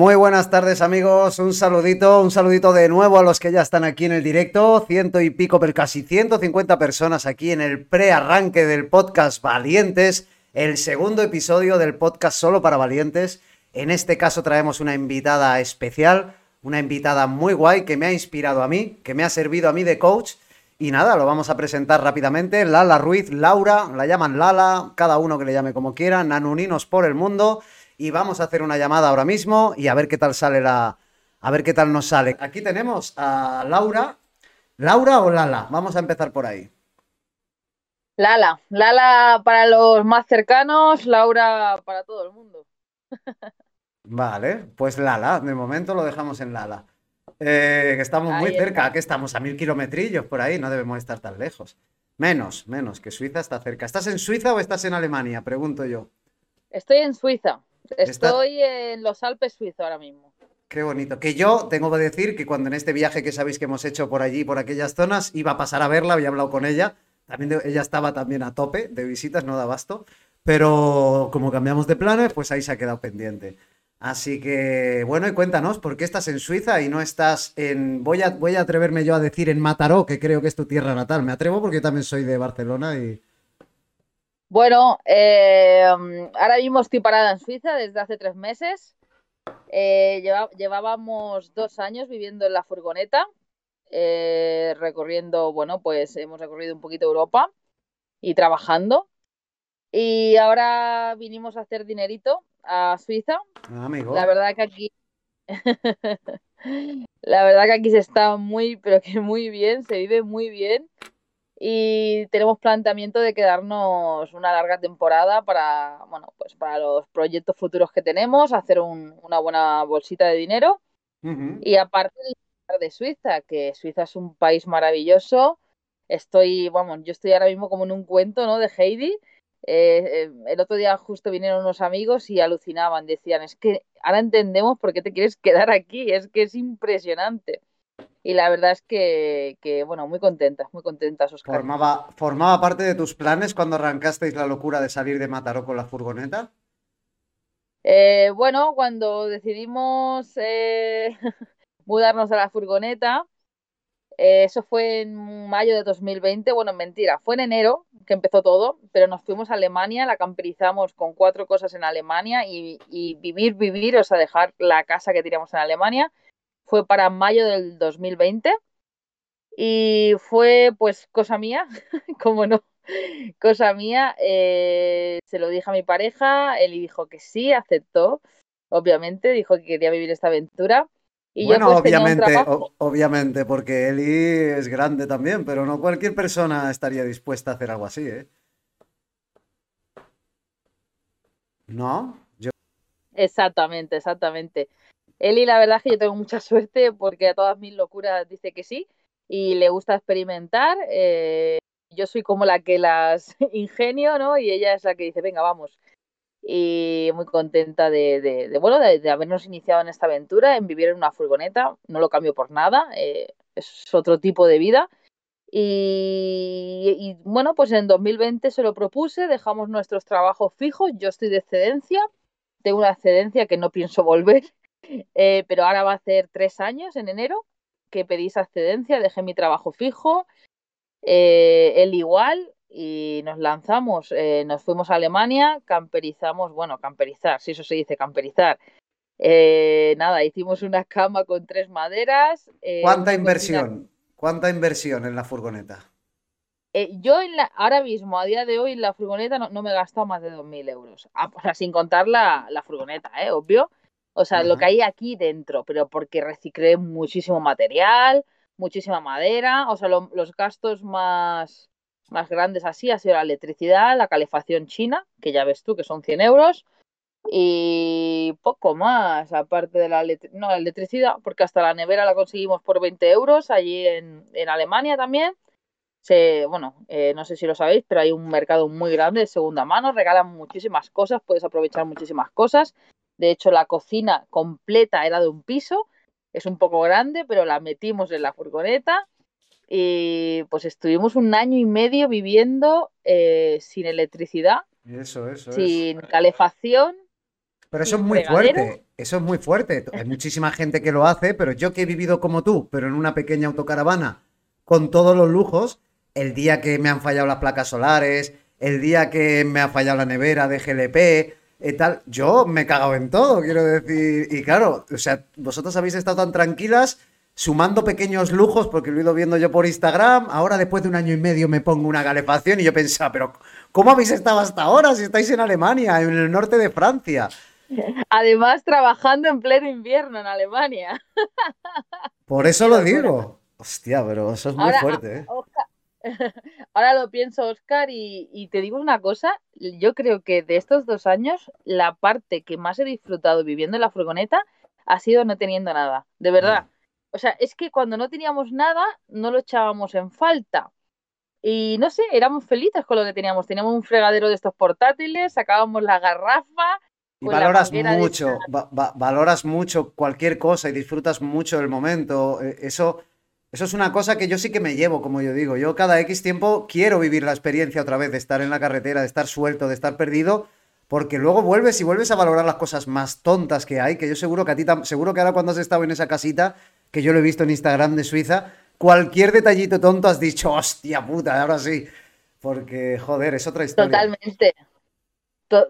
Muy buenas tardes amigos, un saludito, un saludito de nuevo a los que ya están aquí en el directo, ciento y pico, pero casi 150 personas aquí en el pre-arranque del podcast Valientes, el segundo episodio del podcast solo para valientes. En este caso traemos una invitada especial, una invitada muy guay que me ha inspirado a mí, que me ha servido a mí de coach. Y nada, lo vamos a presentar rápidamente. Lala Ruiz, Laura, la llaman Lala, cada uno que le llame como quiera, nanuninos por el mundo y vamos a hacer una llamada ahora mismo y a ver qué tal sale la. A ver qué tal nos sale. Aquí tenemos a Laura. ¿Laura o Lala? Vamos a empezar por ahí. Lala. Lala para los más cercanos, Laura para todo el mundo. Vale, pues Lala, de momento lo dejamos en Lala. Eh, que estamos muy cerca, que estamos a mil kilometrillos por ahí, no debemos estar tan lejos. Menos, menos, que Suiza está cerca. ¿Estás en Suiza o estás en Alemania? Pregunto yo. Estoy en Suiza. Estoy en los Alpes suizos ahora mismo. Qué bonito. Que yo tengo que decir que cuando en este viaje que sabéis que hemos hecho por allí, por aquellas zonas, iba a pasar a verla, había hablado con ella. También ella estaba también a tope de visitas, no da abasto. Pero como cambiamos de planes, pues ahí se ha quedado pendiente. Así que, bueno, y cuéntanos, ¿por qué estás en Suiza y no estás en. Voy a, voy a atreverme yo a decir en Mataró, que creo que es tu tierra natal. Me atrevo porque yo también soy de Barcelona y, bueno, eh, ahora mismo estoy parada en Suiza desde hace tres meses. Eh, llevábamos dos años viviendo en la furgoneta, eh, recorriendo, bueno, pues hemos recorrido un poquito Europa y trabajando. Y ahora vinimos a hacer dinerito a Suiza. Ah, amigo. La verdad que aquí. la verdad que aquí se está muy, pero que muy bien, se vive muy bien y tenemos planteamiento de quedarnos una larga temporada para, bueno, pues para los proyectos futuros que tenemos, hacer una buena bolsita de dinero y aparte de Suiza, que Suiza es un país maravilloso. Estoy, vamos, yo estoy ahora mismo como en un cuento, ¿no? De Heidi. Eh, eh, el otro día justo vinieron unos amigos y alucinaban, decían, es que ahora entendemos por qué te quieres quedar aquí, es que es impresionante y la verdad es que, bueno, muy contenta, muy contenta, Oscar. ¿Formaba, ¿Formaba parte de tus planes cuando arrancasteis la locura de salir de Mataró con la furgoneta? Eh, bueno, cuando decidimos eh, mudarnos a la furgoneta, eh, eso fue en mayo de 2020, bueno, mentira, fue en enero que empezó todo, pero nos fuimos a Alemania, la camperizamos con cuatro cosas en Alemania y, y vivir, vivir, o sea, dejar la casa que teníamos en Alemania fue para mayo del 2020 y fue pues cosa mía, como no, cosa mía, eh, se lo dije a mi pareja, él dijo que sí, aceptó, obviamente, dijo que quería vivir esta aventura. Y bueno, pues, obviamente, obviamente, porque Eli es grande también, pero no cualquier persona estaría dispuesta a hacer algo así, ¿eh? ¿No? Yo... Exactamente, exactamente. Eli, la verdad es que yo tengo mucha suerte porque a todas mis locuras dice que sí y le gusta experimentar. Eh, yo soy como la que las ingenio, ¿no? Y ella es la que dice, venga, vamos. Y muy contenta de, bueno, de, habernos iniciado en esta aventura, en vivir en una furgoneta. No lo cambio por nada, eh, es otro tipo de vida. Y, y, bueno, pues en 2020 se lo propuse, dejamos nuestros trabajos fijos, yo estoy de excedencia, tengo una excedencia que no pienso volver eh, pero ahora va a ser tres años en enero que pedí esa excedencia, dejé mi trabajo fijo, eh, él igual, y nos lanzamos, eh, nos fuimos a Alemania, camperizamos, bueno, camperizar, si eso se dice camperizar. nada, hicimos una cama con tres maderas. ¿Cuánta inversión? ¿Cuánta inversión en la furgoneta? yo en la, ahora mismo, a día de hoy, en la furgoneta no, me he gastado más de 2.000 euros. Ah, o sea, sin contar la, la furgoneta, ¿eh? Obvio. O sea, lo que hay aquí dentro, pero porque reciclé muchísimo material, muchísima madera, o sea, los gastos más, más grandes así ha sido la electricidad, la calefacción china, que ya ves tú que son 100 euros, y poco más, aparte de la, no, la electricidad, porque hasta la nevera la conseguimos por 20 euros allí en, en Alemania también. Se, bueno, eh, no sé si lo sabéis, pero hay un mercado muy grande de segunda mano, regalan muchísimas cosas, puedes aprovechar muchísimas cosas. De hecho, la cocina completa era de un piso, es un poco grande, pero la metimos en la furgoneta y pues estuvimos un año y medio viviendo eh, sin electricidad, eso, eso, sin calefacción Pero eso es muy fuerte, eso es muy fuerte. Hay muchísima gente que lo hace, pero yo que he vivido como tú, pero en una pequeña autocaravana, con todos los lujos, el día que me han fallado las placas solares, el día que me ha fallado la nevera de GLP, y tal, yo me he cagado en todo, quiero decir. Y claro, o sea, vosotros habéis estado tan tranquilas sumando pequeños lujos, porque lo he ido viendo yo por Instagram. Ahora, después de un año y medio, me pongo una calefacción y yo pensaba, pero ¿cómo habéis estado hasta ahora si estáis en Alemania, en el norte de Francia? Además, trabajando en pleno invierno en Alemania. Por eso lo digo. Hostia, pero eso es muy fuerte, ¿eh? Ahora lo pienso, Oscar, y, te digo una cosa, yo creo que de estos dos años, la parte que más he disfrutado viviendo en la furgoneta ha sido no teniendo nada, de verdad. O sea, es que cuando no teníamos nada, no lo echábamos en falta. Y no sé, éramos felices con lo que teníamos. Teníamos un fregadero de estos portátiles, sacábamos la garrafa. Y valoras mucho, valoras mucho cualquier cosa y disfrutas mucho del momento. E, eso eso es una cosa que yo sí que me llevo, como yo digo. Yo cada X tiempo quiero vivir la experiencia otra vez de estar en la carretera, de estar suelto, de estar perdido, porque luego vuelves y vuelves a valorar las cosas más tontas que hay, que yo seguro que a ti, seguro que ahora cuando has estado en esa casita, que yo lo he visto en Instagram de Suiza, cualquier detallito tonto has dicho, hostia puta, ahora sí. Porque, joder, es otra historia. Totalmente.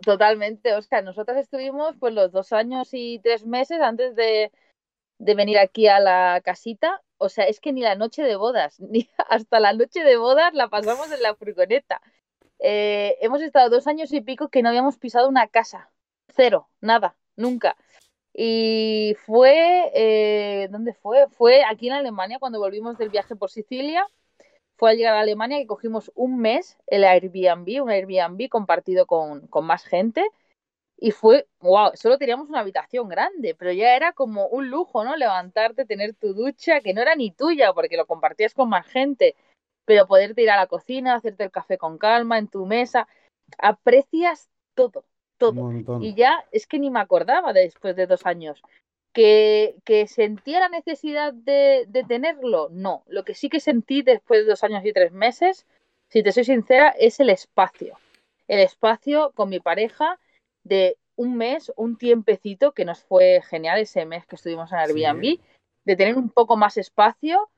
totalmente, Oscar. Nosotros estuvimos pues los dos años y tres meses antes de, de venir aquí a la casita o sea, es que ni la noche de bodas, ni hasta la noche de bodas la pasamos en la furgoneta. Eh, hemos estado dos años y pico que no habíamos pisado una casa. Cero, nada, nunca. Y fue, eh, ¿dónde fue? Fue aquí en Alemania cuando volvimos del viaje por Sicilia. Fue al llegar a Alemania que cogimos un mes el Airbnb, un Airbnb compartido con, con más gente y fue, wow, solo teníamos una habitación grande, pero ya era como un lujo, ¿no? Levantarte, tener tu ducha, que no era ni tuya, porque lo compartías con más gente, pero poderte ir a la cocina, hacerte el café con calma, en tu mesa, aprecias todo, todo. Y ya es que ni me acordaba después de dos años. ¿Que, que sentía la necesidad de, de tenerlo? No. Lo que sí que sentí después de dos años y tres meses, si te soy sincera, es el espacio. El espacio con mi pareja de un mes, un tiempecito, que nos fue genial ese mes que estuvimos en Airbnb, de tener un poco más espacio,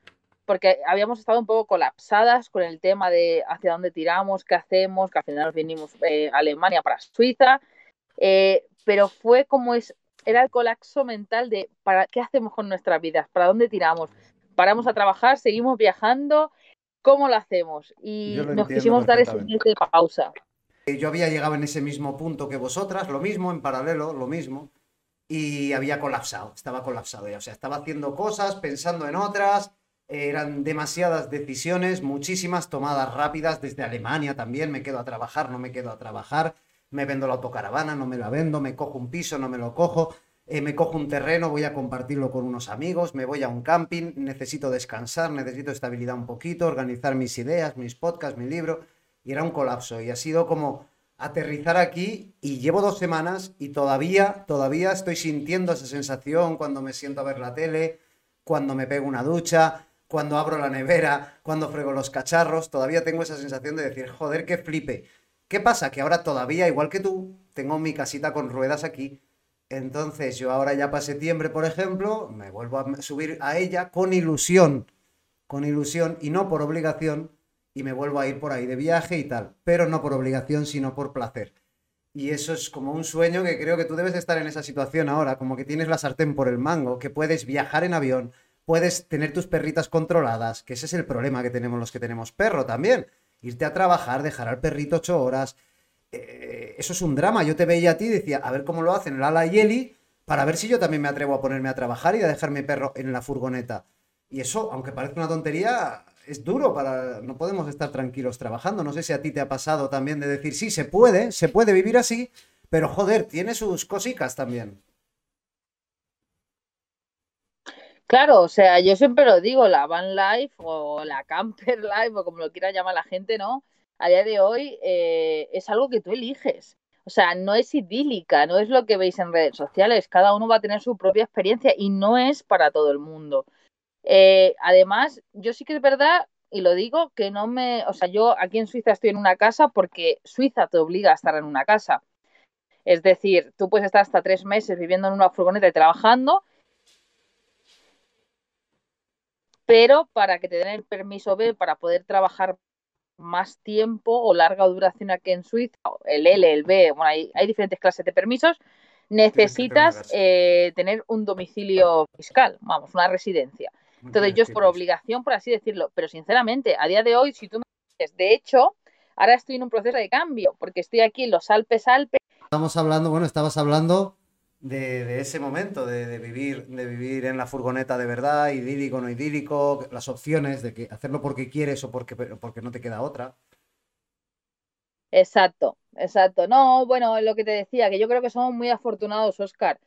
porque habíamos estado un poco colapsadas con el tema de hacia dónde tiramos, qué hacemos, que al final nos vinimos eh, a Alemania para Suiza, eh, pero fue como es, era el colapso mental de para qué hacemos con nuestras vidas, para dónde tiramos, paramos a trabajar, seguimos viajando, ¿cómo lo hacemos? Y nos quisimos dar ese de pausa. Yo había llegado en ese mismo punto que vosotras, lo mismo, en paralelo, lo mismo, y había colapsado, estaba colapsado ya, o sea, estaba haciendo cosas, pensando en otras, eran demasiadas decisiones, muchísimas tomadas rápidas desde Alemania también, me quedo a trabajar, no me quedo a trabajar, me vendo la autocaravana, no me la vendo, me cojo un piso, no me lo cojo, eh, me cojo un terreno, voy a compartirlo con unos amigos, me voy a un camping, necesito descansar, necesito estabilidad un poquito, organizar mis ideas, mis podcasts, mi libro y era un colapso. Y ha sido como aterrizar aquí y llevo dos semanas y todavía, todavía estoy sintiendo esa sensación cuando me siento a ver la tele, cuando me pego una ducha, cuando abro la nevera, cuando frego los cacharros, todavía tengo esa sensación de decir, joder, qué flipe. ¿Qué pasa? Que ahora todavía, igual que tú, tengo mi casita con ruedas aquí. Entonces yo ahora ya para septiembre, por ejemplo, me vuelvo a subir a ella con ilusión, con ilusión y no por obligación, y me vuelvo a ir por ahí de viaje y tal, pero no por obligación, sino por placer. Y eso es como un sueño que creo que tú debes estar en esa situación ahora, como que tienes la sartén por el mango, que puedes viajar en avión, puedes tener tus perritas controladas, que ese es el problema que tenemos los que tenemos perro también. Irte a trabajar, dejar al perrito ocho horas. Eh, eso es un drama. Yo te veía a ti decía, a ver cómo lo hacen el Ala y Eli, para ver si yo también me atrevo a ponerme a trabajar y a dejar mi perro en la furgoneta. Y eso, aunque parezca una tontería, es duro para. No podemos estar tranquilos trabajando. No sé si a ti te ha pasado también de decir, sí, se puede, se puede vivir así, pero joder, tiene sus cositas también. Claro, o sea, yo siempre lo digo, la van life o la camper life o como lo quiera llamar la gente, ¿no? A día de hoy eh, es algo que tú eliges. O sea, no es idílica, no es lo que veis en redes sociales. Cada uno va a tener su propia experiencia y no es para todo el mundo. Eh, además, yo sí que es verdad, y lo digo, que no me, o sea, yo aquí en Suiza estoy en una casa porque Suiza te obliga a estar en una casa. Es decir, tú puedes estar hasta tres meses viviendo en una furgoneta y trabajando, pero para que te den el permiso B para poder trabajar más tiempo o larga duración aquí en Suiza, el L, el B, bueno, hay, hay diferentes clases de permisos, necesitas eh, tener un domicilio fiscal, vamos, una residencia. Entonces yo es por obligación, por así decirlo, pero sinceramente, a día de hoy, si tú me dices, de hecho, ahora estoy en un proceso de cambio, porque estoy aquí en los Alpes Alpes. Estamos hablando, bueno, estabas hablando de, ese momento, de, vivir, de vivir en la furgoneta de verdad, idílico, no idílico, las opciones de que hacerlo porque quieres o porque, porque no te queda otra. Exacto, exacto. No, bueno, lo que te decía, que yo creo que somos muy afortunados, Oscar.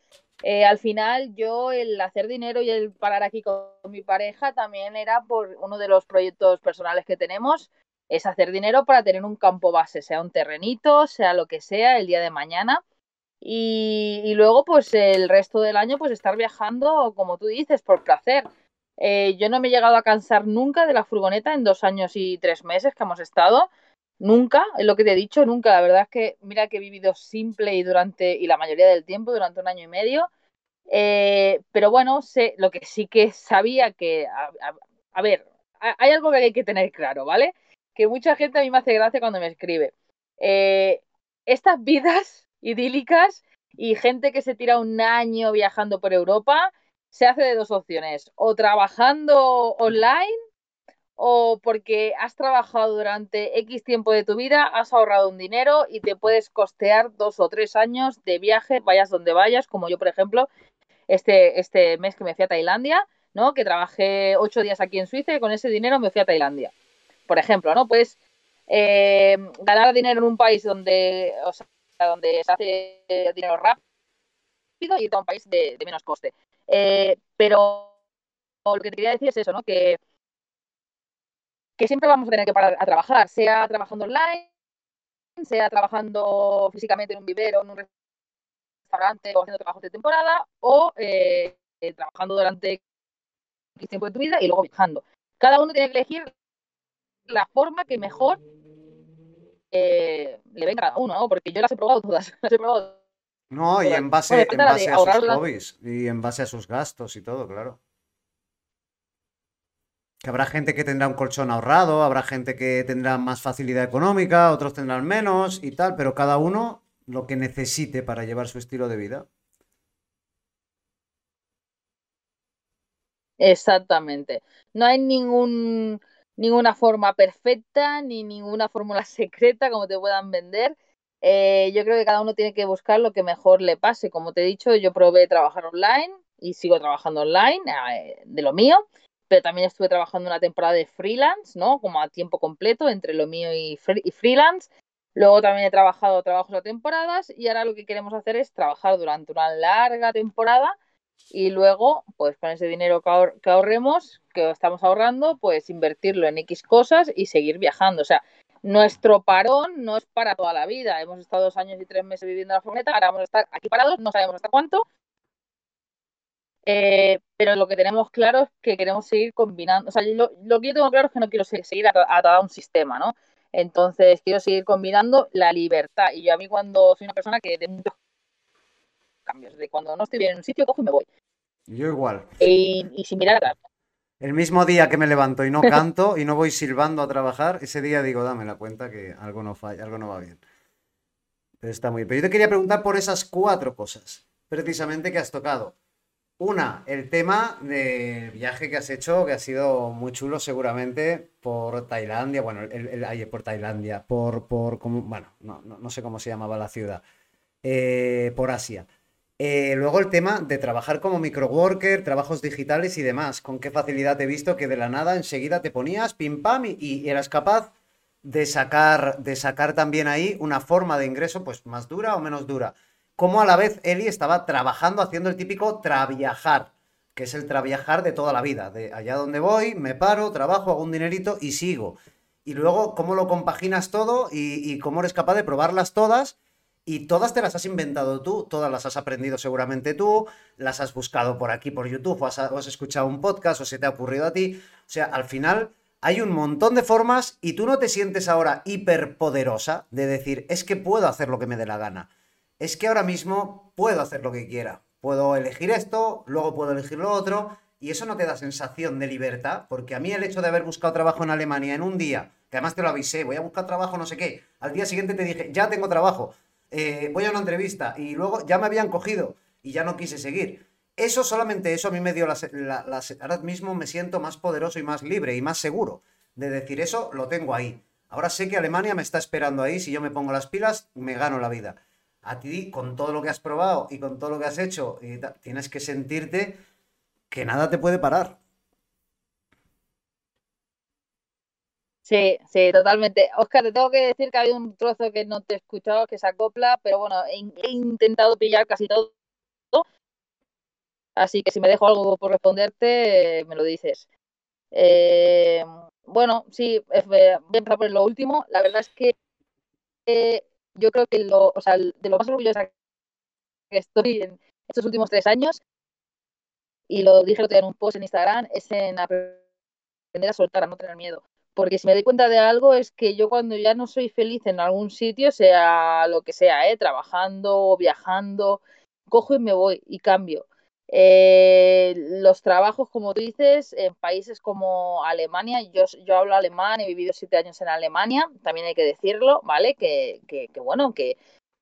Eh, al final, yo el hacer dinero y el parar aquí con mi pareja también era por uno de los proyectos personales que tenemos, es hacer dinero para tener un campo base, sea un terrenito, sea lo que sea, el día de mañana y, luego, pues el resto del año, pues estar viajando, como tú dices, por placer. Eh, yo no me he llegado a cansar nunca de la furgoneta en dos años y tres meses que hemos estado. Nunca, es lo que te he dicho, nunca. La verdad es que mira que he vivido simple y durante, y la mayoría del tiempo, durante un año y medio. Eh, pero bueno, sé, lo que sí que sabía que, a, ver, hay algo que hay que tener claro, ¿vale? Que mucha gente a mí me hace gracia cuando me escribe. Eh, estas vidas idílicas y gente que se tira un año viajando por Europa, se hace de dos opciones, o trabajando online o porque has trabajado durante X tiempo de tu vida, has ahorrado un dinero y te puedes costear dos o tres años de viaje, vayas donde vayas, como yo, por ejemplo, este, este mes que me fui a Tailandia, ¿no? Que trabajé ocho días aquí en Suiza y con ese dinero me fui a Tailandia. Por ejemplo, ¿no? Pues eh, ganar dinero en un país donde, donde se hace dinero rápido y a un país de, menos coste. Eh, pero lo que te quería decir es eso, ¿no? Que, que siempre vamos a tener que parar a trabajar, sea trabajando online, sea trabajando físicamente en un vivero, en un restaurante o haciendo trabajos de temporada, o eh, trabajando durante X tiempo de tu vida y luego viajando. Cada uno tiene que elegir la forma que mejor le venga a uno, ¿no? Porque yo las he probado todas. Las he probado no, y en base, en base a sus hobbies y en base a sus gastos y todo, claro. Que habrá gente que tendrá un colchón ahorrado, habrá gente que tendrá más facilidad económica, otros tendrán menos y tal, pero cada uno lo que necesite para llevar su estilo de vida. Exactamente. No hay ningún ninguna forma perfecta ni ninguna fórmula secreta como te puedan vender. Eh, yo creo que cada uno tiene que buscar lo que mejor le pase. Como te he dicho, yo probé trabajar online y sigo trabajando online eh, de lo mío, pero también estuve trabajando una temporada de freelance, ¿no? Como a tiempo completo entre lo mío y, y freelance. Luego también he trabajado trabajos a temporadas y ahora lo que queremos hacer es trabajar durante una larga temporada y luego, pues con ese dinero que, ahorremos, que estamos ahorrando, pues invertirlo en X cosas y seguir viajando. O sea, nuestro parón no es para toda la vida. Hemos estado dos años y tres meses viviendo en la furgoneta, ahora vamos a estar aquí parados, no sabemos hasta cuánto. Eh, pero lo que tenemos claro es que queremos seguir combinando. O sea, lo, que yo tengo claro es que no quiero seguir atada a un sistema, ¿no? Entonces, quiero seguir combinando la libertad. Y yo a mí cuando soy una persona que de muchos cambios. De cuando no estoy bien en un sitio, cojo y me voy. Yo igual. Y, sin mirar atrás. El mismo día que me levanto y no canto y no voy silbando a trabajar, ese día digo, dame la cuenta que algo no falla, algo no va bien. Pero está muy bien. Pero yo te quería preguntar por esas cuatro cosas, precisamente que has tocado. Una, el tema del viaje que has hecho, que ha sido muy chulo seguramente por Tailandia, bueno, el, por Tailandia, por, por bueno, no, no, sé cómo se llamaba la ciudad, eh, por Asia. Eh, luego el tema de trabajar como microworker, trabajos digitales y demás. Con qué facilidad he visto que de la nada enseguida te ponías pim pam y, eras capaz de sacar, de sacar también ahí una forma de ingreso pues más dura o menos dura. Como a la vez Eli estaba trabajando haciendo el típico traviajar, que es el traviajar de toda la vida. De allá donde voy, me paro, trabajo, hago un dinerito y sigo. Y luego cómo lo compaginas todo y, y cómo eres capaz de probarlas todas y todas te las has inventado tú, todas las has aprendido seguramente tú, las has buscado por aquí, por YouTube, o has, escuchado un podcast, o se te ha ocurrido a ti. O sea, al final hay un montón de formas y tú no te sientes ahora hiperpoderosa de decir, es que puedo hacer lo que me dé la gana. Es que ahora mismo puedo hacer lo que quiera. Puedo elegir esto, luego puedo elegir lo otro, y eso no te da sensación de libertad, porque a mí el hecho de haber buscado trabajo en Alemania en un día, que además te lo avisé, voy a buscar trabajo, no sé qué, al día siguiente te dije, ya tengo trabajo, eh, voy a una entrevista, y luego ya me habían cogido y ya no quise seguir. Eso, solamente eso a mí me dio la, Ahora mismo me siento más poderoso y más libre y más seguro de decir eso, lo tengo ahí. Ahora sé que Alemania me está esperando ahí, si yo me pongo las pilas, me gano la vida. A ti, con todo lo que has probado y con todo lo que has hecho, tienes que sentirte que nada te puede parar. Sí, sí, totalmente. Oscar, te tengo que decir que hay un trozo que no te he escuchado, que se acopla, pero bueno, he, intentado pillar casi todo. Así que si me dejo algo por responderte, me lo dices. Eh, bueno, sí, voy a empezar por lo último. La verdad es que eh, yo creo que lo, o sea, de lo más orgullosa que estoy en estos últimos tres años y lo dije día en un post en Instagram, es en aprender a soltar, a no tener miedo. Porque si me doy cuenta de algo es que yo cuando ya no soy feliz en algún sitio, sea lo que sea, ¿eh? trabajando o viajando, cojo y me voy y cambio. Eh, los trabajos, como tú dices, en países como Alemania, yo, yo hablo alemán, he vivido siete años en Alemania, también hay que decirlo, ¿vale? Que, que, bueno, que,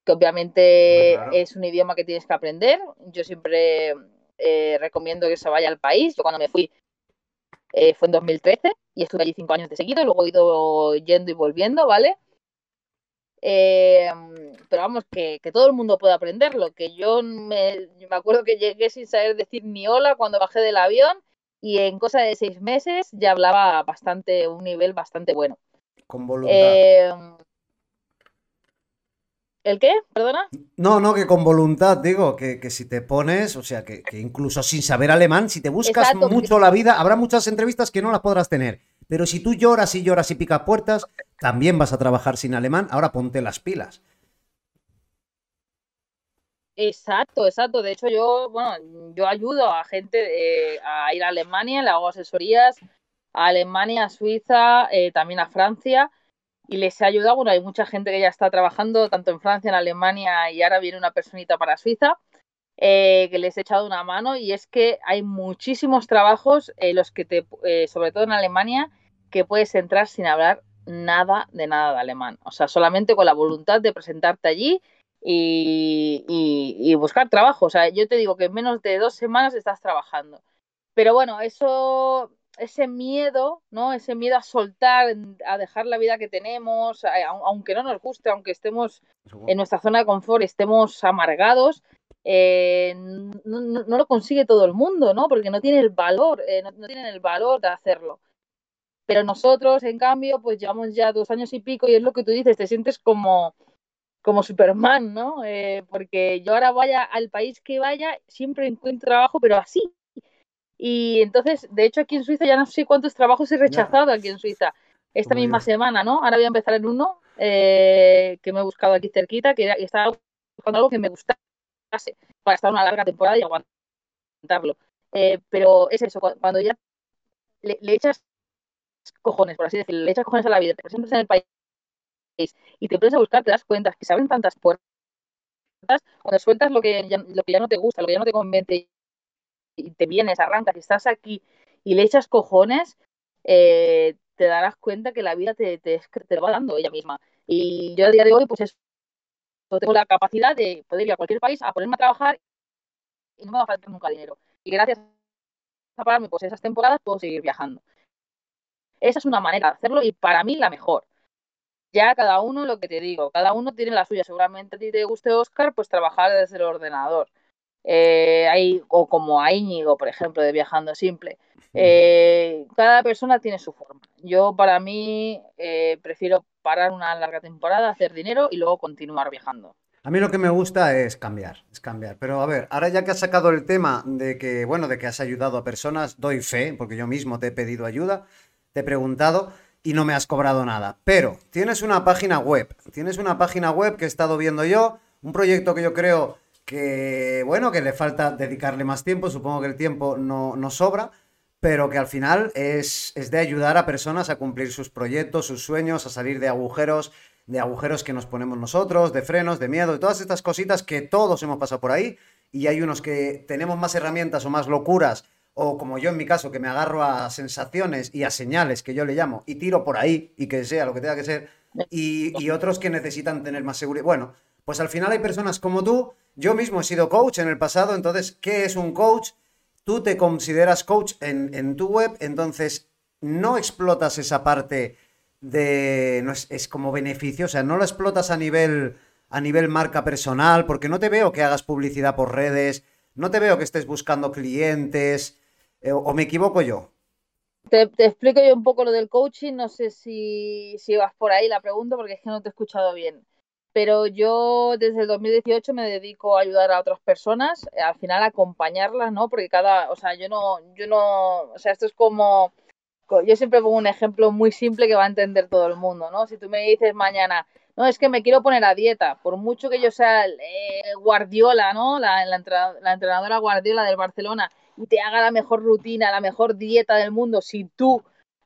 que obviamente es un idioma que tienes que aprender. Yo siempre eh, recomiendo que se vaya al país. Yo cuando me fui eh, fue en 2013 y estuve allí cinco años de seguido luego he ido yendo y volviendo, ¿vale? Eh, pero vamos, que, todo el mundo puede aprenderlo. Que yo me, me, acuerdo que llegué sin saber decir ni hola cuando bajé del avión y en cosa de seis meses ya hablaba bastante, un nivel bastante bueno. Con voluntad. ¿El qué? ¿Perdona? No, no, que con voluntad, digo, que, si te pones, o sea, que, incluso sin saber alemán, si te buscas mucho la vida, habrá muchas entrevistas que no las podrás tener. Pero si tú lloras y lloras y picas puertas, también vas a trabajar sin alemán. Ahora ponte las pilas. Exacto, exacto. De hecho, yo, bueno, yo ayudo a gente eh, a ir a Alemania, le hago asesorías a Alemania, a Suiza, eh, también a Francia y les ha ayudado. Bueno, hay mucha gente que ya está trabajando tanto en Francia, en Alemania y ahora viene una personita para Suiza. Eh, que les he echado una mano y es que hay muchísimos trabajos los que te, sobre todo en Alemania, que puedes entrar sin hablar nada de nada de alemán. O sea, solamente con la voluntad de presentarte allí y, y, buscar trabajo. O sea, yo te digo que en menos de dos semanas estás trabajando. Pero bueno, eso ese miedo, ¿no? Ese miedo a soltar, a dejar la vida que tenemos, aunque no nos guste, aunque estemos en nuestra zona de confort, estemos amargados, eh, no, lo consigue todo el mundo, ¿no? Porque no tiene el valor, eh, no, tienen el valor de hacerlo. Pero nosotros, en cambio, pues llevamos ya dos años y pico y es lo que tú dices, te sientes como, como Superman, ¿no? Eh, porque yo ahora vaya al país que vaya, siempre encuentro trabajo, pero así, y entonces, de hecho, aquí en Suiza ya no sé cuántos trabajos he rechazado aquí en Suiza. Esta misma semana, ¿no? Ahora voy a empezar en uno eh, que me he buscado aquí cerquita, que estaba buscando algo que me gustase para estar una larga temporada y aguantarlo. Eh, pero es eso, cuando ya le, echas cojones, por así decirlo, le echas cojones a la vida, te presentas en el país y te empiezas a buscar, te das cuenta que se abren tantas puertas, cuando sueltas lo que, lo que ya no te gusta, lo que ya no te convence y te vienes, arrancas y estás aquí y le echas cojones, eh, te darás cuenta que la vida te, te, te, va dando ella misma. Y yo a día de hoy, pues eso, tengo la capacidad de poder ir a cualquier país a ponerme a trabajar y no me va a faltar nunca dinero. Y gracias a pararme pues esas temporadas puedo seguir viajando. Esa es una manera de hacerlo y para mí la mejor. Ya cada uno lo que te digo, cada uno tiene la suya. Seguramente a ti te guste Oscar, pues trabajar desde el ordenador. Eh, hay, o como a Íñigo, por ejemplo, de Viajando Simple. Eh, cada persona tiene su forma. Yo, para mí, eh, prefiero parar una larga temporada, hacer dinero y luego continuar viajando. A mí lo que me gusta es cambiar, es cambiar. Pero a ver, ahora ya que has sacado el tema de que, bueno, de que has ayudado a personas, doy fe, porque yo mismo te he pedido ayuda, te he preguntado y no me has cobrado nada. Pero tienes una página web, tienes una página web que he estado viendo yo, un proyecto que yo creo que bueno, que le falta dedicarle más tiempo, supongo que el tiempo no, no sobra, pero que al final es, es, de ayudar a personas a cumplir sus proyectos, sus sueños, a salir de agujeros de agujeros que nos ponemos nosotros, de frenos, de miedo, de todas estas cositas que todos hemos pasado por ahí y hay unos que tenemos más herramientas o más locuras o como yo en mi caso que me agarro a sensaciones y a señales que yo le llamo y tiro por ahí y que sea lo que tenga que ser y, otros que necesitan tener más seguridad. Bueno, pues al final hay personas como tú, yo mismo he sido coach en el pasado, entonces, ¿qué es un coach? Tú te consideras coach en, tu web, entonces no explotas esa parte de. No es, es, como beneficio, o sea, no lo explotas a nivel, a nivel marca personal, porque no te veo que hagas publicidad por redes, no te veo que estés buscando clientes, o me equivoco yo. Te, te, explico yo un poco lo del coaching, no sé si, si vas por ahí la pregunta, porque es que no te he escuchado bien pero yo desde el 2018 me dedico a ayudar a otras personas, al final acompañarlas, ¿no? Porque cada, o sea, yo no, yo no, o sea, esto es como, yo siempre pongo un ejemplo muy simple que va a entender todo el mundo, ¿no? Si tú me dices mañana, no, es que me quiero poner a dieta, por mucho que yo sea eh, Guardiola, ¿no? La, la, la entrenadora Guardiola del Barcelona y te haga la mejor rutina, la mejor dieta del mundo, si tú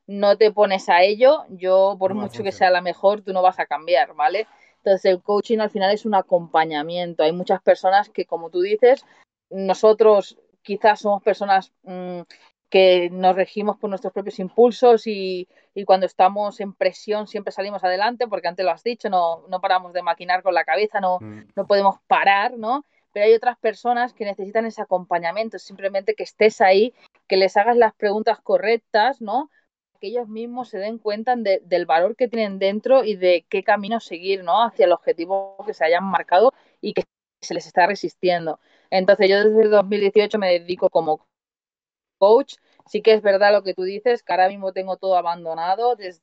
no te pones a ello, yo por no mucho que sea la mejor, tú no vas a cambiar, ¿vale? Entonces el coaching al final es un acompañamiento. Hay muchas personas que, como tú dices, nosotros quizás somos personas mmm, que nos regimos por nuestros propios impulsos y, y, cuando estamos en presión siempre salimos adelante, porque antes lo has dicho, no, no paramos de maquinar con la cabeza, no, mm. no podemos parar, ¿no? Pero hay otras personas que necesitan ese acompañamiento, simplemente que estés ahí, que les hagas las preguntas correctas, ¿no? que ellos mismos se den cuenta de, del valor que tienen dentro y de qué camino seguir, ¿no? Hacia el objetivo que se hayan marcado y que se les está resistiendo. Entonces, yo desde el 2018 me dedico como coach. Sí que es verdad lo que tú dices, que ahora mismo tengo todo abandonado desde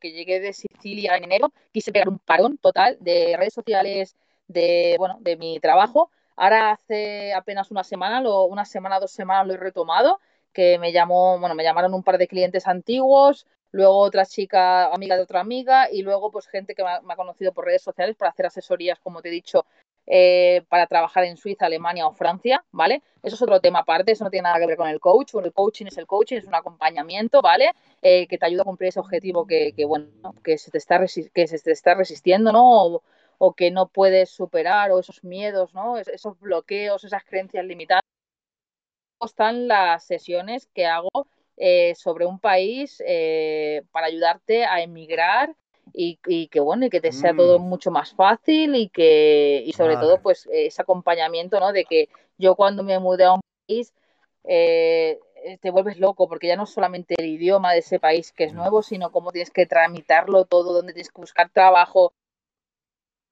que llegué de Sicilia en enero, quise pegar un parón total de redes sociales, de bueno, de mi trabajo. Ahora hace apenas una semana, lo, una semana, dos semanas lo he retomado, que me llamó, bueno, me llamaron un par de clientes antiguos, luego otra chica, amiga de otra amiga, y luego pues gente que me ha, me ha conocido por redes sociales para hacer asesorías, como te he dicho, eh, para trabajar en Suiza, Alemania o Francia, ¿vale? Eso es otro tema aparte, eso no tiene nada que ver con el coach, el coaching es el coaching, es un acompañamiento, ¿vale? Eh, que te ayuda a cumplir ese objetivo que, bueno, que se te está, que se está resistiendo, ¿no? O, que no puedes superar, o esos miedos, ¿no? esos bloqueos, esas creencias limitadas. Están las sesiones que hago eh, sobre un país para ayudarte a emigrar y, y, que bueno y que te sea mm. todo mucho más fácil y que y sobre vale. todo pues ese acompañamiento no de que yo cuando me mudé a un país eh, te vuelves loco porque ya no solamente el idioma de ese país que es nuevo sino cómo tienes que tramitarlo todo dónde tienes que buscar trabajo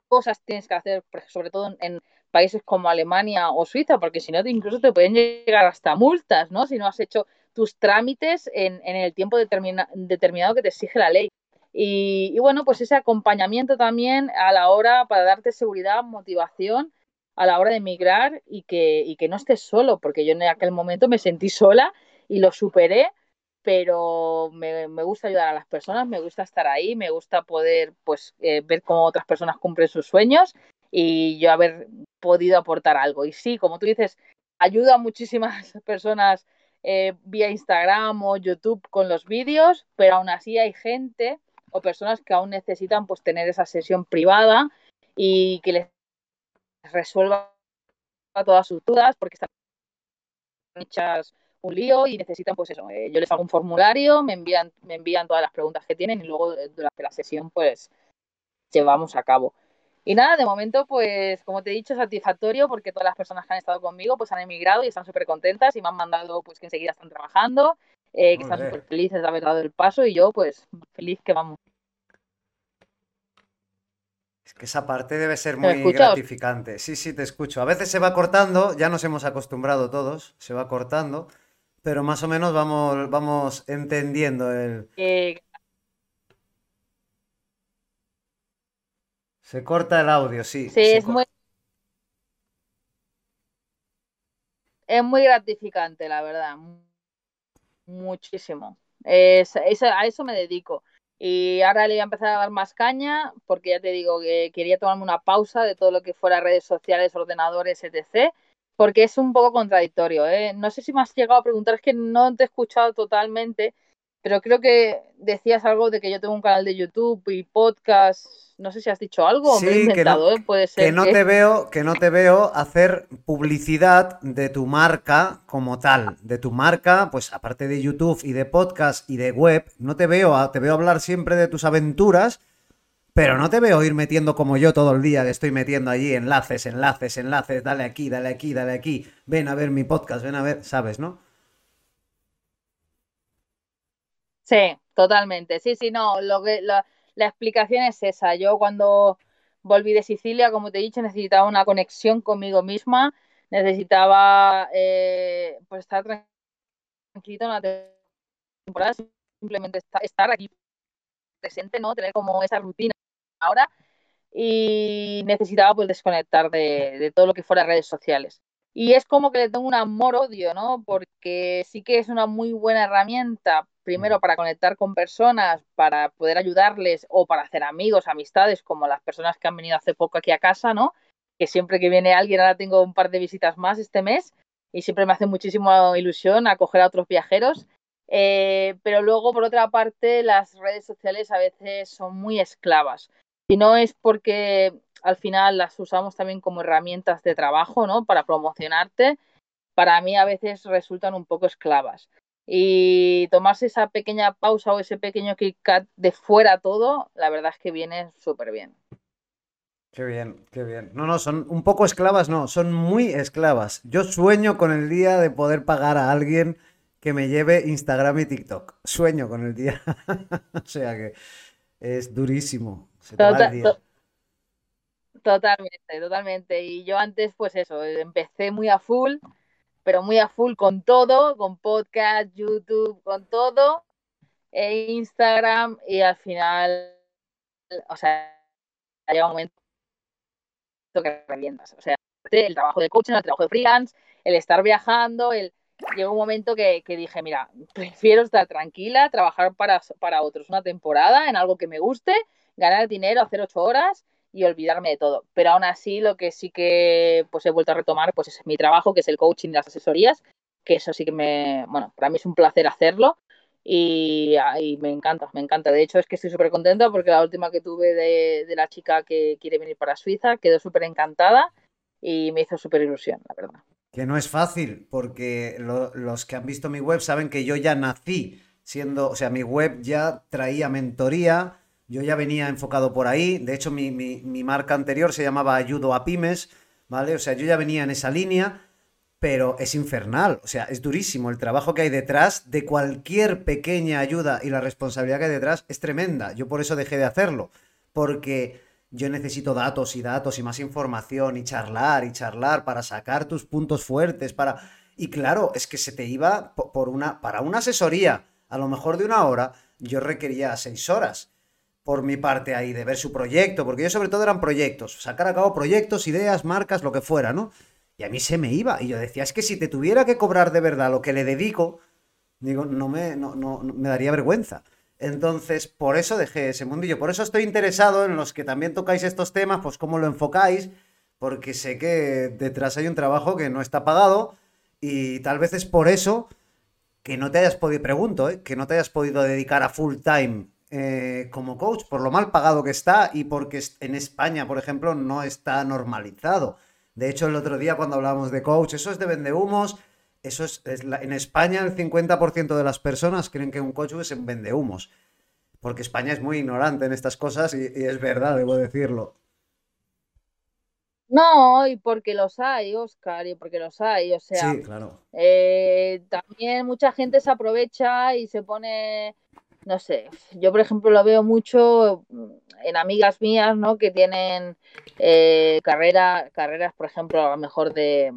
cosas tienes que hacer, sobre todo en, países como Alemania o Suiza, porque si no, incluso te pueden llegar hasta multas, ¿no? Si no has hecho tus trámites en, en el tiempo determina, determinado que te exige la ley. Y, y, bueno, pues ese acompañamiento también a la hora para darte seguridad, motivación a la hora de emigrar y que, y que no estés solo, porque yo en aquel momento me sentí sola y lo superé pero me, me, gusta ayudar a las personas, me gusta estar ahí, me gusta poder pues eh, ver cómo otras personas cumplen sus sueños y yo haber podido aportar algo. Y sí, como tú dices, ayuda a muchísimas personas eh, vía Instagram o YouTube con los vídeos, pero aún así hay gente o personas que aún necesitan pues tener esa sesión privada y que les resuelva todas sus dudas porque están hechas un lío y necesitan, pues eso, eh, yo les hago un formulario, me envían, me envían todas las preguntas que tienen y luego durante la sesión, pues, llevamos a cabo. Y nada, de momento, pues, como te he dicho, satisfactorio porque todas las personas que han estado conmigo, pues, han emigrado y están súper contentas y me han mandado, pues, que enseguida están trabajando, eh, que están súper felices de haber dado el paso y yo, pues, feliz que vamos. Es que esa parte debe ser muy gratificante. Sí, sí, te escucho. A veces se va cortando, ya nos hemos acostumbrado todos, se va cortando, pero más o menos vamos, vamos entendiendo el... Eh... Se corta el audio, sí. Sí, es muy... Es muy gratificante, la verdad. Muchísimo. Es, a eso me dedico. Y ahora le voy a empezar a dar más caña, porque ya te digo que quería tomarme una pausa de todo lo que fuera redes sociales, ordenadores, etc porque es un poco contradictorio. ¿eh? No sé si me has llegado a preguntar, es que no te he escuchado totalmente. pero creo que decías algo de que yo tengo un canal de YouTube y podcast. No sé si has dicho algo. me he inventado, que no, ¿eh? Puede ser. Que no te veo, que no te veo hacer publicidad de tu marca como tal, de tu marca, pues aparte de YouTube y de podcast y de web, no te veo, te veo hablar siempre de tus aventuras. Pero no te veo ir metiendo como yo todo el día, que estoy metiendo allí enlaces, enlaces, enlaces, dale aquí, dale aquí, dale aquí, ven a ver mi podcast, ven a ver, ¿sabes, no? Sí, totalmente. Sí, sí, no, lo que la, explicación es esa. Yo cuando volví de Sicilia, como te he dicho, necesitaba una conexión conmigo misma, necesitaba eh, pues estar tranquilito en la temporada, simplemente estar, aquí presente, ¿no? Tener como esa rutina ahora y necesitaba pues desconectar de, de todo lo que fuera redes sociales. Y es como que le tengo un amor-odio, ¿no? Porque sí que es una muy buena herramienta primero para conectar con personas, para poder ayudarles o para hacer amigos, amistades, como las personas que han venido hace poco aquí a casa, ¿no? Que siempre que viene alguien, ahora tengo un par de visitas más este mes y siempre me hace muchísima ilusión acoger a otros viajeros. Eh, pero luego, por otra parte, las redes sociales a veces son muy esclavas. Y no es porque al final las usamos también como herramientas de trabajo, ¿no? Para promocionarte. Para mí a veces resultan un poco esclavas y tomarse esa pequeña pausa o ese pequeño kick de fuera todo, la verdad es que viene súper bien. Qué bien, qué bien. No, no, son un poco esclavas, no, son muy esclavas. Yo sueño con el día de poder pagar a alguien que me lleve Instagram y TikTok. Sueño con el día. o sea que es durísimo. Totalmente, totalmente. Y yo antes, pues eso, empecé muy a full pero muy a full con todo, con podcast, YouTube, con todo, e Instagram, y al final, o sea, llega un momento que revientas. O sea, el trabajo de coaching, el trabajo de freelance, el estar viajando, el llegó un momento que, que, dije, mira, prefiero estar tranquila, trabajar para, para otros una temporada en algo que me guste, ganar dinero, hacer ocho horas y olvidarme de todo. Pero aún así lo que sí que pues he vuelto a retomar pues es mi trabajo, que es el coaching de las asesorías, que eso sí que me, bueno, para mí es un placer hacerlo y, me encanta, me encanta. De hecho es que estoy súper contenta porque la última que tuve de, de, la chica que quiere venir para Suiza quedó súper encantada y me hizo súper ilusión, la verdad. Que no es fácil, porque los que han visto mi web saben que yo ya nací siendo, o sea, mi web ya traía mentoría, yo ya venía enfocado por ahí. De hecho, mi, marca anterior se llamaba Ayudo a Pymes, ¿vale? O sea, yo ya venía en esa línea, pero es infernal. O sea, es durísimo. El trabajo que hay detrás de cualquier pequeña ayuda y la responsabilidad que hay detrás es tremenda. Yo por eso dejé de hacerlo. Porque yo necesito datos y datos y más información y charlar y charlar para sacar tus puntos fuertes, para... Y claro, es que se te iba por una... Para una asesoría, a lo mejor de una hora, yo requería seis horas por mi parte ahí, de ver su proyecto, porque yo sobre todo eran proyectos, sacar a cabo proyectos, ideas, marcas, lo que fuera, ¿no? Y a mí se me iba, y yo decía, es que si te tuviera que cobrar de verdad lo que le dedico, digo, no me, no, no, me daría vergüenza. Entonces, por eso dejé ese mundillo, por eso estoy interesado en los que también tocáis estos temas, pues cómo lo enfocáis, porque sé que detrás hay un trabajo que no está pagado y tal vez es por eso que no te hayas podido, pregunto, ¿eh? que no te hayas podido dedicar a full time eh, como coach, por lo mal pagado que está y porque en España, por ejemplo, no está normalizado. De hecho, el otro día cuando hablábamos de coach, eso es de vendehumos, eso es, en España el 50% de las personas creen que un coach es en vendehumos, porque España es muy ignorante en estas cosas y, es verdad, debo decirlo. No, y porque los hay, Oscar, y porque los hay, o sea, sí, claro. Eh, también mucha gente se aprovecha y se pone no sé, yo por ejemplo lo veo mucho en amigas mías, ¿no? Que tienen eh, carrera, carreras, por ejemplo, a lo mejor de,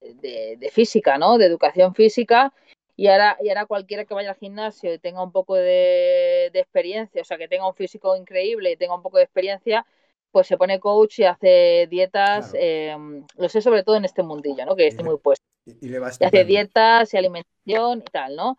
de, física, ¿no? De educación física. Y ahora, y ahora cualquiera que vaya al gimnasio y tenga un poco de, experiencia, o sea, que tenga un físico increíble y tenga un poco de experiencia, pues se pone coach y hace dietas, eh, lo sé sobre todo en este mundillo, ¿no? Que esté muy puesto. Y, le y hace dietas y alimentación y tal, ¿no?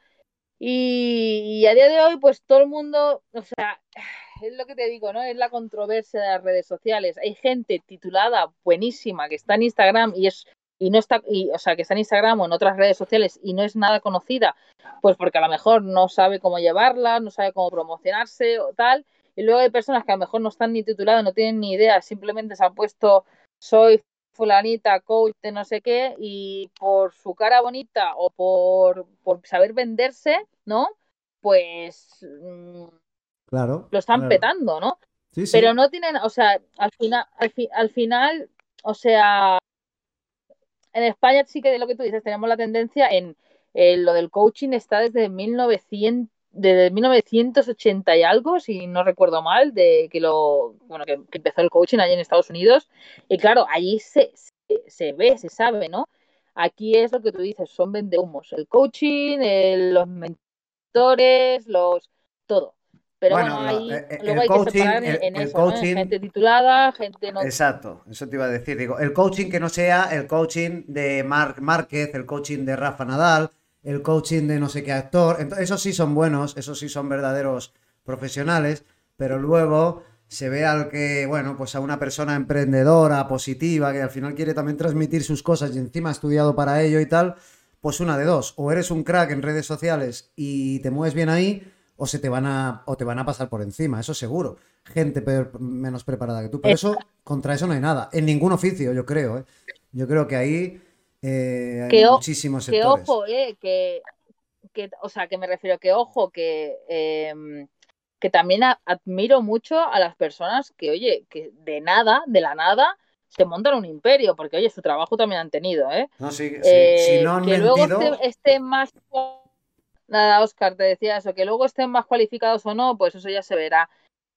Y, a día de hoy, pues todo el mundo, o sea, es lo que te digo, ¿no? Es la controversia de las redes sociales. Hay gente titulada buenísima que está en Instagram y es y no está, y, o sea, que está en Instagram o en otras redes sociales y no es nada conocida, pues porque a lo mejor no sabe cómo llevarla, no sabe cómo promocionarse o tal. Y luego hay personas que a lo mejor no están ni tituladas, no tienen ni idea, simplemente se han puesto soy fulanita, coach de no sé qué, y por su cara bonita o por, por saber venderse, ¿no? Pues mm, claro, lo están claro. petando, ¿no? Sí, sí. Pero no tienen, o sea, al final, al, fi- al final, o sea, en España sí que de lo que tú dices, tenemos la tendencia en eh, lo del coaching está desde 1900, desde 1980 y algo, si no recuerdo mal, de que lo, bueno, que, que empezó el coaching allí en Estados Unidos. Y claro, allí se, se, se ve, se sabe, ¿no? Aquí es lo que tú dices, son vendehumos. El coaching, el- los mentores, los todo. Pero Bueno, bueno, ahí eh, eh, luego el hay coaching- que separar en, el- en el eso, ¿no? Gente titulada, gente no. Exacto, eso te iba a decir. Digo, el coaching que no sea el coaching de Marc Márquez, el coaching de Rafa Nadal, el coaching de no sé qué actor. Ento- esos sí son buenos, esos sí son verdaderos profesionales, pero luego se ve al que, bueno, pues a una persona emprendedora, positiva, que al final quiere también transmitir sus cosas y encima ha estudiado para ello y tal, pues una de dos, o eres un crack en redes sociales y te mueves bien ahí, o se te van a, o te van a pasar por encima, eso seguro. Gente peor- menos preparada que tú. Pero eso, contra eso no hay nada. En ningún oficio, yo creo, ¿eh? Yo creo que ahí eh, Que muchísimos Que ojo, eh, que, que, o sea, que me refiero que ojo, que, em, que también a- admiro mucho a las personas que, oye, que de nada, de la nada, se montan un imperio, porque, oye, su trabajo también han tenido, ¿eh? No, sí, sí, Eh, si no han que luego esté- estén más. Nada, Oscar, te decía eso, que luego estén más cualificados o no, pues eso ya se verá.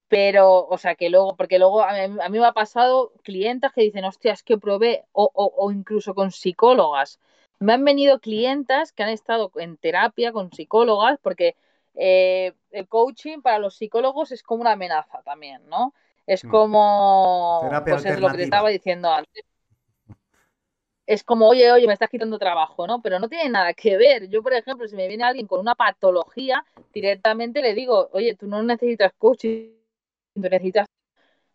Pero, o sea, que luego, porque luego a mí, a mí me ha pasado clientas que dicen, hostia, es que probé, o, o, o incluso con psicólogas. Me han venido clientas que han estado en terapia con psicólogas, porque eh, el coaching para los psicólogos es como una amenaza también, ¿no? Es Mm. como, Terapia pues es lo que te estaba diciendo antes es como, oye, oye, me estás quitando trabajo, ¿no? Pero no tiene nada que ver. Yo, por ejemplo, si me viene alguien con una patología, directamente le digo, oye, tú no necesitas coaching, necesitas,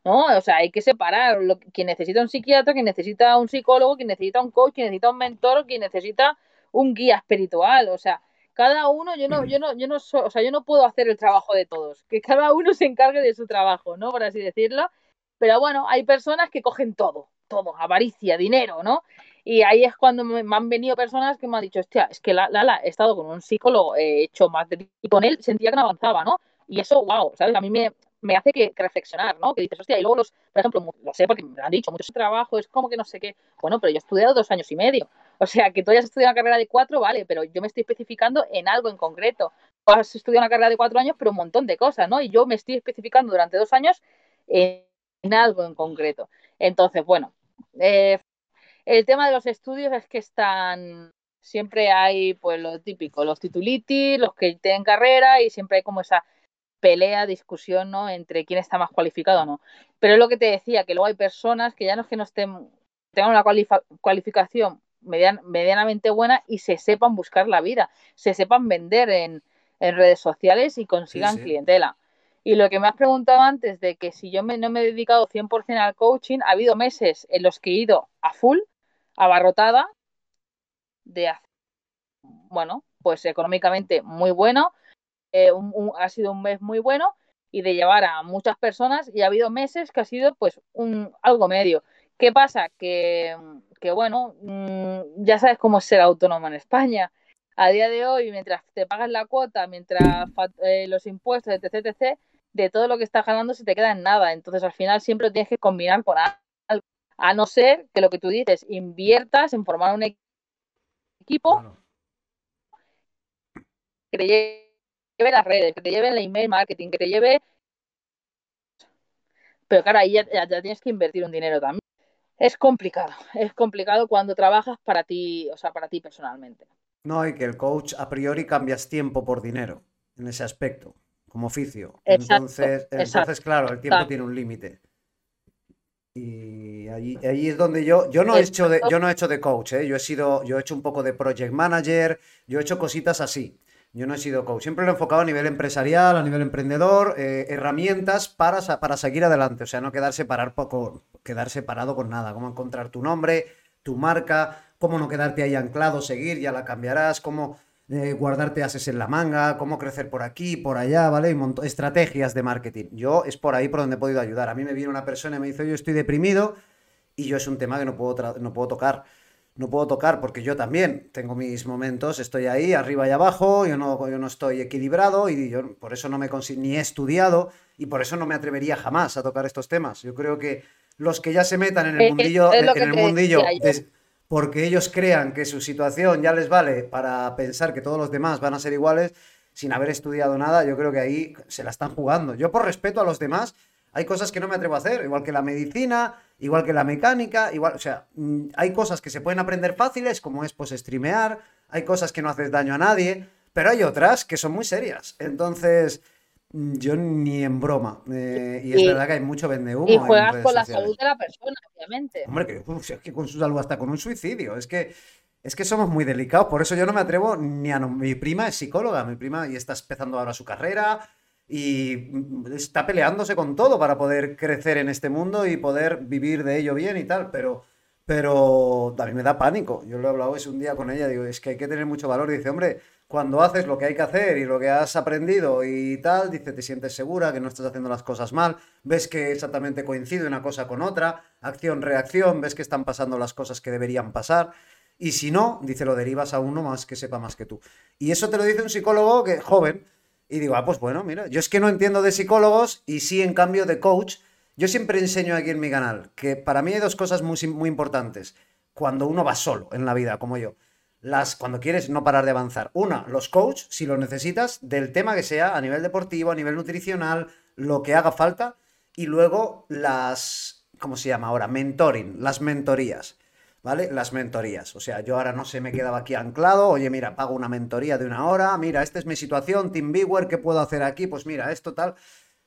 ¿no? O sea, hay que separar lo, quien necesita un psiquiatra, quien necesita un psicólogo, quien necesita un coach, quien necesita un mentor, quien necesita un guía espiritual. O sea, cada uno, yo no, yo no, yo no so- o sea, yo no puedo hacer el trabajo de todos. Que cada uno se encargue de su trabajo, ¿no? Por así decirlo. Pero bueno, hay personas que cogen todo, todo, avaricia, dinero, ¿no? Y ahí es cuando me, me han venido personas que me han dicho, hostia, es que la, la, la, he estado con un psicólogo, he hecho más de... Y con él sentía que no avanzaba, ¿no? Y eso, wow, ¿sabes? A mí me, me hace que, reflexionar, ¿no? Que dices, hostia, y luego los, por ejemplo, lo sé porque me lo han dicho, mucho trabajo, es como que no sé qué. Bueno, pero yo he estudiado dos años y medio. O sea, que tú hayas estudiado una carrera de cuatro, vale, pero yo me estoy especificando en algo en concreto. Tú has estudiado una carrera de cuatro años, pero un montón de cosas, ¿no? Y yo me estoy especificando durante dos años en, en algo en concreto. Entonces, bueno, eh, el tema de los estudios es que están, siempre hay pues lo típico, los titulitis, los que tienen carrera y siempre hay como esa pelea, discusión, ¿no? Entre quién está más cualificado o no. Pero es lo que te decía, que luego hay personas que ya no es que no estén, tengan una cualificación median- medianamente buena y se sepan buscar la vida, se sepan vender en, en redes sociales y consigan sí. clientela. Y lo que me has preguntado antes de que si yo me- no me he dedicado 100% al coaching, ha habido meses en los que he ido a full, abarrotada, de hacer, bueno, pues económicamente muy bueno, eh, un- un- ha sido un mes muy bueno y de llevar a muchas personas y ha habido meses que ha sido pues un algo medio. ¿Qué pasa? Que, que bueno, mm, ya sabes cómo es ser autónomo en España. A día de hoy, mientras te pagas la cuota, mientras eh, los impuestos, etc, etc, de todo lo que estás ganando se te queda en nada. Entonces, al final siempre lo tienes que combinar con algo. A no ser que lo que tú dices, inviertas en formar un equipo que te lleve las redes, que te lleve el email marketing, que te lleve... Pero claro, ahí ya, ya- ya tienes que invertir un dinero también. Es complicado, es complicado cuando trabajas para ti, o sea, para ti personalmente. No, y que el coach a priori cambias tiempo por dinero en ese aspecto, como oficio. Exacto, Entonces, exacto. entonces claro, el tiempo tiene un límite. Y allí, allí es donde yo, yo no he hecho de, yo no he hecho de coach, ¿eh? Yo he sido, yo he hecho un poco de project manager, yo he hecho cositas así. Yo no he sido coach. Siempre lo he enfocado a nivel empresarial, a nivel emprendedor, eh, herramientas para, para seguir adelante. O sea, no quedarse, parar poco, quedarse parado con nada. Cómo encontrar tu nombre, tu marca, cómo no quedarte ahí anclado, seguir, ya la cambiarás, cómo eh, guardarte ases en la manga, cómo crecer por aquí, por allá, ¿vale? Y estrategias de marketing. Yo es por ahí por donde he podido ayudar. A mí me viene una persona y me dice, yo estoy deprimido y yo es un tema que no puedo, no puedo tocar. No puedo tocar porque yo también tengo mis momentos, estoy ahí arriba y abajo, yo no, yo no estoy equilibrado y yo por eso no me ni he estudiado y por eso no me atrevería jamás a tocar estos temas. Yo creo que los que ya se metan en el mundillo, en el mundillo porque ellos crean que su situación ya les vale para pensar que todos los demás van a ser iguales sin haber estudiado nada, yo creo que ahí se la están jugando. Yo por respeto a los demás, hay cosas que no me atrevo a hacer, igual que la medicina, igual que la mecánica, igual, o sea, mm, hay cosas que se pueden aprender fáciles, como es pues streamear, hay cosas que no haces daño a nadie, pero hay otras que son muy serias. Entonces, mm, yo ni en broma. Eh, y es verdad que hay mucho vende Y juegas con la salud de la persona, obviamente. Hombre, que, es que con su salud hasta con un suicidio. Es que, es que somos muy delicados. Por eso yo no me atrevo ni a. mi prima es psicóloga, mi prima y está empezando ahora su carrera y está peleándose con todo para poder crecer en este mundo y poder vivir de ello bien y tal, pero, pero a mí me da pánico. Yo lo he hablado ese un día con ella, digo, es que hay que tener mucho valor. Dice, hombre, cuando haces lo que hay que hacer y lo que has aprendido y tal, dice, te sientes segura, que no estás haciendo las cosas mal, ves que exactamente coincide una cosa con otra, acción-reacción, ves que están pasando las cosas que deberían pasar. Y si no, dice, lo derivas a uno más que sepa más que tú. Y eso te lo dice un psicólogo que joven, y digo, ah, pues bueno, mira, yo es que no entiendo de psicólogos y sí, en cambio, de coach. Yo siempre enseño aquí en mi canal que para mí hay dos cosas muy, muy importantes cuando uno va solo en la vida, como yo. Las, cuando quieres no parar de avanzar. Una, los coach, si lo necesitas, del tema que sea, a nivel deportivo, a nivel nutricional, lo que haga falta. Y luego las, ¿cómo se llama ahora? Mentoring, las mentorías. ¿Vale? Las mentorías. O sea, yo ahora no se me quedaba aquí anclado, oye, mira, pago una mentoría de una hora, mira, esta es mi situación, TeamViewer, ¿qué puedo hacer aquí? Pues mira, esto tal.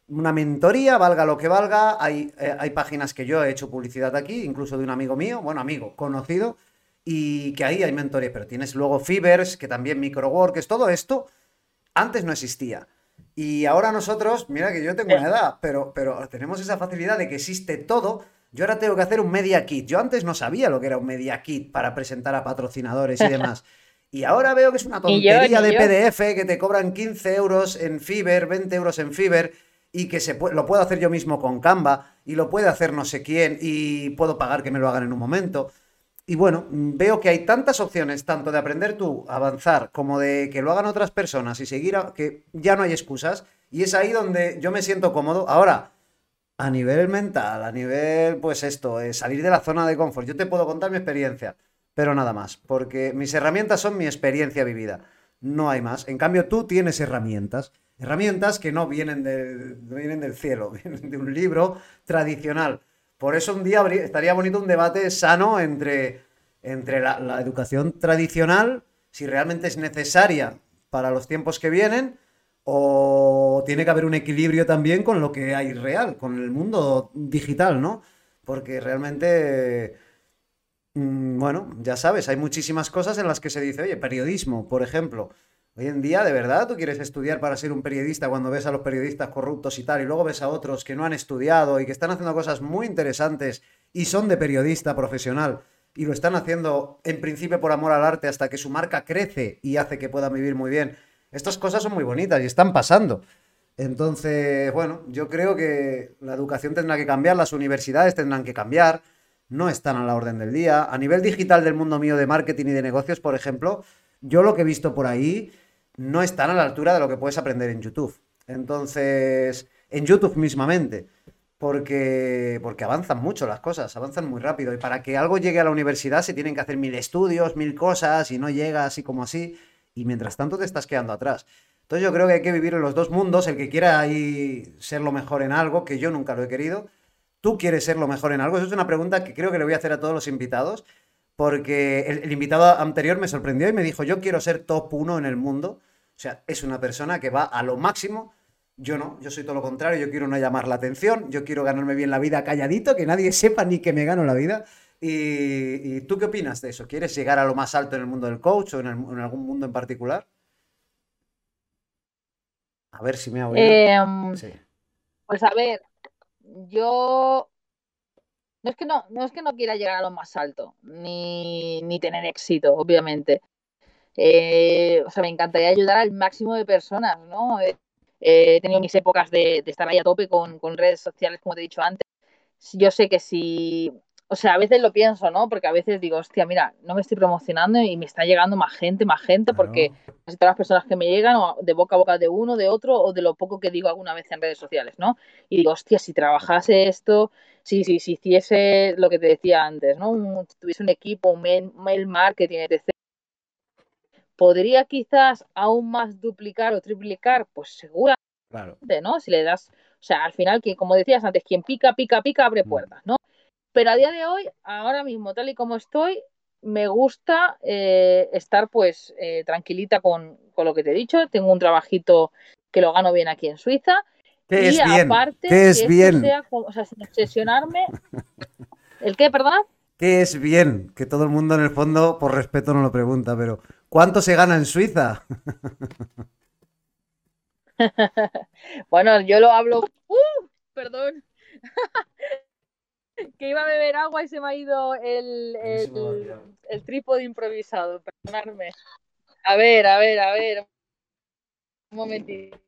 Una mentoría, valga lo que valga, hay, eh, hay páginas que yo he hecho publicidad aquí, incluso de un amigo mío, bueno, amigo, conocido, y que ahí hay mentoría, pero tienes luego Fibers, que también Microworks, todo esto antes no existía. Y ahora nosotros, mira que yo tengo una edad, pero, pero tenemos esa facilidad de que existe todo yo ahora tengo que hacer un media kit. Yo antes no sabía lo que era un media kit para presentar a patrocinadores y demás. Y ahora veo que es una tontería de PDF que te cobran 15 euros en Fiverr, 20 euros en Fiverr y que se lo puedo hacer yo mismo con Canva y lo puede hacer no sé quién y puedo pagar que me lo hagan en un momento. Y bueno, veo que hay tantas opciones, tanto de aprender tú, avanzar, como de que lo hagan otras personas y seguir, que ya no hay excusas. Y es ahí donde yo me siento cómodo. Ahora, a nivel mental, a nivel, pues esto, es salir de la zona de confort. Yo te puedo contar mi experiencia, pero nada más, porque mis herramientas son mi experiencia vivida. No hay más. En cambio, tú tienes herramientas. Herramientas que no vienen, vienen del cielo, vienen de un libro tradicional. Por eso un día estaría bonito un debate sano entre, entre la educación tradicional, si realmente es necesaria para los tiempos que vienen, o tiene que haber un equilibrio también con lo que hay real, con el mundo digital, ¿no? Porque realmente, mm, bueno, ya sabes, hay muchísimas cosas en las que se dice, oye, periodismo, por ejemplo. Hoy en día, ¿de verdad tú quieres estudiar para ser un periodista cuando ves a los periodistas corruptos y tal, y luego ves a otros que no han estudiado y que están haciendo cosas muy interesantes y son de periodista profesional y lo están haciendo en principio por amor al arte hasta que su marca crece y hace que puedan vivir muy bien? Estas cosas son muy bonitas y están pasando. Entonces, bueno, yo creo que la educación tendrá que cambiar, las universidades tendrán que cambiar, no están a la orden del día. A nivel digital del mundo mío de marketing y de negocios, por ejemplo, yo lo que he visto por ahí no están a la altura de lo que puedes aprender en YouTube. Entonces, en YouTube mismamente, porque, porque avanzan mucho las cosas, avanzan muy rápido. Y para que algo llegue a la universidad se tienen que hacer mil estudios, mil cosas, y no llega así como así y mientras tanto te estás quedando atrás. Entonces yo creo que hay que vivir en los dos mundos, el que quiera ahí ser lo mejor en algo, que yo nunca lo he querido, tú quieres ser lo mejor en algo, eso es una pregunta que creo que le voy a hacer a todos los invitados, porque el, invitado anterior me sorprendió y me dijo, yo quiero ser top uno en el mundo, o sea, es una persona que va a lo máximo, yo no, yo soy todo lo contrario, yo quiero no llamar la atención, yo quiero ganarme bien la vida calladito, que nadie sepa ni que me gano la vida. ¿Y, tú qué opinas de eso? ¿Quieres llegar a lo más alto en el mundo del coach o en, algún mundo en particular? A ver si me ha oído. Em, pues a ver, yo no es que no, no es que no quiera llegar a lo más alto, ni, ni tener éxito, obviamente. Eh, o sea, me encantaría ayudar al máximo de personas, ¿no? Eh, he tenido mis épocas de, de, estar ahí a tope con, con redes sociales, como te he dicho antes. Yo sé que si o sea, a veces lo pienso, ¿no? Porque a veces digo, hostia, mira, no me estoy promocionando y me está llegando más gente, más gente, claro. porque casi todas las personas que me llegan, o de boca a boca de uno, de otro, o de lo poco que digo alguna vez en redes sociales, ¿no? Y digo, hostia, si trabajase esto, si, si, si hiciese lo que te decía antes, ¿no? Un, si tuviese un equipo, un mail, mail marketing, etc. ¿Podría quizás aún más duplicar o triplicar? Pues seguramente, claro. ¿no? Si le das, o sea, al final, que como decías antes, quien pica, pica, pica, abre puertas, ¿no? Pero a día de hoy, ahora mismo, tal y como estoy, me gusta eh, estar pues eh, tranquilita con, con, lo que te he dicho. Tengo un trabajito que lo gano bien aquí en Suiza. ¿Qué y es bien? aparte, ¿Qué es que bien? Sea, o sea, sin obsesionarme. ¿El qué, perdón? ¿Qué es bien? Que todo el mundo en el fondo, por respeto, no lo pregunta, pero ¿cuánto se gana en Suiza? bueno, yo lo hablo. ¡Uh! Perdón. que iba a beber agua y se me ha ido el, el, el trípode improvisado. Perdonadme. A ver, a ver, a ver. Un momentito.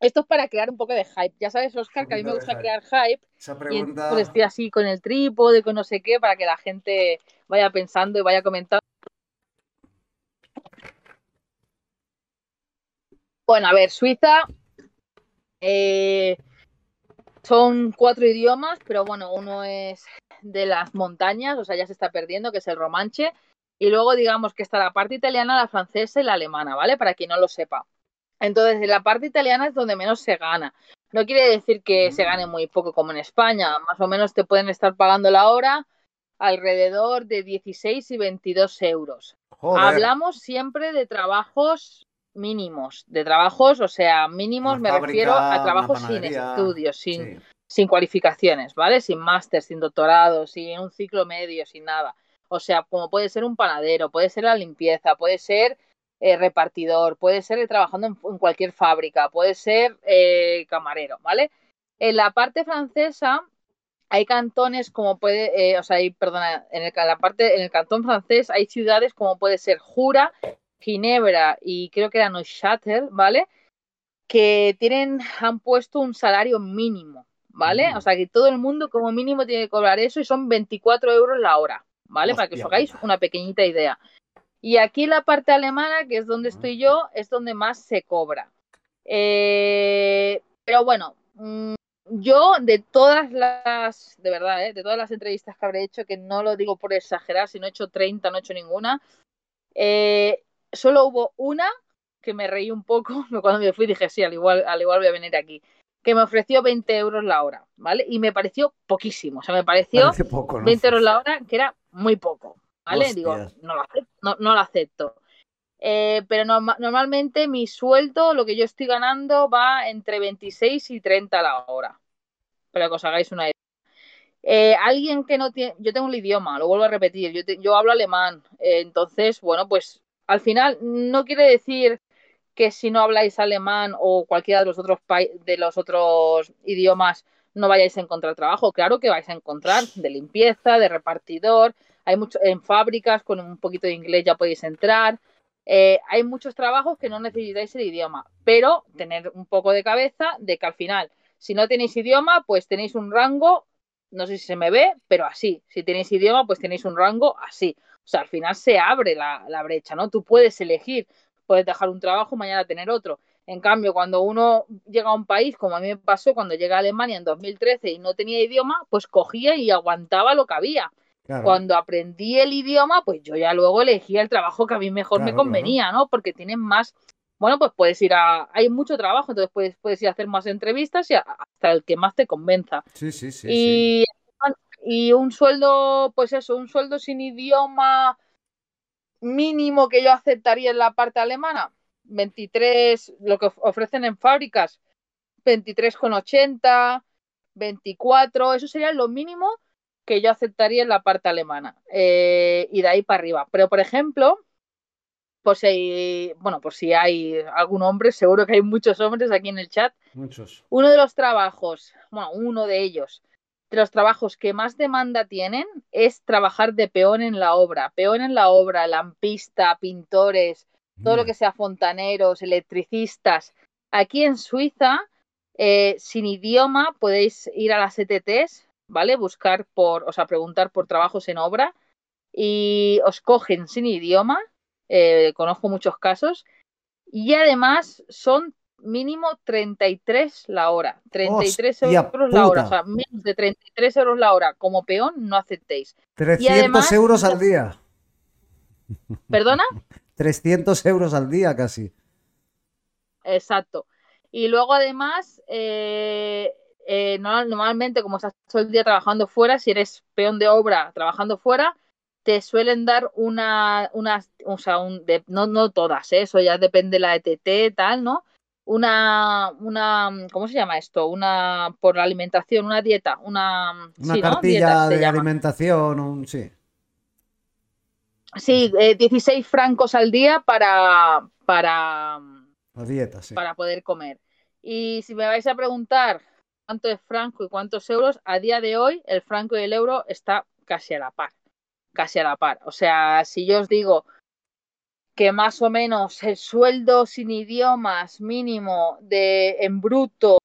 Esto es para crear un poco de hype. Ya sabes, Oscar, que a mí me gusta crear hype. Esa pregunta... Y pues estoy así con el trípode, con no sé qué, para que la gente vaya pensando y vaya comentando. Bueno, a ver, Suiza. Eh, son cuatro idiomas, pero bueno, uno es de las montañas, o sea, ya se está perdiendo, que es el romanche. Y luego digamos que está la parte italiana, la francesa y la alemana, ¿vale? Para quien no lo sepa. Entonces, en la parte italiana es donde menos se gana. No quiere decir que se gane muy poco como en España. Más o menos te pueden estar pagando la hora alrededor de 16 y 22 euros. Joder. Hablamos siempre de trabajos mínimos, de trabajos, o sea, mínimos Una me fábrica, refiero a trabajos sin estudios, sin, Sí. sin cualificaciones, ¿vale? Sin máster, sin doctorado, sin un ciclo medio, sin nada. O sea, como puede ser un panadero, puede ser la limpieza, puede ser eh, repartidor, puede ser eh, trabajando en, en cualquier fábrica, puede ser eh, camarero, ¿vale? En la parte francesa hay cantones como puede, eh, o sea, hay, perdona, en, el, en la parte, en el cantón francés hay ciudades como puede ser Jura, Ginebra y creo que era Neuchâtel, ¿vale? Que tienen, han puesto un salario mínimo, ¿vale? Mm. O sea, que todo el mundo como mínimo tiene que cobrar eso y son 24 euros la hora, ¿vale? Para que os hagáis puta. una pequeñita idea. Y aquí la parte alemana, que es donde estoy yo, es donde más se cobra. Eh, pero bueno, mm, yo de todas las, de verdad, ¿eh? de todas las entrevistas que habré hecho, que no lo digo por exagerar, si no he hecho 30, no he hecho ninguna, eh, solo hubo una que me reí un poco, cuando me fui dije, sí, al igual, al igual voy a venir aquí, que me ofreció 20 euros la hora, ¿vale? Y me pareció poquísimo, o sea, me pareció poco, ¿no? 20 euros la hora, que era muy poco, ¿vale? Digo, no lo acepto. No, no lo acepto. Eh, pero norma- normalmente mi sueldo, lo que yo estoy ganando, va entre 26 y 30 la hora. Para que os hagáis una idea. Eh, alguien que no tiene. Yo tengo el idioma, lo vuelvo a repetir. Yo, te- yo hablo alemán. eh, entonces, bueno, pues al final no quiere decir que si no habláis alemán o cualquiera de los otros de los otros idiomas no vayáis a encontrar trabajo. Claro que vais a encontrar de limpieza, de repartidor. Hay mucho en fábricas con un poquito de inglés ya podéis entrar. Eh, hay muchos trabajos que no necesitáis el idioma, pero tener un poco de cabeza de que al final, si no tenéis idioma, pues tenéis un rango, no sé si se me ve, pero así. Si tenéis idioma, pues tenéis un rango así. O sea, al final se abre la, la brecha, ¿no? Tú puedes elegir, puedes dejar un trabajo, mañana tener otro. En cambio, cuando uno llega a un país, como a mí me pasó cuando llegué a Alemania en 2013 y no tenía idioma, pues cogía y aguantaba lo que había. Claro. Cuando aprendí el idioma, pues yo ya luego elegía el trabajo que a mí mejor me Claro, convenía, ¿no? Porque tienen más, bueno, pues puedes ir a, hay mucho trabajo, entonces puedes, puedes ir a hacer más entrevistas y a- hasta el que más te convenza. Sí, sí, sí. sí. Y, un sueldo, pues eso, un sueldo sin idioma mínimo que yo aceptaría en la parte alemana, 23, lo que of- ofrecen en fábricas, 23,80, 24, eso sería lo mínimo que yo aceptaría en la parte alemana. Eh, y de ahí para arriba. Pero, por ejemplo, por si bueno, por si hay algún hombre, seguro que hay muchos hombres aquí en el chat. Muchos. Uno de los trabajos, bueno, uno de ellos, de los trabajos que más demanda tienen es trabajar de peón en la obra. Peón en la obra, lampista, pintores, todo lo que sea fontaneros, electricistas. Aquí en Suiza, eh, sin idioma, podéis ir a las ETTs, ¿vale? Buscar por, o sea, preguntar por trabajos en obra y os cogen sin idioma eh, conozco muchos casos, y además son mínimo 33 la hora, 33 euros la hora, o sea, menos de 33 euros la hora como peón no aceptéis. 300 euros al día. ¿Perdona? 300 euros al día casi. Exacto. Y luego además, eh, eh, normalmente como estás todo el día trabajando fuera, si eres peón de obra trabajando fuera, te suelen dar una, una o sea, un, no, no todas, ¿eh? eso ya depende de la ETT, tal, ¿no? Una, una, ¿cómo se llama esto? Una, por la alimentación, una dieta, una... Una cartilla de alimentación, un, sí. Sí, 16 eh, francos al día para, para, la dieta, sí. para poder comer. Y si me vais a preguntar cuánto es franco y cuántos euros, a día de hoy el franco y el euro está casi a la par casi a la par. O sea, si yo os digo que más o menos el sueldo sin idiomas mínimo de en bruto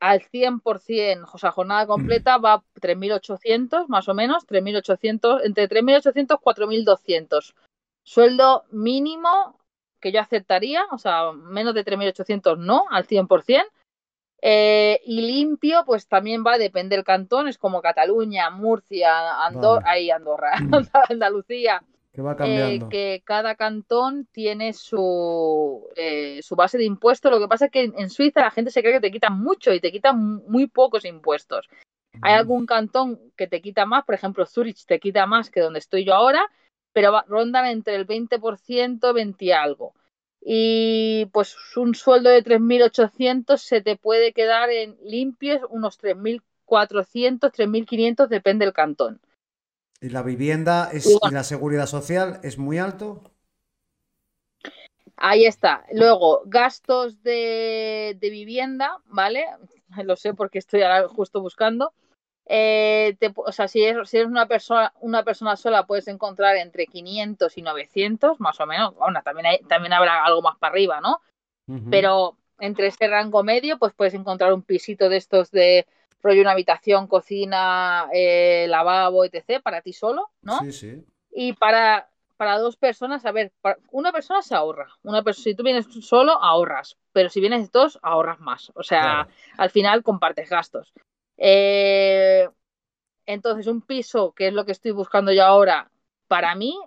al 100%, o sea, jornada completa va 3.800 más o menos, 3.800, entre 3.800 y 4.200. Sueldo mínimo que yo aceptaría, o sea, menos de 3.800 no, al 100%. Eh, y limpio, pues también va, depende del cantón, es como Cataluña, Murcia, Andorra, ahí Andorra, Andalucía. Que va cambiando. Eh, que cada cantón tiene su, eh, su base de impuestos. Lo que pasa es que en Suiza la gente se cree que te quitan mucho y te quitan muy pocos impuestos. Hay algún cantón que te quita más, por ejemplo, Zurich te quita más que donde estoy yo ahora, pero rondan entre el 20%, 20 y algo y pues un sueldo de 3.800 se te puede quedar en limpios unos 3.400, 3.500, depende del cantón. ¿Y la vivienda es, y la seguridad social es muy alto? Ahí está. Luego, gastos de, de vivienda, ¿vale? Lo sé porque estoy ahora justo buscando. Eh, o sea, si eres, una, persona, una persona sola, puedes encontrar entre 500 y 900, más o menos. Bueno, también, también habrá algo más para arriba, ¿no? Pero entre ese rango medio, pues puedes encontrar un pisito de estos de rollo una habitación, cocina, eh, lavabo, etc. para ti solo, ¿no? Sí, sí. Y para, para dos personas, a ver, una persona se ahorra. Una si tú vienes solo, ahorras. Pero si vienes dos, ahorras más. O sea, al final compartes gastos. Eh, entonces, un piso, que es lo que estoy buscando yo ahora, para mí,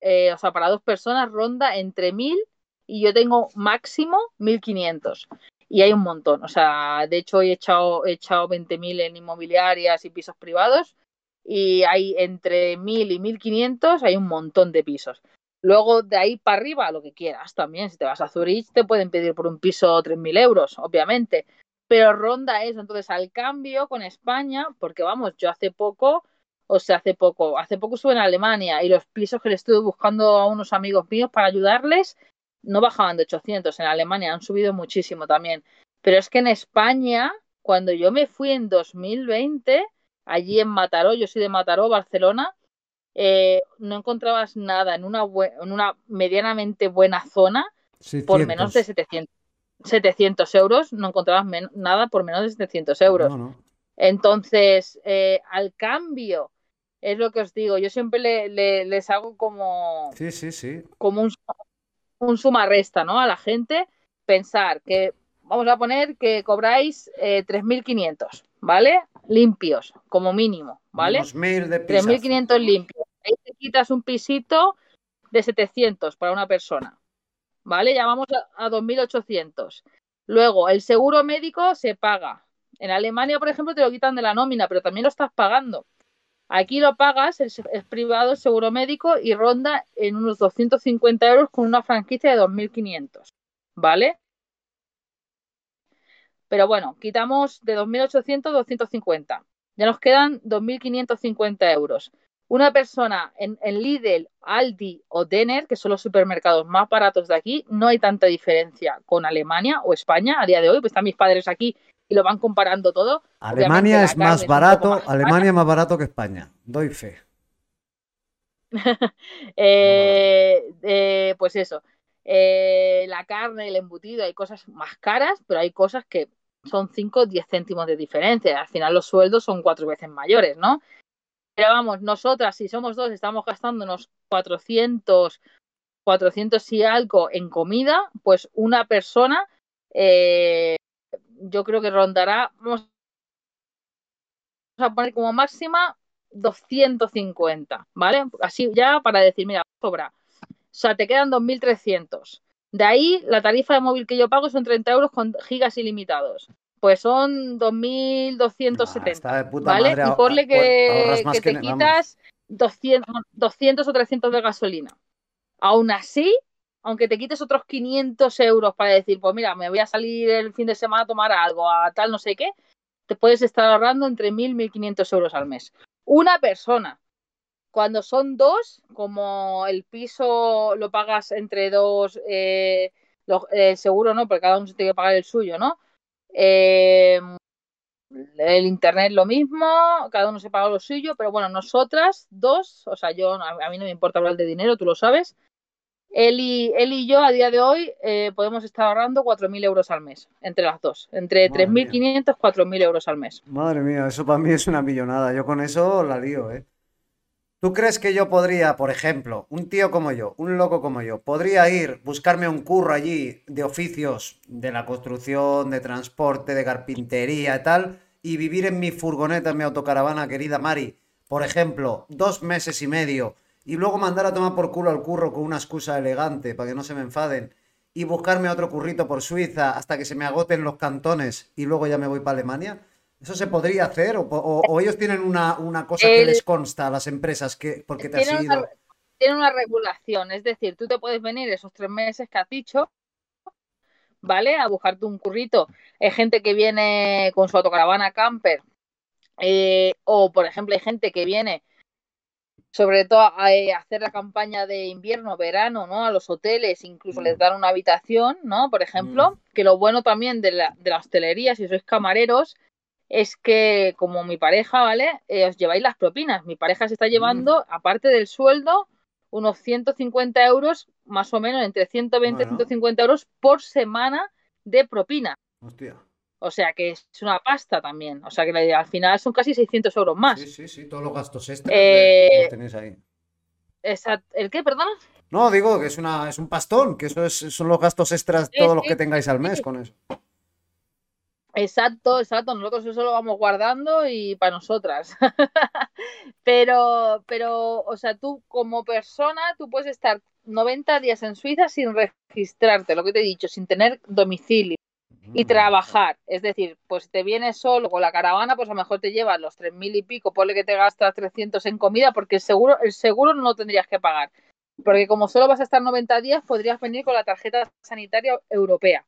eh, o sea, para dos personas, ronda entre 1000 y yo tengo máximo 1500. Y hay un montón. O sea, de hecho, he echado, he echado 20.000 en inmobiliarias y pisos privados. Y hay entre 1000 y 1500, hay un montón de pisos. Luego de ahí para arriba, lo que quieras también. Si te vas a Zurich, te pueden pedir por un piso 3.000 euros, obviamente pero ronda eso. Entonces, al cambio con España, porque vamos, yo hace poco, o sea, hace poco, hace poco estuve en Alemania y los pisos que le estuve buscando a unos amigos míos para ayudarles no bajaban de 800. En Alemania han subido muchísimo también. Pero es que en España, cuando yo me fui en 2020, allí en Mataró, yo soy de Mataró, Barcelona, eh, no encontrabas nada en una, en una medianamente buena zona por menos de 700. 700 euros, no encontrabas nada por menos de 700 euros. Entonces, eh, al cambio, es lo que os digo, yo siempre le, les hago como, sí, sí, sí. como un, un suma-resta, ¿no? A la gente, pensar que, vamos a poner que cobráis 3.500, eh, ¿vale? Limpios, como mínimo, ¿vale? 3.500 limpios. Ahí te quitas un pisito de 700 para una persona. ¿vale? Ya vamos a, 2.800. Luego, el seguro médico se paga. En Alemania, por ejemplo, te lo quitan de la nómina, pero también lo estás pagando. Aquí lo pagas, es, privado seguro médico y ronda en unos 250 euros con una franquicia de 2.500, ¿vale? Pero bueno, quitamos de 2.800 250. Ya nos quedan 2.550 euros. una persona en, Lidl, Aldi o Denner, que son los supermercados más baratos de aquí, no hay tanta diferencia con Alemania o España a día de hoy, pues están mis padres aquí y lo van comparando todo. Alemania es más barato, Alemania es más barato que España, doy fe. Eh, eh, pues eso, eh, la carne, el embutido, hay cosas más caras, pero hay cosas que son 5 o 10 céntimos de diferencia. Al final los sueldos son cuatro veces mayores, ¿no? Pero vamos, nosotras, si somos dos, estamos gastando unos 400, 400 y algo en comida, pues una persona, eh, yo creo que rondará, vamos a poner como máxima 250, ¿vale? Así ya para decir, mira, sobra. O sea, te quedan 2.300. De ahí, la tarifa de móvil que yo pago son 30 euros con gigas ilimitados pues son 2.270. ¿Vale? y ponle que, te quitas 200, o 300 de gasolina. Aún así, aunque te quites otros 500 euros para decir, pues mira, me voy a salir el fin de semana a tomar algo, a tal no sé qué, te puedes estar ahorrando entre 1.000 y 1.500 euros al mes. Una persona. Cuando son dos, como el piso lo pagas entre dos, eh, seguro no, porque cada uno se tiene que pagar el suyo, ¿no? Eh, el internet lo mismo, cada uno se paga lo suyo, pero bueno, nosotras dos, o sea, yo a mí no me importa hablar de dinero, tú lo sabes. Él y, él y yo a día de hoy eh, podemos estar ahorrando 4.000 euros al mes, entre las dos, entre 3.500 y 4.000 euros al mes. Madre mía, eso para mí es una millonada, yo con eso la lío, ¿eh? ¿Tú crees que yo podría, por ejemplo, un tío como yo, un loco como yo, podría ir, buscarme un curro allí de oficios de la construcción, de transporte, de carpintería y tal, y vivir en mi furgoneta, en mi autocaravana, querida Mari, por ejemplo, dos meses y medio, y luego mandar a tomar por culo al curro con una excusa elegante para que no se me enfaden, y buscarme otro currito por Suiza hasta que se me agoten los cantones y luego ya me voy para Alemania? ¿Eso se podría hacer? ¿O, ellos tienen una, cosa que les consta a las empresas que, porque te has ido? tienen una regulación, es decir, tú te puedes venir esos tres meses que has dicho, ¿vale? A buscarte un currito. Hay gente que viene con su autocaravana camper, eh, o por ejemplo, hay gente que viene sobre todo a, eh, hacer la campaña de invierno, verano, ¿no? A los hoteles, incluso les mm. dan una habitación, ¿no? Por ejemplo, mm. que lo bueno también de la, de la hostelería, si sois camareros, es que como mi pareja, ¿vale? Eh, os lleváis las propinas. Mi pareja se está mm. llevando, aparte del sueldo, unos 150 euros, más o menos, entre 120 y 150 euros por semana de propina. Hostia. O sea que es una pasta también. O sea que al final son casi 600 euros más. Sí, sí, sí, todos los gastos extras eh, los tenéis ahí. ¿El qué, perdona? No, digo que es, una, es un pastón, que eso son los gastos extras, todos los que tengáis al mes con eso. Exacto, exacto. Nosotros eso lo vamos guardando y para nosotras. pero, pero, o sea, tú como persona, tú puedes estar 90 días en Suiza sin registrarte, lo que te he dicho, sin tener domicilio y mm. trabajar. Es decir, pues te vienes solo con la caravana, pues a lo mejor te llevas los 3.000 y pico, ponle que te gastas 300 en comida, porque el seguro, el seguro no lo tendrías que pagar. Porque como solo vas a estar 90 días, podrías venir con la tarjeta sanitaria europea.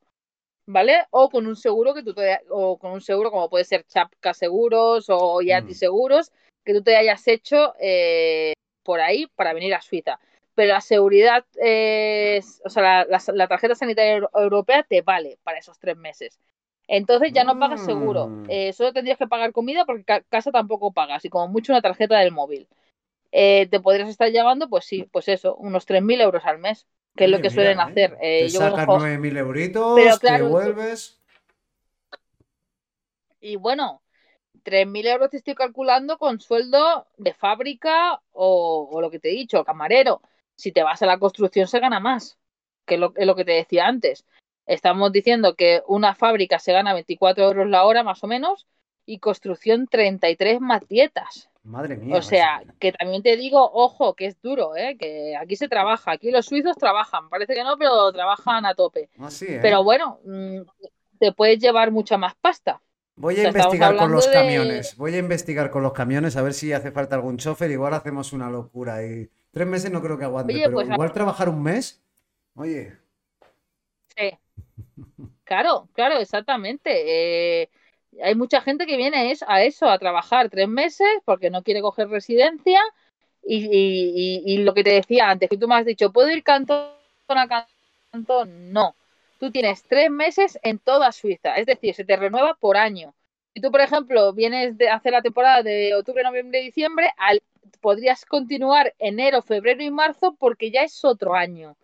¿vale? O con un seguro que tú te, o con un seguro como puede ser Chapka Seguros o Yati mm. Seguros que tú te hayas hecho eh, por ahí para venir a Suiza. Pero la seguridad, o sea, la, tarjeta sanitaria europea te vale para esos tres meses. Entonces ya no pagas seguro. Mm. Eh, solo tendrías que pagar comida porque casa tampoco pagas y como mucho una tarjeta del móvil. Eh, te podrías estar llevando, pues sí, pues eso, unos 3.000 euros al mes que es lo que suelen ¿eh? hacer. Eh, te sacas 9.000 euritos, te vuelves. Y bueno, 3.000 euros te estoy calculando con sueldo de fábrica o, lo que te he dicho, camarero. Si te vas a la construcción se gana más, que es lo, es lo que te decía antes. Estamos diciendo que una fábrica se gana 24 euros la hora más o menos y construcción 33 más dietas. Madre mía. O sea, que también te digo, ojo, que es duro, ¿eh? que aquí se trabaja, aquí los suizos trabajan, parece que no, pero trabajan a tope. Ah, ¿eh? Pero bueno, mm, te puedes llevar mucha más pasta. Voy a investigar con los camiones, voy a investigar con los camiones a ver si hace falta algún chofer, igual hacemos una locura y tres meses no creo que aguante, pero pues igual trabajar un mes, oye. Sí. Claro, claro, exactamente. Eh, hay mucha gente que viene a eso, a trabajar tres meses porque no quiere coger residencia Y, lo que te decía antes, que tú me has dicho, ¿puedo ir cantón a cantón? No. Tú tienes tres meses en toda Suiza, es decir, se te renueva por año. Si tú, por ejemplo, vienes de hacer la temporada de octubre, noviembre diciembre, al, podrías continuar enero, febrero y marzo porque ya es otro año.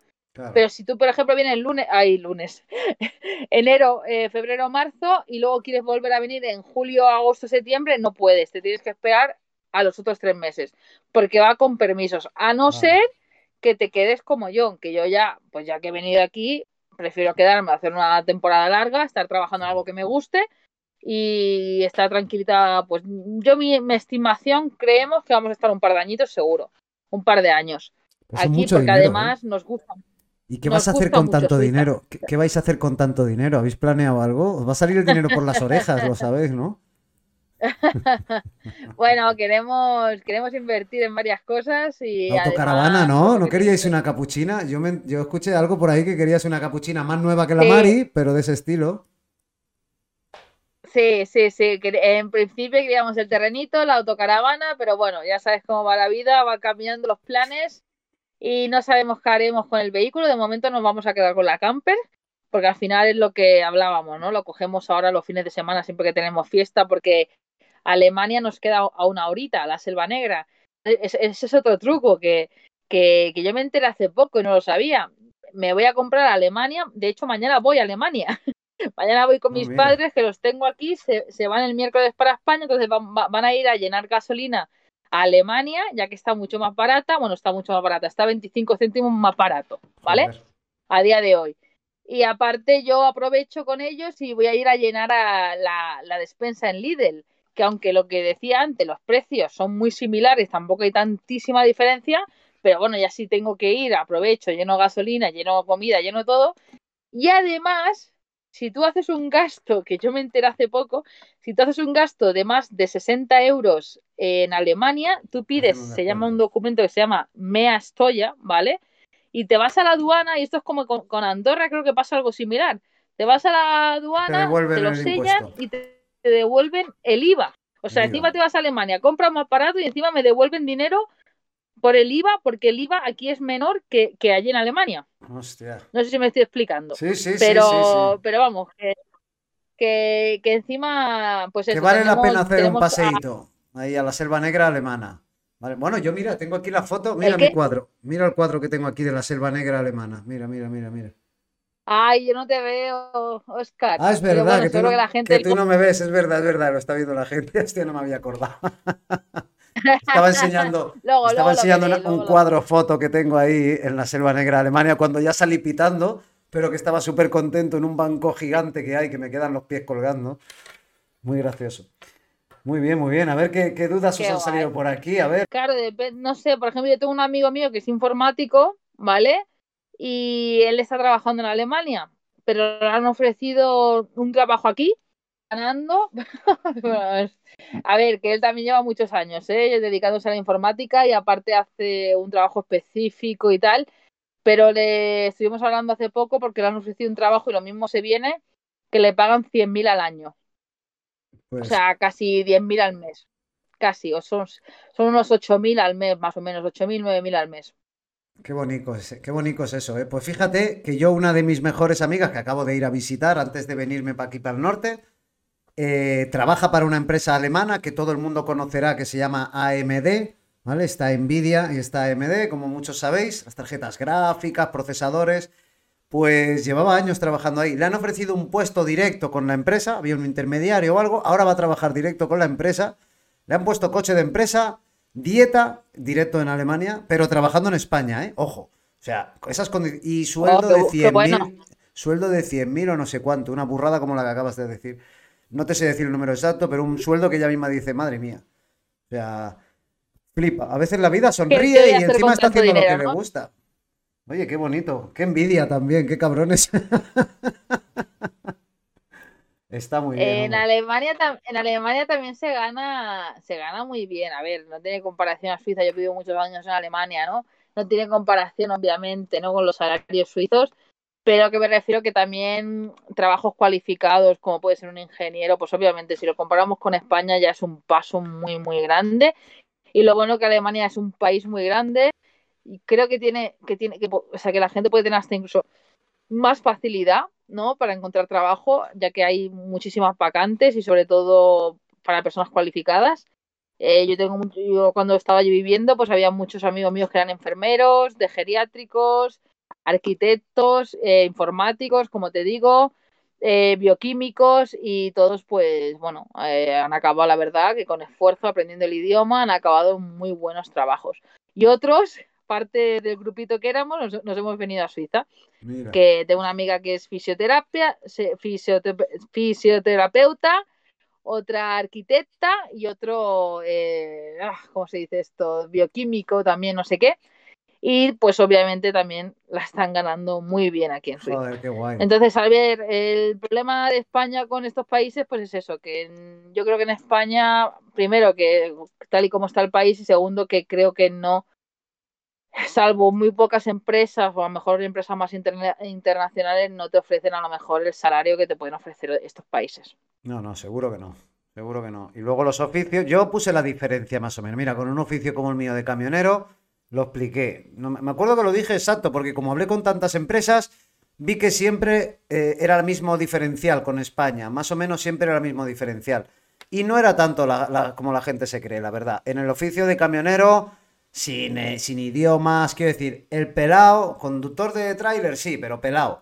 Pero si tú, por ejemplo, vienes lunes, ay, lunes, enero, eh, febrero, marzo y luego quieres volver a venir en julio, agosto, septiembre, no puedes, te tienes que esperar a los otros tres meses, porque va con permisos, a no ser que te quedes como yo, que yo ya, pues ya que he venido aquí, prefiero quedarme hacer una temporada larga, estar trabajando en algo que me guste y estar tranquilita, pues yo mi, mi estimación creemos que vamos a estar un par de añitos seguro, un par de años. Pues aquí porque ¿eh? además nos gusta ¿Y qué vas a hacer con tanto dinero? ¿Qué, vais a hacer con tanto dinero? ¿Habéis planeado algo? Os va a salir el dinero por las orejas, lo sabéis, ¿no? bueno, queremos, queremos invertir en varias cosas y. Autocaravana, ¿no? ¿No queríais una capuchina? Yo, me, yo escuché algo por ahí que querías una capuchina más nueva que la Mari, pero de ese estilo. Sí, sí, sí. En principio queríamos el terrenito, la autocaravana, pero bueno, ya sabes cómo va la vida, va cambiando los planes y no sabemos qué haremos con el vehículo. De momento nos vamos a quedar con la camper, porque al final es lo que hablábamos, ¿no? Lo cogemos ahora los fines de semana siempre que tenemos fiesta, porque Alemania nos queda a una horita, la Selva Negra. Ese es otro truco que, que, yo me enteré hace poco y no lo sabía. Me voy a comprar a Alemania, de hecho mañana voy a Alemania. mañana voy con mis padres, que los tengo aquí, se, se, van el miércoles para España, entonces van, van a ir a llenar gasolina Alemania, ya que está mucho más barata, bueno, está mucho más barata, está 25 céntimos más barato, ¿vale? A día de hoy. Y aparte yo aprovecho con ellos y voy a ir a llenar a la, despensa en Lidl, que aunque lo que decía antes, los precios son muy similares, tampoco hay tantísima diferencia, pero bueno, ya sí tengo que ir, aprovecho, lleno gasolina, lleno comida, lleno todo. Y además, si tú haces un gasto, que yo me enteré hace poco, si tú haces un gasto de más de 60 euros en Alemania, tú pides, se llama un documento que se llama Mea Stoya, ¿vale? Y te vas a la aduana, y esto es como con, Andorra, creo que pasa algo similar. Te vas a la aduana, te, lo sellan y te, devuelven el IVA. O sea, encima te vas a Alemania, compras más barato y encima me devuelven dinero por el IVA, porque el IVA aquí es menor que, que allí en Alemania. Hostia. No sé si me estoy explicando. Sí, sí, pero, sí, sí, Pero vamos, que, que, encima, pues Que vale la pena hacer un paseíto ahí a la Selva Negra alemana. Vale. Bueno, yo mira, tengo aquí la foto, mira mi cuadro, mira el cuadro que tengo aquí de la Selva Negra alemana. Mira, mira, mira, mira. Ay, yo no te veo, Oscar. Ah, es verdad, que, tú no, que, tú no, me ves, es verdad, es verdad, lo está viendo la gente. Hostia, no me había acordado. Estaba enseñando, estaba enseñando un cuadro foto que tengo ahí en la Selva Negra Alemania cuando ya salí pitando, pero que estaba súper contento en un banco gigante que hay que me quedan los pies colgando. Muy gracioso. Muy bien, muy bien. A ver qué, dudas os han salido por aquí. A ver. Claro, no sé, por ejemplo, yo tengo un amigo mío que es informático, ¿vale? Y él está trabajando en Alemania, pero le han ofrecido un trabajo aquí ganando. a ver, que él también lleva muchos años, ¿eh? dedicándose a la informática y aparte hace un trabajo específico y tal. Pero le estuvimos hablando hace poco porque le han ofrecido un trabajo y lo mismo se viene que le pagan 100.000 al año. O pues sea, casi 10.000 al mes. Casi, o son, son unos 8.000 al mes, más o menos, 8.000, 9.000 al mes. Qué bonito, es, qué bonito es eso, ¿eh? Pues fíjate que yo, una de mis mejores amigas que acabo de ir a visitar antes de venirme para aquí para el norte, eh, trabaja para una empresa alemana que todo el mundo conocerá que se llama AMD, ¿vale? Está Nvidia y está AMD, como muchos sabéis, las tarjetas gráficas, procesadores. Pues llevaba años trabajando ahí. Le han ofrecido un puesto directo con la empresa, había un intermediario o algo, ahora va a trabajar directo con la empresa. Le han puesto coche de empresa, dieta, directo en Alemania, pero trabajando en España, ¿eh? Ojo. O sea, esas condiciones. Y sueldo de 100.000. Sueldo de 100.000 o no sé cuánto, una burrada como la que acabas de decir no te sé decir el número exacto, pero un sueldo que ella misma dice, madre mía. O sea, flipa. A veces la vida sonríe y encima está haciendo lo que le gusta. Oye, qué bonito. Qué envidia también, qué cabrones. Está muy bien. En Alemania, en Alemania también se gana, se gana muy bien. A ver, no tiene comparación a Suiza. Yo he vivido muchos años en Alemania, ¿no? No tiene comparación, obviamente, ¿no? Con los salarios suizos pero que me refiero que también trabajos cualificados, como puede ser un ingeniero, pues obviamente si lo comparamos con España ya es un paso muy, muy grande. Y lo bueno que Alemania es un país muy grande y creo que tiene, que tiene, que, o sea, que la gente puede tener hasta incluso más facilidad, ¿no? Para encontrar trabajo, ya que hay muchísimas vacantes y sobre todo para personas cualificadas. Eh, yo tengo yo cuando estaba yo viviendo, pues había muchos amigos míos que eran enfermeros, de geriátricos, arquitectos, eh, informáticos, como te digo, eh, bioquímicos y todos, pues, bueno, han acabado, la verdad, que con esfuerzo, aprendiendo el idioma, han acabado muy buenos trabajos. Y otros, parte del grupito que éramos, nos, hemos venido a Suiza. Que tengo una amiga que es fisioterapia, fisioterapeuta otra arquitecta y otro, eh, ah, ¿cómo se dice esto? Bioquímico también, no sé qué. Y pues obviamente también la están ganando muy bien aquí en Suiza. Joder, qué guay. Entonces, al ver el problema de España con estos países, pues es eso, que yo creo que en España, primero que tal y como está el país y segundo que creo que no salvo muy pocas empresas o a lo mejor empresas más internacionales no te ofrecen a lo mejor el salario que te pueden ofrecer estos países. No, no, seguro que no. Seguro que no. Y luego los oficios, yo puse la diferencia más o menos. Mira, con un oficio como el mío de camionero, lo expliqué. No, me acuerdo que lo dije exacto, porque como hablé con tantas empresas, vi que siempre eh, era el mismo diferencial con España. Más o menos siempre era el mismo diferencial. Y no era tanto como la gente se cree, la verdad. En el oficio de camionero sin, eh, sin idiomas, quiero decir, el pelao, conductor de tráiler, sí, pero pelao,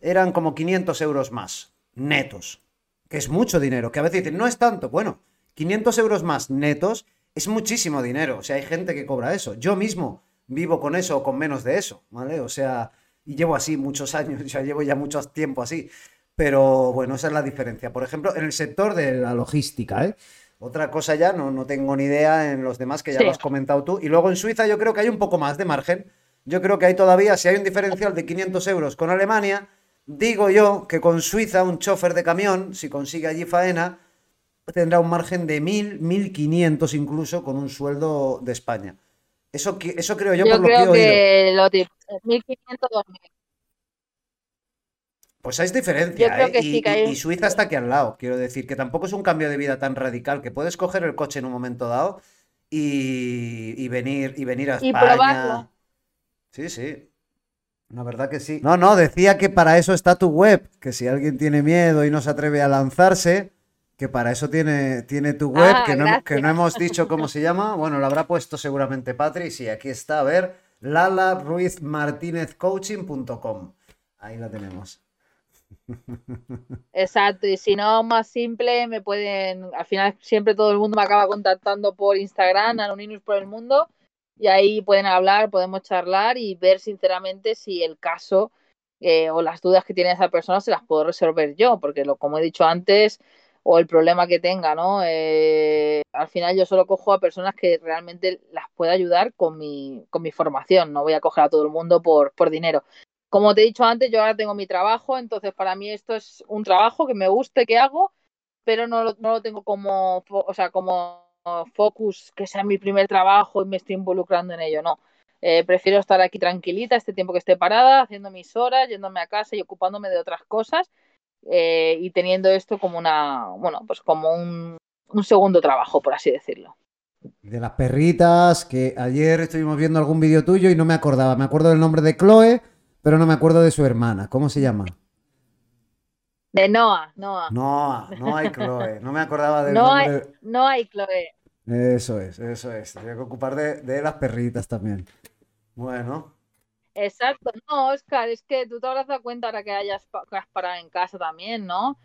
eran como 500 euros más, netos, que es mucho dinero, que a veces dicen, no es tanto, bueno, 500 euros más netos es muchísimo dinero, o sea, hay gente que cobra eso, yo mismo vivo con eso o con menos de eso, ¿vale? O sea, y llevo así muchos años, ya llevo ya mucho tiempo así, pero bueno, esa es la diferencia. Por ejemplo, en el sector de la logística, ¿eh? Otra cosa ya, no, no tengo ni idea en los demás que ya lo has comentado tú. Y luego en Suiza yo creo que hay un poco más de margen. Yo creo que hay todavía, si hay un diferencial de 500 euros con Alemania, digo yo que con Suiza un chofer de camión, si consigue allí faena, tendrá un margen de 1.000, 1.500 incluso con un sueldo de España. Eso, eso creo yo, por lo que he oído. que lo 1.500, 2.000. Pues hay diferencia, ¿eh? y, Suiza está aquí al lado. Quiero decir que tampoco es un cambio de vida tan radical que puedes coger el coche en un momento dado y, venir y venir a España. Sí, sí. La verdad que sí. No, no, decía que para eso está tu web, que si alguien tiene miedo y no se atreve a lanzarse, que para eso tiene, tiene tu web, ah, que, no, que, no, hemos dicho cómo se llama. Bueno, lo habrá puesto seguramente Patri. Sí, aquí está, a ver, lalaruizmartinezcoaching.com. Ahí la tenemos. Exacto, y si no, más simple, me pueden, al final siempre todo el mundo me acaba contactando por Instagram, Anonymous por el mundo, y ahí pueden hablar, podemos charlar y ver sinceramente si el caso eh, o las dudas que tiene esa persona se las puedo resolver yo, porque lo, como he dicho antes, o el problema que tenga, ¿no? Eh, al final yo solo cojo a personas que realmente las pueda ayudar con mi, con mi formación, no voy a coger a todo el mundo por, por dinero como te he dicho antes, yo ahora tengo mi trabajo, entonces para mí esto es un trabajo que me guste, que hago, pero no lo, no lo tengo como, o sea, como focus, que sea mi primer trabajo y me estoy involucrando en ello, no. Eh, prefiero estar aquí tranquilita este tiempo que esté parada, haciendo mis horas, yéndome a casa y ocupándome de otras cosas eh, y teniendo esto como una, bueno, pues como un, un segundo trabajo, por así decirlo. De las perritas, que ayer estuvimos viendo algún vídeo tuyo y no me acordaba. Me acuerdo del nombre de Chloe, pero no me acuerdo de su hermana. ¿Cómo se llama? De Noah, Noah. Noah, no hay Chloe. No me acordaba del no nombre. Hay, no hay Chloe. Eso es, eso es. Tenía que ocupar de, las perritas también. Bueno. Exacto. No, Oscar, es que tú te habrás dado cuenta ahora que hayas parado en casa también, ¿no?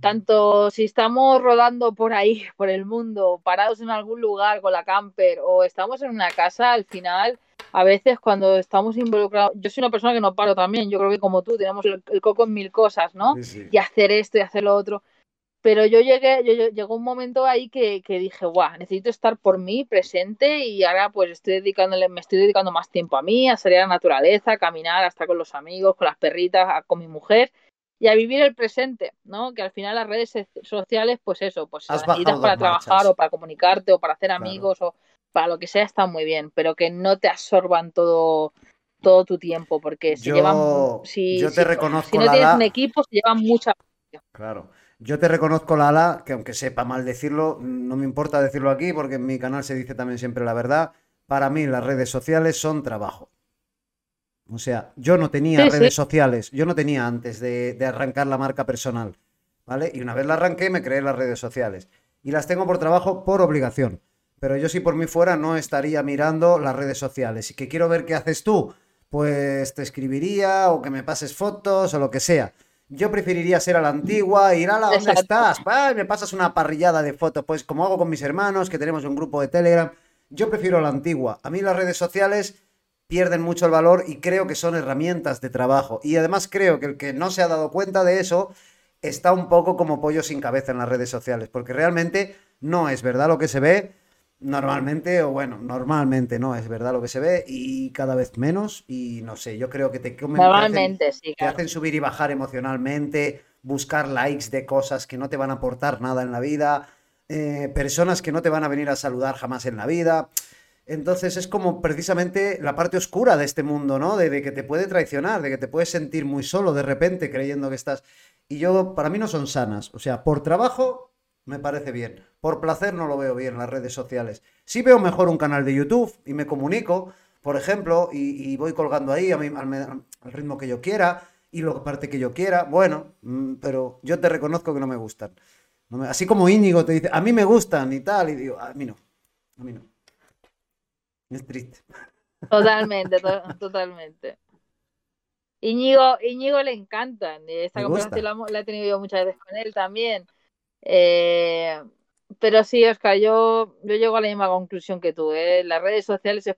Tanto si estamos rodando por ahí, por el mundo, parados en algún lugar con la camper o estamos en una casa, al final a veces cuando estamos involucrados, yo soy una persona que no paro también, yo creo que como tú, tenemos el, coco en mil cosas, ¿no? Y hacer esto y hacer lo otro. Pero yo llegué, yo, llegó un momento ahí que, dije, guau, necesito estar por mí presente y ahora pues estoy dedicándole, me estoy dedicando más tiempo a mí, a salir a la naturaleza, a caminar, a estar con los amigos, con las perritas, con mi mujer y a vivir el presente, ¿no? Que al final las redes sociales, pues eso, pues necesitas para trabajar o para comunicarte o para hacer amigos o para lo que sea está muy bien, pero que no te absorban todo todo tu tiempo, porque llevan, si, yo te reconozco si no tienes un equipo, se llevan mucha Claro. Yo te reconozco, Lala, que aunque sepa mal decirlo, no me importa decirlo aquí porque en mi canal se dice también siempre la verdad. Para mí las redes sociales son trabajo. O sea, yo no tenía redes sociales, yo no tenía antes de, de, arrancar la marca personal, ¿vale? Y una vez la arranqué me creé las redes sociales. Y las tengo por trabajo, por obligación. Pero yo si por mí fuera no estaría mirando las redes sociales. Y que quiero ver qué haces tú, pues te escribiría o que me pases fotos o lo que sea. Yo preferiría ser a la antigua, ir a la ¿dónde estás? me pasas una parrillada de fotos, pues como hago con mis hermanos, que tenemos un grupo de Telegram. Yo prefiero la antigua. A mí las redes sociales pierden mucho el valor y creo que son herramientas de trabajo. Y además creo que el que no se ha dado cuenta de eso está un poco como pollo sin cabeza en las redes sociales, porque realmente no es verdad lo que se ve normalmente, o bueno, normalmente no es verdad lo que se ve y cada vez menos y no sé, yo creo que te comen, normalmente, te hacen, sí, te hacen subir y bajar emocionalmente, buscar likes de cosas que no te van a aportar nada en la vida, eh, personas que no te van a venir a saludar jamás en la vida. Entonces es como precisamente la parte oscura de este mundo, ¿no? De, que te puede traicionar, de que te puedes sentir muy solo de repente creyendo que estás... Y yo, para mí no son sanas. O sea, por trabajo me parece bien. Por placer no lo veo bien las redes sociales. Sí veo mejor un canal de YouTube y me comunico, por ejemplo, y, voy colgando ahí al, ritmo que yo quiera y lo parte que yo quiera. Bueno, mm, pero yo te reconozco que no me gustan. así como Íñigo te dice, a mí me gustan y tal, y digo, a mí no. A mí no. Es triste. Totalmente, totalmente. Íñigo, Íñigo le encantan. Esta conversación la, he tenido yo muchas veces con él también. Eh, pero sí, Oscar, yo, yo llego a la misma conclusión que tú. ¿eh? Las redes sociales es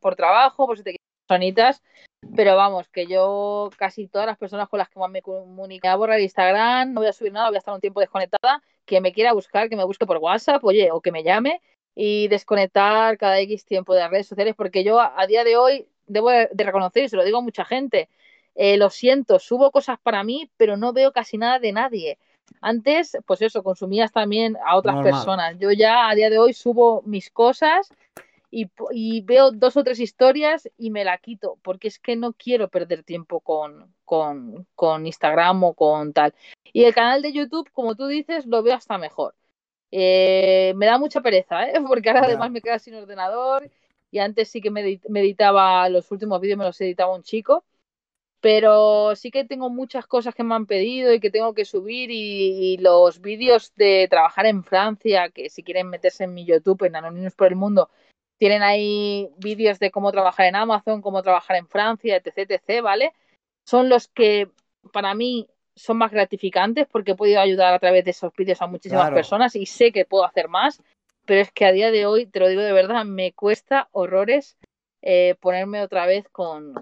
por trabajo, por si te quieres pero vamos, que yo casi todas las personas con las que más me comunico, a borrar Instagram, no voy a subir nada, voy a estar un tiempo desconectada, que me quiera buscar, que me busque por WhatsApp, oye, o que me llame y desconectar cada X tiempo de las redes sociales, porque yo a, día de hoy debo de, reconocer, y se lo digo a mucha gente, eh, lo siento, subo cosas para mí, pero no veo casi nada de nadie. Antes, pues eso, consumías también a otras personas. Yo ya a día de hoy subo mis cosas y, veo dos o tres historias y me la quito, porque es que no quiero perder tiempo con, con, Instagram o con tal. Y el canal de YouTube, como tú dices, lo veo hasta mejor. Eh, me da mucha pereza, ¿eh? porque ahora además me queda sin ordenador y antes sí que me editaba los últimos vídeos, me los editaba un chico pero sí que tengo muchas cosas que me han pedido y que tengo que subir y, los vídeos de trabajar en Francia, que si quieren meterse en mi YouTube, en Anónimos por el Mundo, tienen ahí vídeos de cómo trabajar en Amazon, cómo trabajar en Francia, etc, etc, ¿vale? Son los que para mí son más gratificantes porque he podido ayudar a través de esos vídeos a muchísimas personas y sé que puedo hacer más, pero es que a día de hoy, te lo digo de verdad, me cuesta horrores eh, ponerme otra vez con,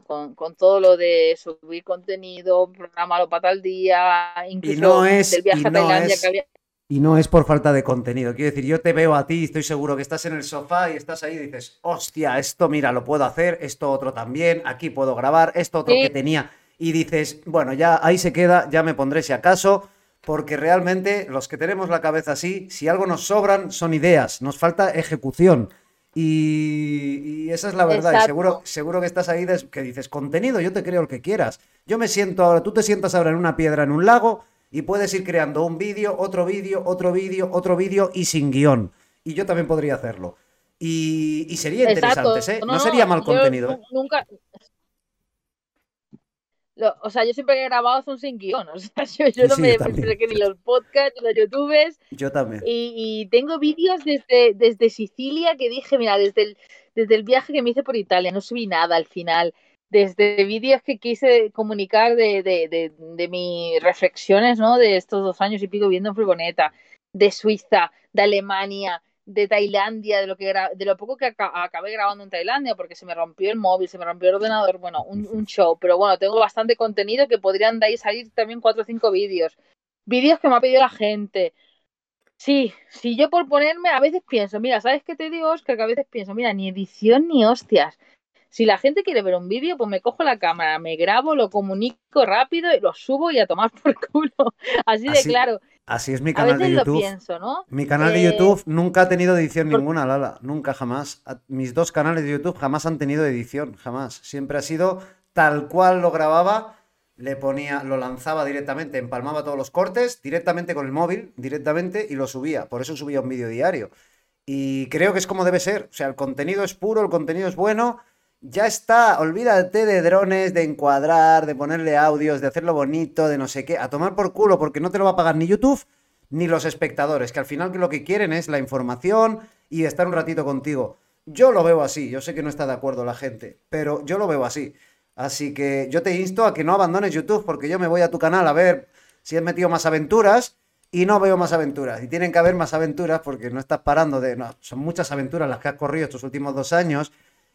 todo lo de subir contenido, programarlo para tal día, incluso y no es, del viaje a Tailandia que había... Y no es por falta de contenido. Quiero decir, yo te veo a ti, estoy seguro que estás en el sofá y estás ahí y dices, hostia, esto mira, lo puedo hacer, esto otro también, aquí puedo grabar, esto otro que tenía. Y dices, bueno, ya ahí se queda, ya me pondré si acaso, porque realmente los que tenemos la cabeza así, si algo nos sobran, son ideas, nos falta ejecución. Y, esa es la verdad. Y seguro, seguro que estás ahí que dices, contenido, yo te creo el que quieras. Yo me siento ahora, tú te sientas ahora en una piedra, en un lago, y puedes ir creando un vídeo, otro vídeo, otro vídeo, otro vídeo y sin guion. Y yo también podría hacerlo. Y, sería interesante, ¿eh? No, sería mal contenido. ¿eh? Nunca, o sea, yo siempre he grabado son sin guion. O sea, yo, no me que ni los podcasts, ni los youtubers. Yo también. Y, tengo vídeos desde, desde Sicilia que dije, mira, desde el, desde el viaje que me hice por Italia, no subí nada al final. Desde vídeos que quise comunicar de, de, de, de mis reflexiones, ¿no? De estos dos años y pico viendo en furgoneta, de Suiza, de Alemania, de Tailandia, de lo que de lo poco que acabé grabando en Tailandia, porque se me rompió el móvil, se me rompió el ordenador, bueno, un, show, pero bueno, tengo bastante contenido que podrían de ahí salir también cuatro o cinco vídeos. Vídeos que me ha pedido la gente. Sí, si yo por ponerme, a veces pienso, mira, ¿sabes qué te digo, Oscar? Que a veces pienso, mira, ni edición ni hostias. Si la gente quiere ver un vídeo, pues me cojo la cámara, me grabo, lo comunico rápido y lo subo y a tomar por culo. Así de claro. Así es mi canal de YouTube. Mi canal de YouTube nunca ha tenido edición ninguna, Lala. Nunca, jamás. Mis dos canales de YouTube jamás han tenido edición, jamás. Siempre ha sido tal cual lo grababa le ponía, lo lanzaba directamente, empalmaba todos los cortes directamente con el móvil, directamente, y lo subía. Por eso subía un vídeo diario. Y creo que es como debe ser. O sea, el contenido es puro, el contenido es bueno. Ya está, olvídate de drones, de encuadrar, de ponerle audios, de hacerlo bonito, de no sé qué. A tomar por culo porque no te lo va a pagar ni YouTube ni los espectadores, que al final lo que quieren es la información y estar un ratito contigo. Yo lo veo así, yo sé que no está de acuerdo la gente, pero yo lo veo así. Así que yo te insto a que no abandones YouTube porque yo me voy a tu canal a ver si has metido más aventuras y no veo más aventuras. Y tienen que haber más aventuras porque no estás parando de... Son muchas aventuras las que has corrido estos últimos dos años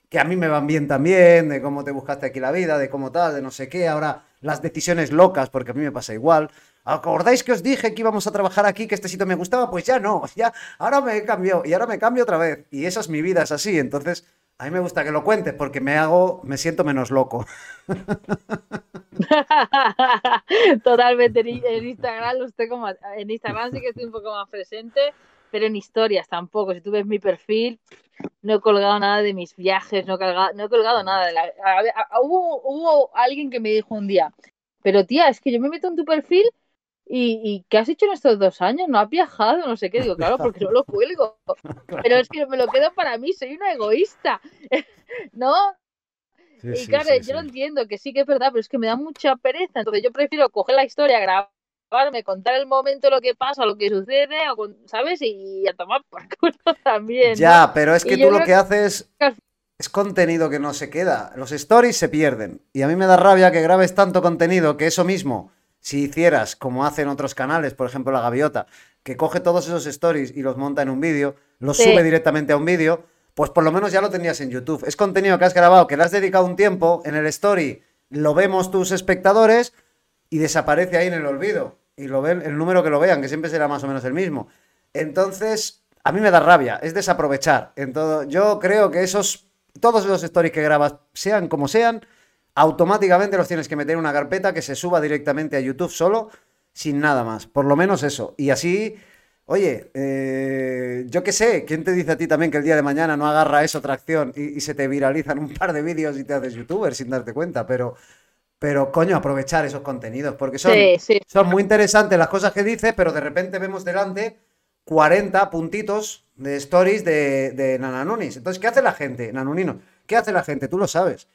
que a mí me van bien también, de cómo te buscaste aquí la vida, de cómo tal, de no sé qué. Ahora las decisiones locas, porque a mí me pasa igual. ¿Acordáis que os dije que íbamos a trabajar aquí, que este sitio me gustaba? Pues ya no, ya, ahora me cambio y ahora me cambio otra vez. Y esa es mi vida, es así. Entonces, a mí me gusta que lo cuentes porque me hago, me siento menos loco. Totalmente. En Instagram, usted como, en Instagram sí que estoy un poco más presente, pero en historias tampoco. Si tú ves mi perfil, no he colgado nada de mis viajes, no he colgado, no he colgado nada. De la, hubo, hubo alguien que me dijo un día, pero tía, es que yo me meto en tu perfil ¿Y, qué has hecho en estos dos años? ¿No has viajado? No sé qué. Digo, claro, porque no lo cuelgo. Pero es que me lo quedo para mí, soy una egoísta. ¿No? y claro, yo lo entiendo, que sí que es verdad, pero es que me da mucha pereza. Entonces yo prefiero coger la historia, grabarme, contar el momento, lo que pasa, lo que sucede, ¿sabes? Y a tomar por culo también. Ya, pero es que tú lo que haces es contenido que no se queda. Los stories se pierden. Y a mí me da rabia que grabes tanto contenido que eso mismo si hicieras como hacen otros canales, por ejemplo la Gaviota, que coge todos esos stories y los monta en un vídeo, los sube directamente a un vídeo, pues por lo menos ya lo tenías en YouTube. Es contenido que has grabado, que le has dedicado un tiempo, en el story lo vemos tus espectadores y desaparece ahí en el olvido. Y lo ven, el número que lo vean, que siempre será más o menos el mismo. Entonces, a mí me da rabia, es desaprovechar. En todo, yo creo que esos, todos esos stories que grabas, sean como sean, automáticamente los tienes que meter en una carpeta que se suba directamente a YouTube solo, sin nada más. Por lo menos eso. Y así, oye, eh, yo qué sé, ¿quién te dice a ti también que el día de mañana no agarra eso tracción y, y se te viralizan un par de vídeos y te haces youtuber sin darte cuenta? Pero, pero coño, aprovechar esos contenidos, porque son, son muy interesantes las cosas que dices, pero de repente vemos delante 40 puntitos de stories de, de Nananunis. Entonces, ¿qué hace la gente, Nanunino? ¿Qué hace la gente? Tú lo sabes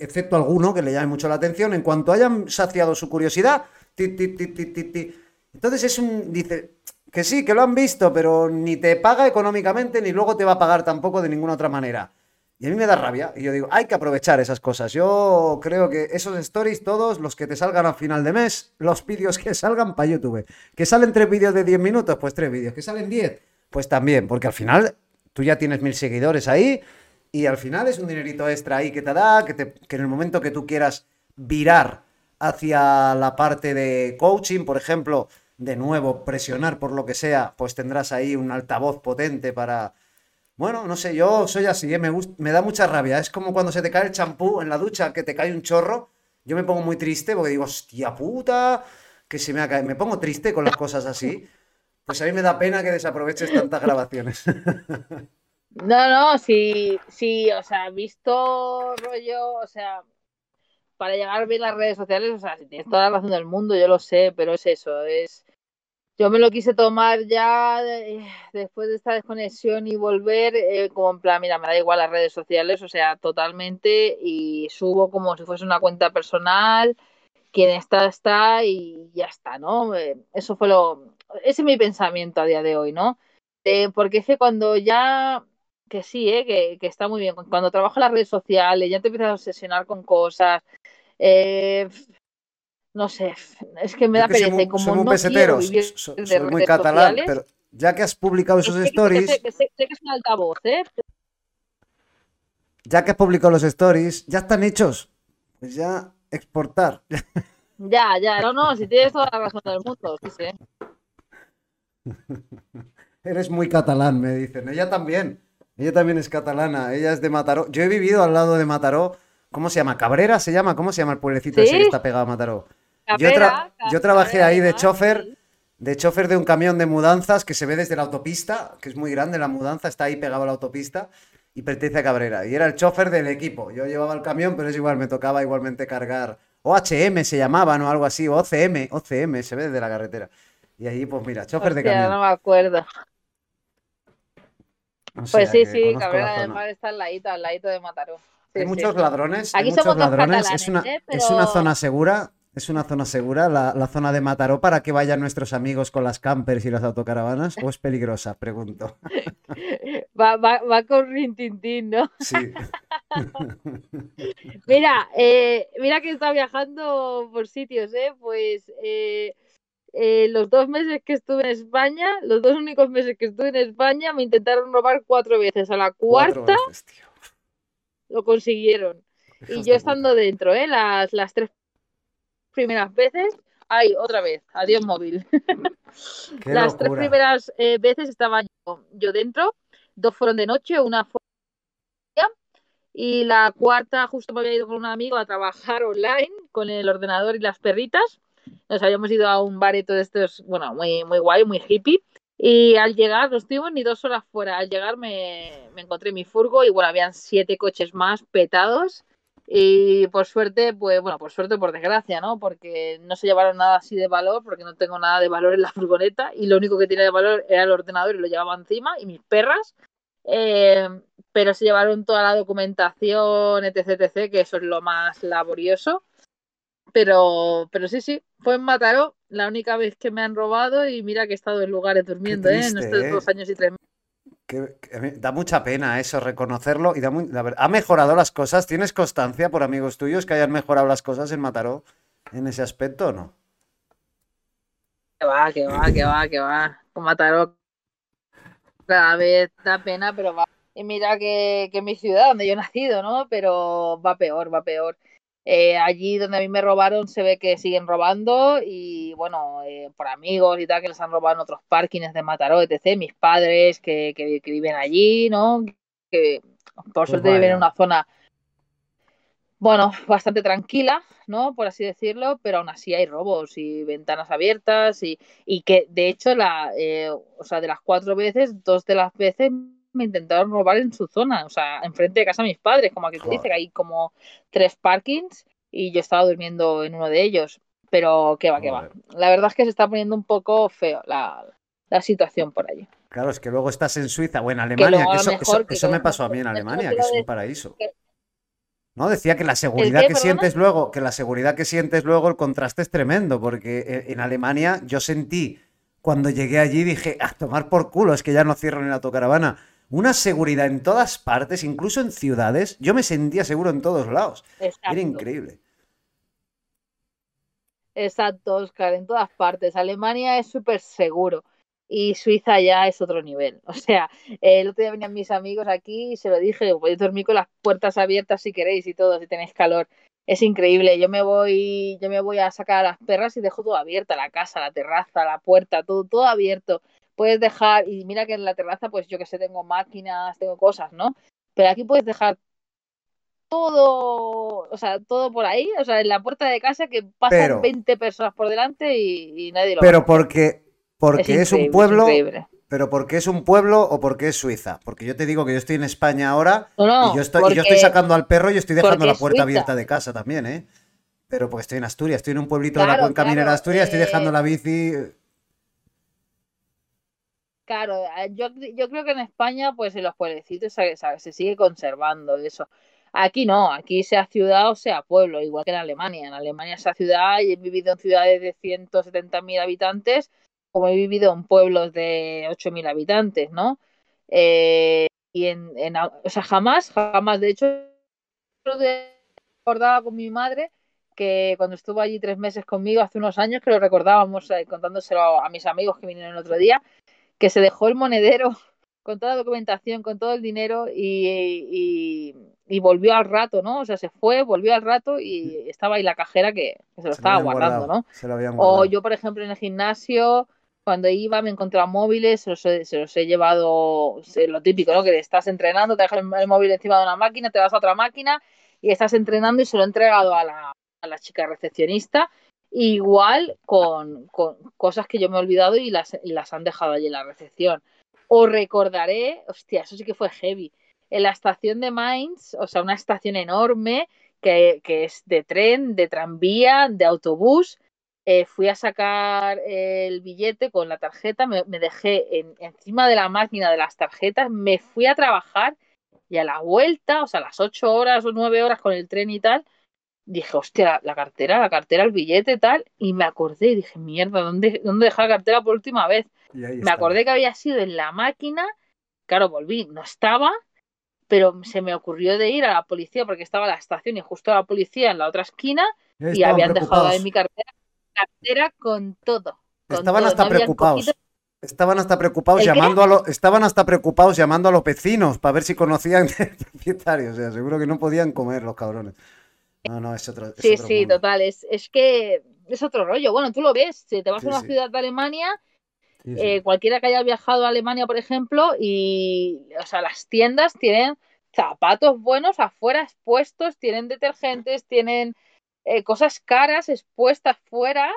excepto alguno que le llame mucho la atención, en cuanto hayan saciado su curiosidad, entonces es un, dice, que sí, que lo han visto, pero ni te paga económicamente, ni luego te va a pagar tampoco de ninguna otra manera. Y a mí me da rabia, y yo digo, hay que aprovechar esas cosas. Yo creo que esos stories, todos los que te salgan al final de mes, los vídeos que salgan para YouTube, que salen tres vídeos de 10 minutos, pues tres vídeos, que salen 10, pues también, porque al final tú ya tienes mil seguidores ahí, y al final es un dinerito extra ahí que te da, que, te, en el momento que tú quieras virar hacia la parte de coaching, por ejemplo, de nuevo presionar por lo que sea, pues tendrás ahí un altavoz potente para... Bueno, no sé, yo soy así, ¿eh? me, me da mucha rabia. Es como cuando se te cae el champú en la ducha, que te cae un chorro. Yo me pongo muy triste porque digo, hostia puta, que se me ha caído. Me pongo triste con las cosas así. Pues a mí me da pena que desaproveches tantas grabaciones. No, no, sí, sí, o sea, visto rollo, o sea, para llegar ver las redes sociales, o sea, si tienes toda la razón del mundo, yo lo sé, pero es eso, es... Yo me lo quise tomar ya después de esta desconexión y volver, eh, como en plan, mira, me da igual las redes sociales, o sea, totalmente, y subo como si fuese una cuenta personal, quien está, está y ya está, ¿no? Eh, eso fue lo... Ese es mi pensamiento a día de hoy, ¿no? Eh, porque es que cuando ya que sí, ¿eh? que, está muy bien. Cuando trabajo en las redes sociales, ya te empiezas a obsesionar con cosas. Eh, no sé, es que me da pereza. como soy no pesetero, soy, muy catalán, pero ya que has publicado esos stories. Sé, que, sé, que es un altavoz, ¿eh? Ya que has publicado los stories, ya están hechos. Pues ya exportar. Ya, ya, no, no, si tienes toda la razón del mundo, sí, sí. Eres muy catalán, me dicen. Ella también. Ella también es catalana, ella es de Mataró. Yo he vivido al lado de Mataró. ¿Cómo se llama? ¿Cabrera se llama? ¿Cómo se llama el pueblecito ese que está pegado a Mataró? Yo, trabajé ahí de chofer, de chofer de un camión de mudanzas que se ve desde la autopista, que es muy grande la mudanza, está ahí pegado a la autopista. y pertenece a Cabrera. Y era el chofer del equipo. Yo llevaba el camión, pero es igual, me tocaba igualmente cargar. OHM se llamaban o algo así, o OCM, OCM, se ve desde la carretera. Y ahí, pues mira, chofer de camión. no me acuerdo. pues sí, sí, Cabrera del Mar está al ladito, al ladito de Mataró. hay muchos ladrones, hay muchos ladrones. es, una, ¿eh? es una zona segura, ¿Es una zona segura la, zona de Mataró para que vayan nuestros amigos con las campers y las autocaravanas? ¿O es peligrosa? Pregunto. Va, va, va con rintintín, ¿no? Sí. mira, eh, mira que está viajando por sitios, ¿eh? Pues eh, eh, los dos meses que estuve en España, los dos únicos meses que estuve en España, me intentaron robar cuatro veces. A la cuarta lo consiguieron. Y yo estando dentro, ¿eh? Las, las tres primeras veces, ay, otra vez, adiós móvil. Las tres primeras eh, veces estaba yo, dentro, dos fueron de noche, una fue y la cuarta justo me había ido con un amigo a trabajar online con el ordenador y las perritas. Nos habíamos ido a un bareto de estos, bueno, muy, muy guay, muy hippie. Y al llegar, no estuvimos ni dos horas fuera. Al llegar me, me encontré mi furgo y bueno, habían siete coches más petados y por suerte, pues bueno, por suerte, por desgracia, ¿no? Porque no se llevaron nada así de valor, porque no tengo nada de valor en la furgoneta y lo único que tiene de valor era el ordenador y lo llevaba encima y mis perras. Eh, pero se llevaron toda la documentación, etc, etc, que eso es lo más laborioso. Pero, pero sí, sí, fue en Mataró la única vez que me han robado y mira que he estado en lugares durmiendo, ¿eh? En estos ¿eh? dos años y tres meses da mucha pena eso, reconocerlo. y da ¿Ha mejorado las cosas? ¿Tienes constancia por amigos tuyos que hayan mejorado las cosas en Mataró en ese aspecto o no? Que va, que va, que va, que va. Con Mataró cada vez da pena, pero va. Y mira que, que mi ciudad, donde yo he nacido, ¿no? Pero va peor, va peor. Eh, allí donde a mí me robaron se ve que siguen robando y bueno, eh, por amigos y tal que les han robado en otros parkings de Mataró, etc. Mis padres que, que, viven allí, ¿no? Que por pues suerte viven en una zona, bueno, bastante tranquila, ¿no? Por así decirlo, pero aún así hay robos y ventanas abiertas y, y que de hecho, la, eh, o sea, de las cuatro veces, dos de las veces me intentaron robar en su zona, o sea, enfrente de casa de mis padres, como aquí te dice, que hay como tres parkings y yo estaba durmiendo en uno de ellos. Pero qué va, qué va. La verdad es que se está poniendo un poco feo la, situación por allí. Claro, es que luego estás en Suiza o en Alemania, que, eso, me pasó a mí en Alemania, que es un paraíso. No, decía que la seguridad que sientes luego, que la seguridad que sientes luego, el contraste es tremendo, porque en Alemania yo sentí, cuando llegué allí, dije, a tomar por culo, es que ya no cierran en la autocaravana una seguridad en todas partes, incluso en ciudades. Yo me sentía seguro en todos lados. Era increíble. Exacto, Oscar, en todas partes. Alemania es súper seguro y Suiza ya es otro nivel. O sea, el otro día venían mis amigos aquí y se lo dije, podéis dormir con las puertas abiertas si queréis y todo, si tenéis calor. Es increíble. Yo me voy, yo me voy a sacar a las perras y dejo todo abierto, la casa, la terraza, la puerta, todo, todo abierto puedes dejar, y mira que en la terraza, pues yo que sé, tengo máquinas, tengo cosas, ¿no? Pero aquí puedes dejar todo, o sea, todo por ahí, o sea, en la puerta de casa que pasan 20 personas por delante y, nadie lo Pero porque, porque es, un pueblo, pero porque es un pueblo o porque es Suiza. Porque yo te digo que yo estoy en España ahora y, yo estoy, yo estoy sacando al perro y estoy dejando la puerta abierta de casa también, ¿eh? Pero porque estoy en Asturias, estoy en un pueblito de la cuenca minera de Asturias, estoy dejando la bici Claro, ah, yo, yo creo que en España, pues en los pueblecitos se, se, sigue conservando eso. Aquí no, aquí sea ciudad o sea pueblo, igual que en Alemania. En Alemania sea ciudad y he vivido en ciudades de 170.000 habitantes, como he vivido en pueblos de 8.000 habitantes, ¿no? Eh, y en, en, o sea, jamás, jamás, de hecho, recordaba con mi madre que cuando estuvo allí tres meses conmigo hace unos años, que lo recordábamos eh, contándoselo a mis amigos que vinieron el otro día, que se dejó el monedero con toda la documentación, con todo el dinero y, volvió al rato, ¿no? O sea, se fue, volvió al rato y estaba ahí la cajera que, se lo estaba guardando, ¿no? o yo, por ejemplo, en el gimnasio, cuando iba me encontraba móviles, se los, he, llevado, lo típico, ¿no? Que estás entrenando, te dejas el móvil encima de una máquina, te vas a otra máquina y estás entrenando y se lo he entregado a la, a la chica recepcionista Igual con, cosas que yo me he olvidado y las, las han dejado allí en la recepción. O recordaré, hostia, eso sí que fue heavy. en la estación de Mainz, o sea, una estación enorme que, es de tren, de tranvía, de autobús. Eh, fui a sacar el billete con la tarjeta, me, dejé encima de la máquina de las tarjetas, me fui a trabajar y a la vuelta, o sea, las ocho horas o nueve horas con el tren y tal, dije, hostia, la, cartera, la cartera, el billete tal, y me acordé y dije, mierda, ¿dónde, dónde dejé la cartera por última vez? Me acordé que había sido en la máquina, claro, volví, no estaba, pero se me ocurrió de ir a la policía porque estaba la estación y justo la policía en la otra esquina y habían dejado ahí mi cartera, cartera con todo. Estaban hasta preocupados. Estaban hasta preocupados llamando a los, estaban hasta preocupados llamando a los vecinos para ver si conocían propietarios. O sea, seguro que no podían comer los cabrones. No, no, es otro. sí, sí, total. Es, es, que es otro rollo. Bueno, tú lo ves. Si te vas a una ciudad de Alemania, eh, cualquiera que haya viajado a Alemania, por ejemplo, y, o sea, las tiendas tienen zapatos buenos afuera expuestos, tienen detergentes, tienen eh, cosas caras expuestas fuera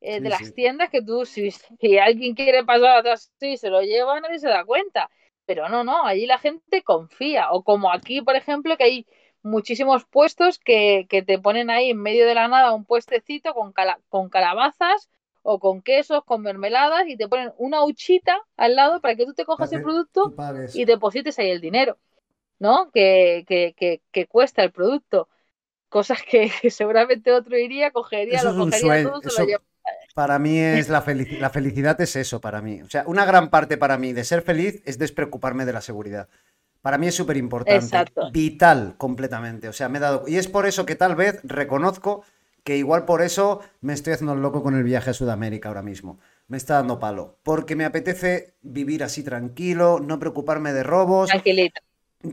eh, de las tiendas que tú, si, si, alguien quiere pasar atrás, sí, se lo lleva, nadie se da cuenta. Pero no, no, allí la gente confía. O como aquí, por ejemplo, que hay muchísimos puestos que, que te ponen ahí en medio de la nada un puestecito con, con calabazas o con quesos, con mermeladas y te ponen una huchita al lado para que tú te cojas el producto y deposites ahí el dinero, ¿no? Que, que, que, que cuesta el producto. Cosas que, seguramente otro iría, cogería, lo cogería todo, se lo Para mí es la, la felicidad es eso para mí. O sea, una gran parte para mí de ser feliz es despreocuparme de la seguridad. Para mí es súper importante, vital completamente. O sea, me he dado... Y es por eso que tal vez reconozco que igual por eso me estoy haciendo loco con el viaje a Sudamérica ahora mismo. Me está dando palo. Porque me apetece vivir así tranquilo, no preocuparme de robos. Tranquilito.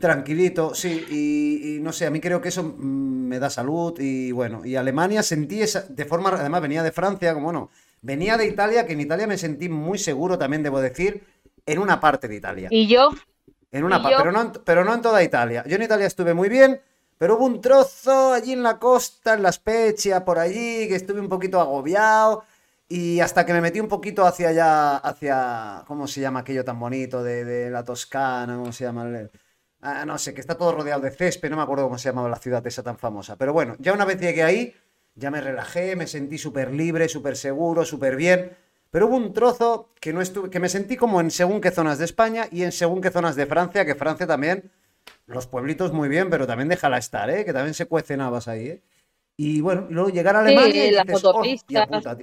Tranquilito, sí. Y, no sé, a mí creo que eso mm, me da salud. Y bueno, y Alemania sentí esa. De forma. Además, venía de Francia, como bueno. Venía de Italia, que en Italia me sentí muy seguro, también debo decir, en una parte de Italia. ¿Y yo? En una parte, pero no, pero no en toda Italia. Yo en Italia estuve muy bien pero hubo un trozo allí en la costa, en la Spezia, por allí, que estuve un poquito agobiado. Y hasta que me metí un poquito hacia allá, hacia. ¿Cómo se llama aquello tan bonito de, la Toscana? ¿Cómo se llama? Ah, no sé, que está todo rodeado de césped, no me acuerdo cómo se llamaba la ciudad esa tan famosa. Pero bueno, ya una vez llegué ahí, ya me relajé, me sentí súper libre, súper seguro, súper bien. Pero hubo un trozo que no estuve, que me sentí como en según qué zonas de España y en según qué zonas de Francia, que Francia también los pueblitos muy bien, pero también déjala estar, ¿eh? Que también se cuecen habas ahí, ¿eh? Y bueno, luego llegar a Alemania y dices,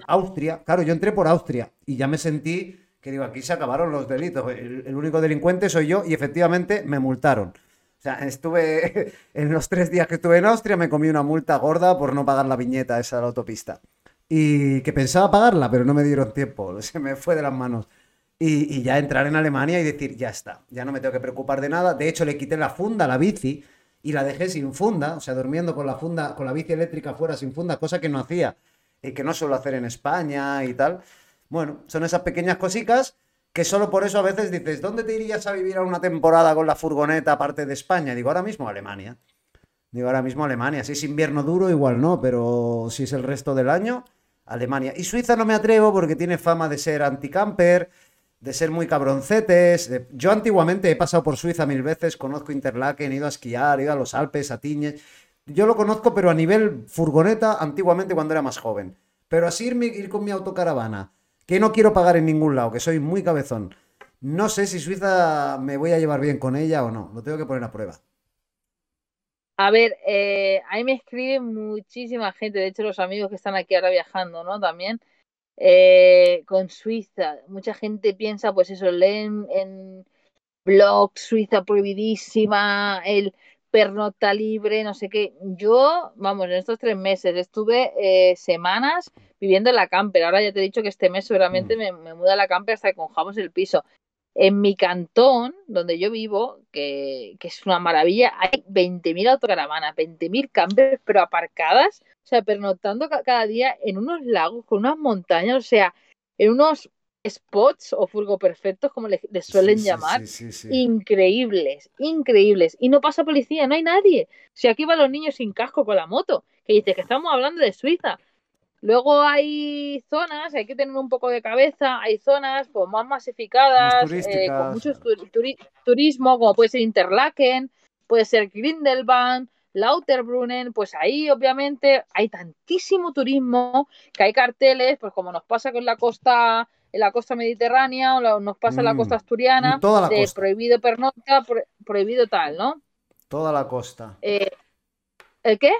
Austria, claro, yo entré por Austria y ya me sentí que digo, aquí se acabaron los delitos, el, único delincuente soy yo y efectivamente me multaron. O sea, estuve en los tres días que estuve en Austria, me comí una multa gorda por no pagar la viñeta esa de la autopista. Y que pensaba pagarla, pero no me dieron tiempo, se me fue de las manos. Y, ya entrar en Alemania y decir, ya está, ya no me tengo que preocupar de nada. De hecho, le quité la funda a la bici y la dejé sin funda, o sea, durmiendo con la funda, con la bici eléctrica fuera sin funda, cosa que no hacía y que no suelo hacer en España y tal. Bueno, son esas pequeñas cositas que solo por eso a veces dices, ¿dónde te irías a vivir a una temporada con la furgoneta aparte de España? Digo, ahora mismo Alemania. Digo, ahora mismo Alemania. Si es invierno duro, igual no, pero si es el resto del año, Alemania. Y Suiza no me atrevo porque tiene fama de ser anticamper de ser muy cabroncetes. Yo antiguamente he pasado por Suiza mil veces, conozco Interlaken, he ido a esquiar, he ido a los Alpes, a Tiñes. Yo lo conozco, pero a nivel furgoneta, antiguamente cuando era más joven. Pero así ir con mi autocaravana, que no quiero pagar en ningún lado, que soy muy cabezón. No sé si Suiza me voy a llevar bien con ella o no, lo tengo que poner a prueba. A ver, eh, ahí me escribe muchísima gente, de hecho los amigos que están aquí ahora viajando, ¿no? También eh, con Suiza. Mucha gente piensa, pues eso, leen en blogs, Suiza prohibidísima, el pernota libre, no sé qué. Yo, vamos, en estos tres meses estuve eh, semanas viviendo en la camper. Ahora ya te he dicho que este mes seguramente mm. me, me muda a la camper hasta que conjamos el piso. En mi cantón, donde yo vivo, que, que es una maravilla, hay 20.000 autocaravanas, 20.000 campers, pero aparcadas o sea, pernoctando cada día en unos lagos, con unas montañas, o sea, en unos spots o furgo perfectos, como les, suelen llamar, increíbles, increíbles. Y no pasa policía, no hay nadie. Si aquí van los niños sin casco con la moto, que dice que estamos hablando de Suiza. Luego hay zonas, hay que tener un poco de cabeza, hay zonas pues, más masificadas, eh, con mucho turismo, como puede ser Interlaken, puede ser Grindelwald, Lauterbrunnen, pues ahí obviamente hay tantísimo turismo que hay carteles, pues como nos pasa con la costa en la costa mediterránea o nos pasa en la costa mm, asturiana, de prohibido pernocta, prohibido tal, ¿no? Toda la costa. Eh, ¿El qué?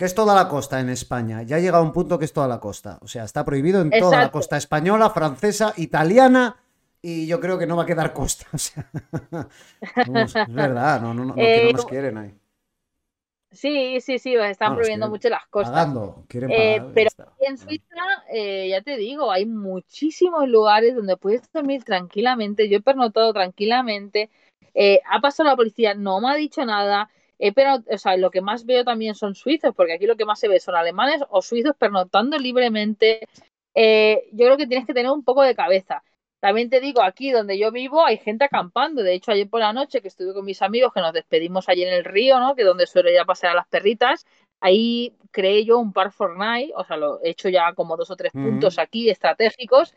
Que es toda la costa en España. Ya llega un punto que es toda la costa. O sea, está prohibido en toda la costa española, francesa, italiana y yo creo que no va a quedar costa. O sea, es verdad, no, no, no, eh, nos quieren ahí. Sí, sí, sí, están prohibiendo mucho las costas. Eh, pero en Suiza, eh, ya te digo, hay muchísimos lugares donde puedes dormir tranquilamente. Yo he pernotado tranquilamente. Eh, ha pasado la policía, no me ha dicho nada. Pero, o sea, lo que más veo también son suizos, porque aquí lo que más se ve son alemanes o suizos pernotando libremente. yo creo que tienes que tener un poco de cabeza. También te digo, aquí donde yo vivo hay gente acampando. De hecho, ayer por la noche que estuve con mis amigos, que nos despedimos allí en el río, ¿no? Que donde suelo ya pasar a las perritas, ahí creé yo un par Fortnite, o sea, lo he hecho ya como dos o tres puntos aquí estratégicos.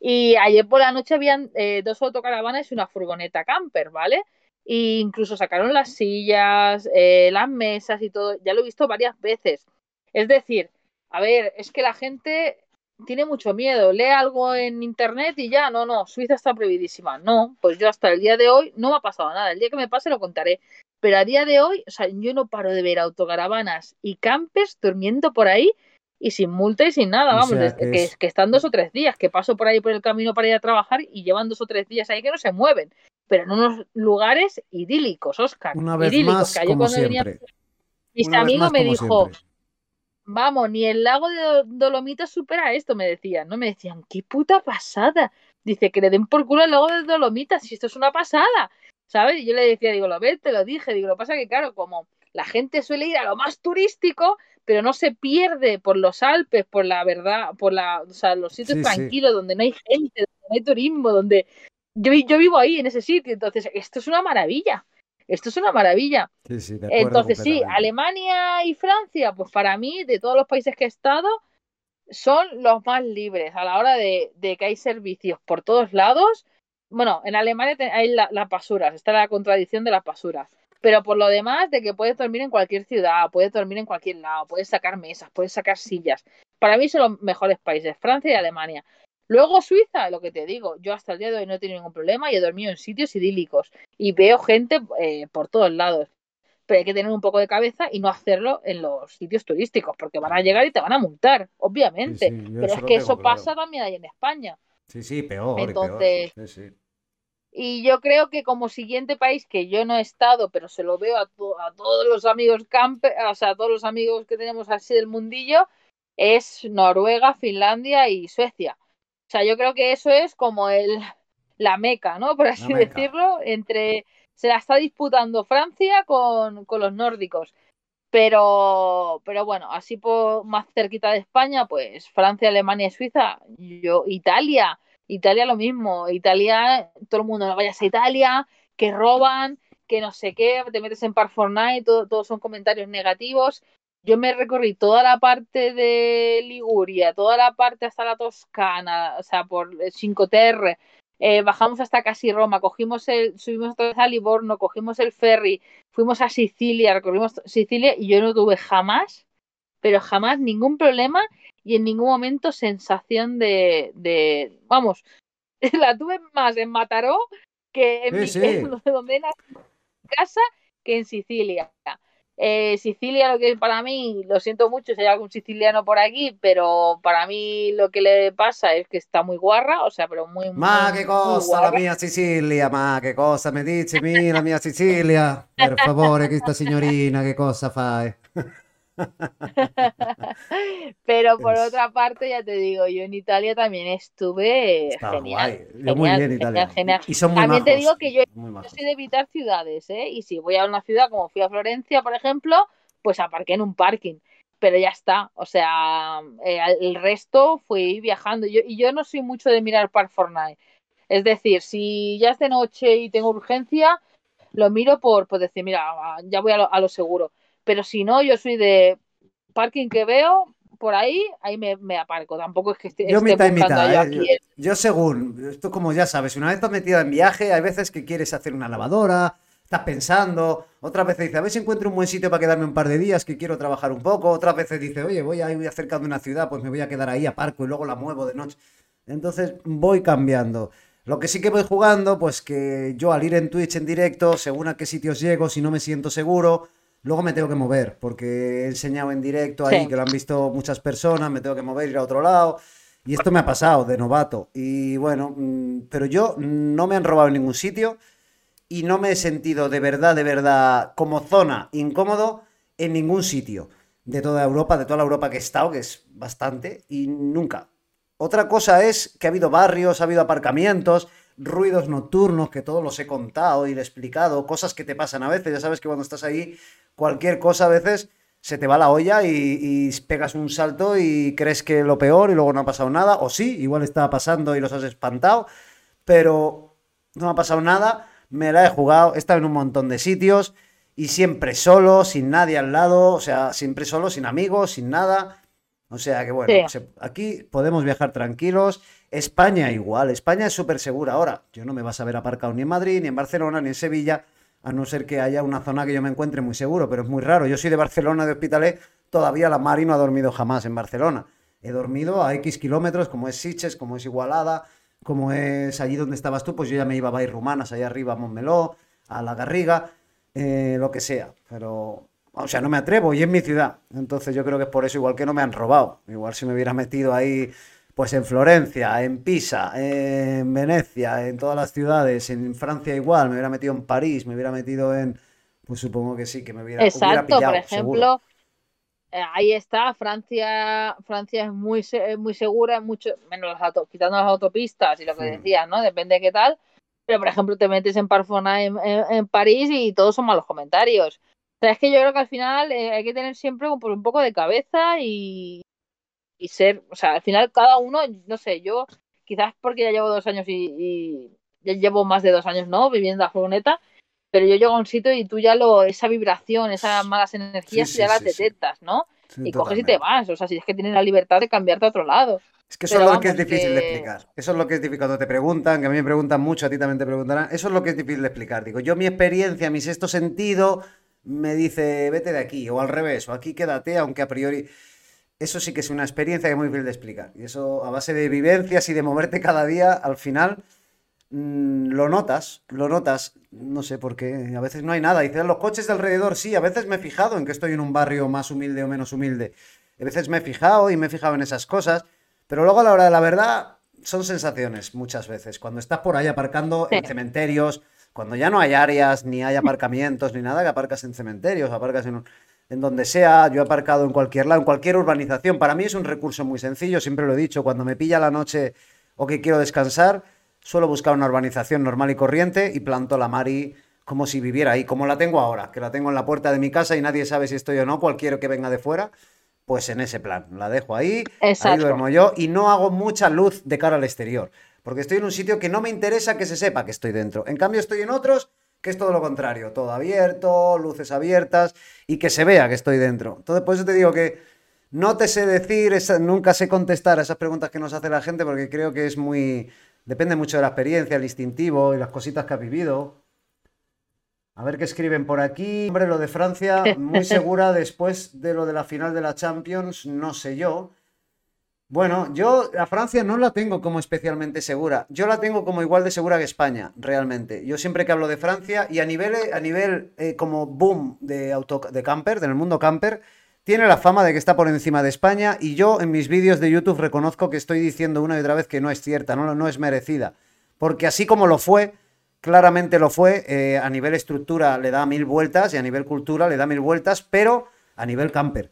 Y ayer por la noche habían eh, dos autocaravanas y una furgoneta camper, ¿vale? E incluso sacaron las sillas, eh, las mesas y todo. Ya lo he visto varias veces. Es decir, a ver, es que la gente tiene mucho miedo, lee algo en internet y ya, no, no, Suiza está prohibidísima. No, pues yo hasta el día de hoy no me ha pasado nada. El día que me pase lo contaré. Pero a día de hoy, o sea, yo no paro de ver autocaravanas y campes durmiendo por ahí y sin multa y sin nada, vamos, que, que, están dos o tres días, que paso por ahí por el camino para ir a trabajar y llevan dos o tres días ahí que no se mueven, pero en unos lugares idílicos, Oscar. Una vez más, como siempre. mis amigos me dijo, vamos, ni el lago de Dolomitas supera esto, me decían, ¿no? Me decían, qué puta pasada. Dice, que le den por culo el lago de Dolomitas, si esto es una pasada, ¿sabes? Y yo le decía, digo, lo ves, te lo dije, digo, lo pasa que, claro, como la gente suele ir a lo más turístico, pero no se pierde por los Alpes, por la verdad, por la, o sea, los sitios tranquilos, donde no hay gente, donde no hay turismo, donde yo, yo vivo ahí, en ese sitio, entonces, esto es una maravilla. Esto es una maravilla. Entonces, sí, Alemania y Francia, pues para mí, de todos los países que he estado, son los más libres a la hora de, que hay servicios por todos lados. Bueno, en Alemania hay las basuras, está la contradicción de las basuras. Pero por lo demás, de que puedes dormir en cualquier ciudad, puedes dormir en cualquier lado, puedes sacar mesas, puedes sacar sillas. Para mí son los mejores países, Francia y Alemania. Luego Suiza, lo que te digo, yo hasta el día de hoy no he tenido ningún problema y he dormido en sitios idílicos y veo gente eh, por todos lados. Pero hay que tener un poco de cabeza y no hacerlo en los sitios turísticos, porque van a llegar y te van a multar, obviamente. Pero es que eso pasa también ahí en España. Sí, sí, peor. Entonces, y yo creo que como siguiente país que yo no he estado, pero se lo veo a, a todos los amigos camper, o sea, a todos los amigos que tenemos así del mundillo, es Noruega, Finlandia y Suecia. O sea, yo creo que eso es como el la meca, ¿no? Por así decirlo, entre se la está disputando Francia con, los nórdicos. Pero, pero bueno, así por más cerquita de España, pues Francia, Alemania y Suiza, yo, Italia, Italia lo mismo, Italia, todo el mundo no vayas a Italia, que roban, que no sé qué, te metes en Par Fortnite, todos son comentarios negativos. Yo me recorrí toda la parte de Liguria, toda la parte hasta la Toscana, o sea, por 5TR, eh, bajamos hasta casi Roma, cogimos el, subimos otra vez a Livorno, cogimos el ferry, fuimos a Sicilia, recorrimos Sicilia y yo no tuve jamás, pero jamás ningún problema y en ningún momento sensación de, de vamos, la tuve más en Mataró que en mi donde en casa que en Sicilia. Eh, Sicilia, lo que para mí, lo siento mucho si hay algún siciliano por aquí, pero para mí lo que le pasa es que está muy guarra, o sea, pero muy. Ma che cosa la mia Sicilia, ma che cosa me dice mi la mia Sicilia? Per favore, questa signorina, che cosa fai? Pero por otra parte, ya te digo, yo en Italia también estuve genial. muy bien Italia. Y son muy también te digo que yo, soy de evitar ciudades, ¿eh? Y si voy a una ciudad como fui a Florencia, por ejemplo, pues aparqué en un parking. Pero ya está, o sea, eh, el resto fui viajando. Yo, y yo no soy mucho de mirar Park Fortnite. Es decir, si ya es de noche y tengo urgencia, lo miro por, por decir, mira, ya voy a lo seguro pero si no, yo soy de parking que veo, por ahí, ahí me, me aparco. Tampoco es que esté, Yo esté mitad y mitad, yo ¿eh? aquí Yo, según, esto como ya sabes, una vez estás metida en viaje, hay veces que quieres hacer una lavadora, estás pensando, otras veces dices, a ver si encuentro un buen sitio para quedarme un par de días, que quiero trabajar un poco, otras veces dices, oye, voy ahí, voy cerca de una ciudad, pues me voy a quedar ahí, aparco y luego la muevo de noche. Entonces voy cambiando. Lo que sí que voy jugando, pues que yo al ir en Twitch en directo, según a qué sitios llego, si no me siento seguro, luego me tengo que mover, porque he enseñado en directo ahí Sí. que lo han visto muchas personas, me tengo que mover, ir a otro lado. Y esto me ha pasado de novato. Y bueno, mm, pero yo no me han robado en ningún sitio y no me he sentido de verdad, de verdad, como zona incómodo en ningún sitio de toda Europa, de toda la Europa que he estado, que es bastante, y nunca. Otra cosa es que ha habido barrios, ha habido aparcamientos, ruidos nocturnos, que todos los he contado y he explicado, cosas que te pasan a veces, ya sabes que cuando estás ahí, cualquier cosa a veces se te va la olla y, y pegas un salto y crees que lo peor y luego no ha pasado nada, o sí, igual estaba pasando y los has espantado, pero no ha pasado nada, me la he jugado, he estado en un montón de sitios y siempre solo, sin nadie al lado, o sea, siempre solo, sin amigos, sin nada. O sea que bueno, Sí. se- aquí podemos viajar tranquilos. España igual, España es súper segura. Ahora, yo no me vas a ver aparcado ni en Madrid, ni en Barcelona, ni en Sevilla, a no ser que haya una zona que yo me encuentre muy seguro, pero es muy raro. Yo soy de Barcelona, de Hospitalet, todavía la Mari no ha dormido jamás en Barcelona. He dormido a X kilómetros, como es Sitges, como es Igualada, como es allí donde estabas tú, pues yo ya me iba a Baix Rumanas, allá arriba a Montmeló, a La Garriga, eh, lo que sea. Pero, o sea, no me atrevo y es mi ciudad. Entonces yo creo que es por eso, igual que no me han robado. Igual si me hubiera metido ahí, pues en Florencia, en Pisa, en Venecia, en todas las ciudades, en Francia igual, me hubiera metido en París, me hubiera metido en... Pues supongo que sí, que me hubiera, hubiera Exacto, pillado, por ejemplo, eh, ahí está, Francia, Francia es muy, muy segura, mucho, menos las auto- quitando las autopistas y lo que Hmm. decías, ¿no? Depende de qué tal. Pero, por ejemplo, te metes en Parfona en, en- en París y todos son malos comentarios. Sea, es que yo creo que al final eh, hay que tener siempre un, un poco de cabeza y, y ser, o sea, al final cada uno, no sé, yo quizás porque ya llevo dos años y, y ya llevo más de dos años, ¿no? Viviendo la furgoneta, pero yo llego a un sitio y tú ya lo, esa vibración, esas malas energías, Sí, ya sí, las sí, detectas, ¿no? Y coges y te vas, o sea, si es que tienes la libertad de cambiarte a otro lado. Es que eso Pero es lo que es difícil de que- explicar. Eso es lo que es difícil cuando te preguntan, que a mí me preguntan mucho, a ti también te preguntarán. Eso es lo que es difícil de explicar. Digo, yo mi experiencia, mi sexto sentido, me dice, vete de aquí, o al revés, o aquí quédate, aunque a priori. Eso sí que es una experiencia que es muy difícil de explicar. Y eso, a base de vivencias y de moverte cada día, al final mm, lo notas, lo notas. No sé por qué. A veces no hay nada. Dices, los coches de alrededor, sí. A veces me he fijado en que estoy en un barrio más humilde o menos humilde. A veces me he fijado y me he fijado en esas cosas. Pero luego a la hora de la verdad son sensaciones muchas veces. Cuando estás por ahí aparcando en cementerios, cuando ya no hay áreas, ni hay aparcamientos, ni nada, que aparcas en cementerios, aparcas en, en donde sea. Yo he aparcado en cualquier lado, en cualquier urbanización. Para mí es un recurso muy sencillo, siempre lo he dicho. Cuando me pilla la noche o que quiero descansar, suelo buscar una urbanización normal y corriente y planto la Mari como si viviera ahí, como la tengo ahora, que la tengo en la puerta de mi casa y nadie sabe si estoy o no, cualquiera que venga de fuera, pues en ese plan, la dejo ahí, ahí Exacto. duermo yo y no hago mucha luz de cara al exterior, porque estoy en un sitio que no me interesa que se sepa que estoy dentro. En cambio estoy en otros que es todo lo contrario, todo abierto, luces abiertas y que se vea que estoy dentro. Entonces, por eso te digo que no te sé decir, nunca sé contestar a esas preguntas que nos hace la gente porque creo que es muy... Depende mucho de la experiencia, el instintivo y las cositas que has vivido. A ver qué escriben por aquí. Hombre, lo de Francia, muy segura después de lo de la final de la Champions, no sé yo. Bueno, yo a Francia no la tengo como especialmente segura. Yo la tengo como igual de segura que España, realmente. Yo siempre que hablo de Francia y a nivel, a nivel eh, como boom de, auto, de camper, del mundo camper, tiene la fama de que está por encima de España y yo en mis vídeos de YouTube reconozco que estoy diciendo una y otra vez que no es cierta, no, no es merecida. Porque así como lo fue, claramente lo fue, eh, a nivel estructura le da mil vueltas y a nivel cultura le da mil vueltas, pero a nivel camper.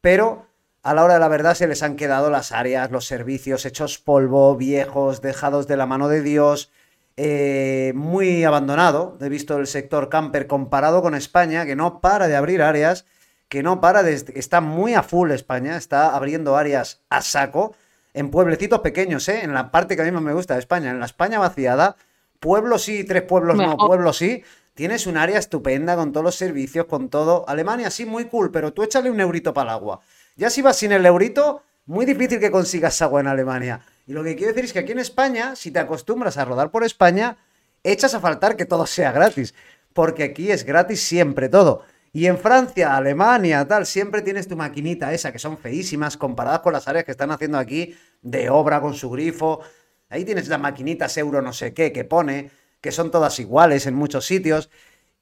Pero a la hora de la verdad se les han quedado las áreas, los servicios hechos polvo, viejos, dejados de la mano de Dios, eh, muy abandonado. He visto el sector camper comparado con España, que no para de abrir áreas, que no para de... Está muy a full España, está abriendo áreas a saco, en pueblecitos pequeños, ¿eh? en la parte que a mí más me gusta de España, en la España vaciada, pueblos sí, tres pueblos no, pueblos sí. Tienes un área estupenda con todos los servicios, con todo. Alemania sí, muy cool, pero tú échale un eurito para el agua. Ya si vas sin el eurito, muy difícil que consigas agua en Alemania. Y lo que quiero decir es que aquí en España, si te acostumbras a rodar por España, echas a faltar que todo sea gratis. Porque aquí es gratis siempre todo. Y en Francia, Alemania, tal, siempre tienes tu maquinita esa, que son feísimas comparadas con las áreas que están haciendo aquí de obra con su grifo. Ahí tienes las maquinitas euro no sé qué que pone, que son todas iguales en muchos sitios.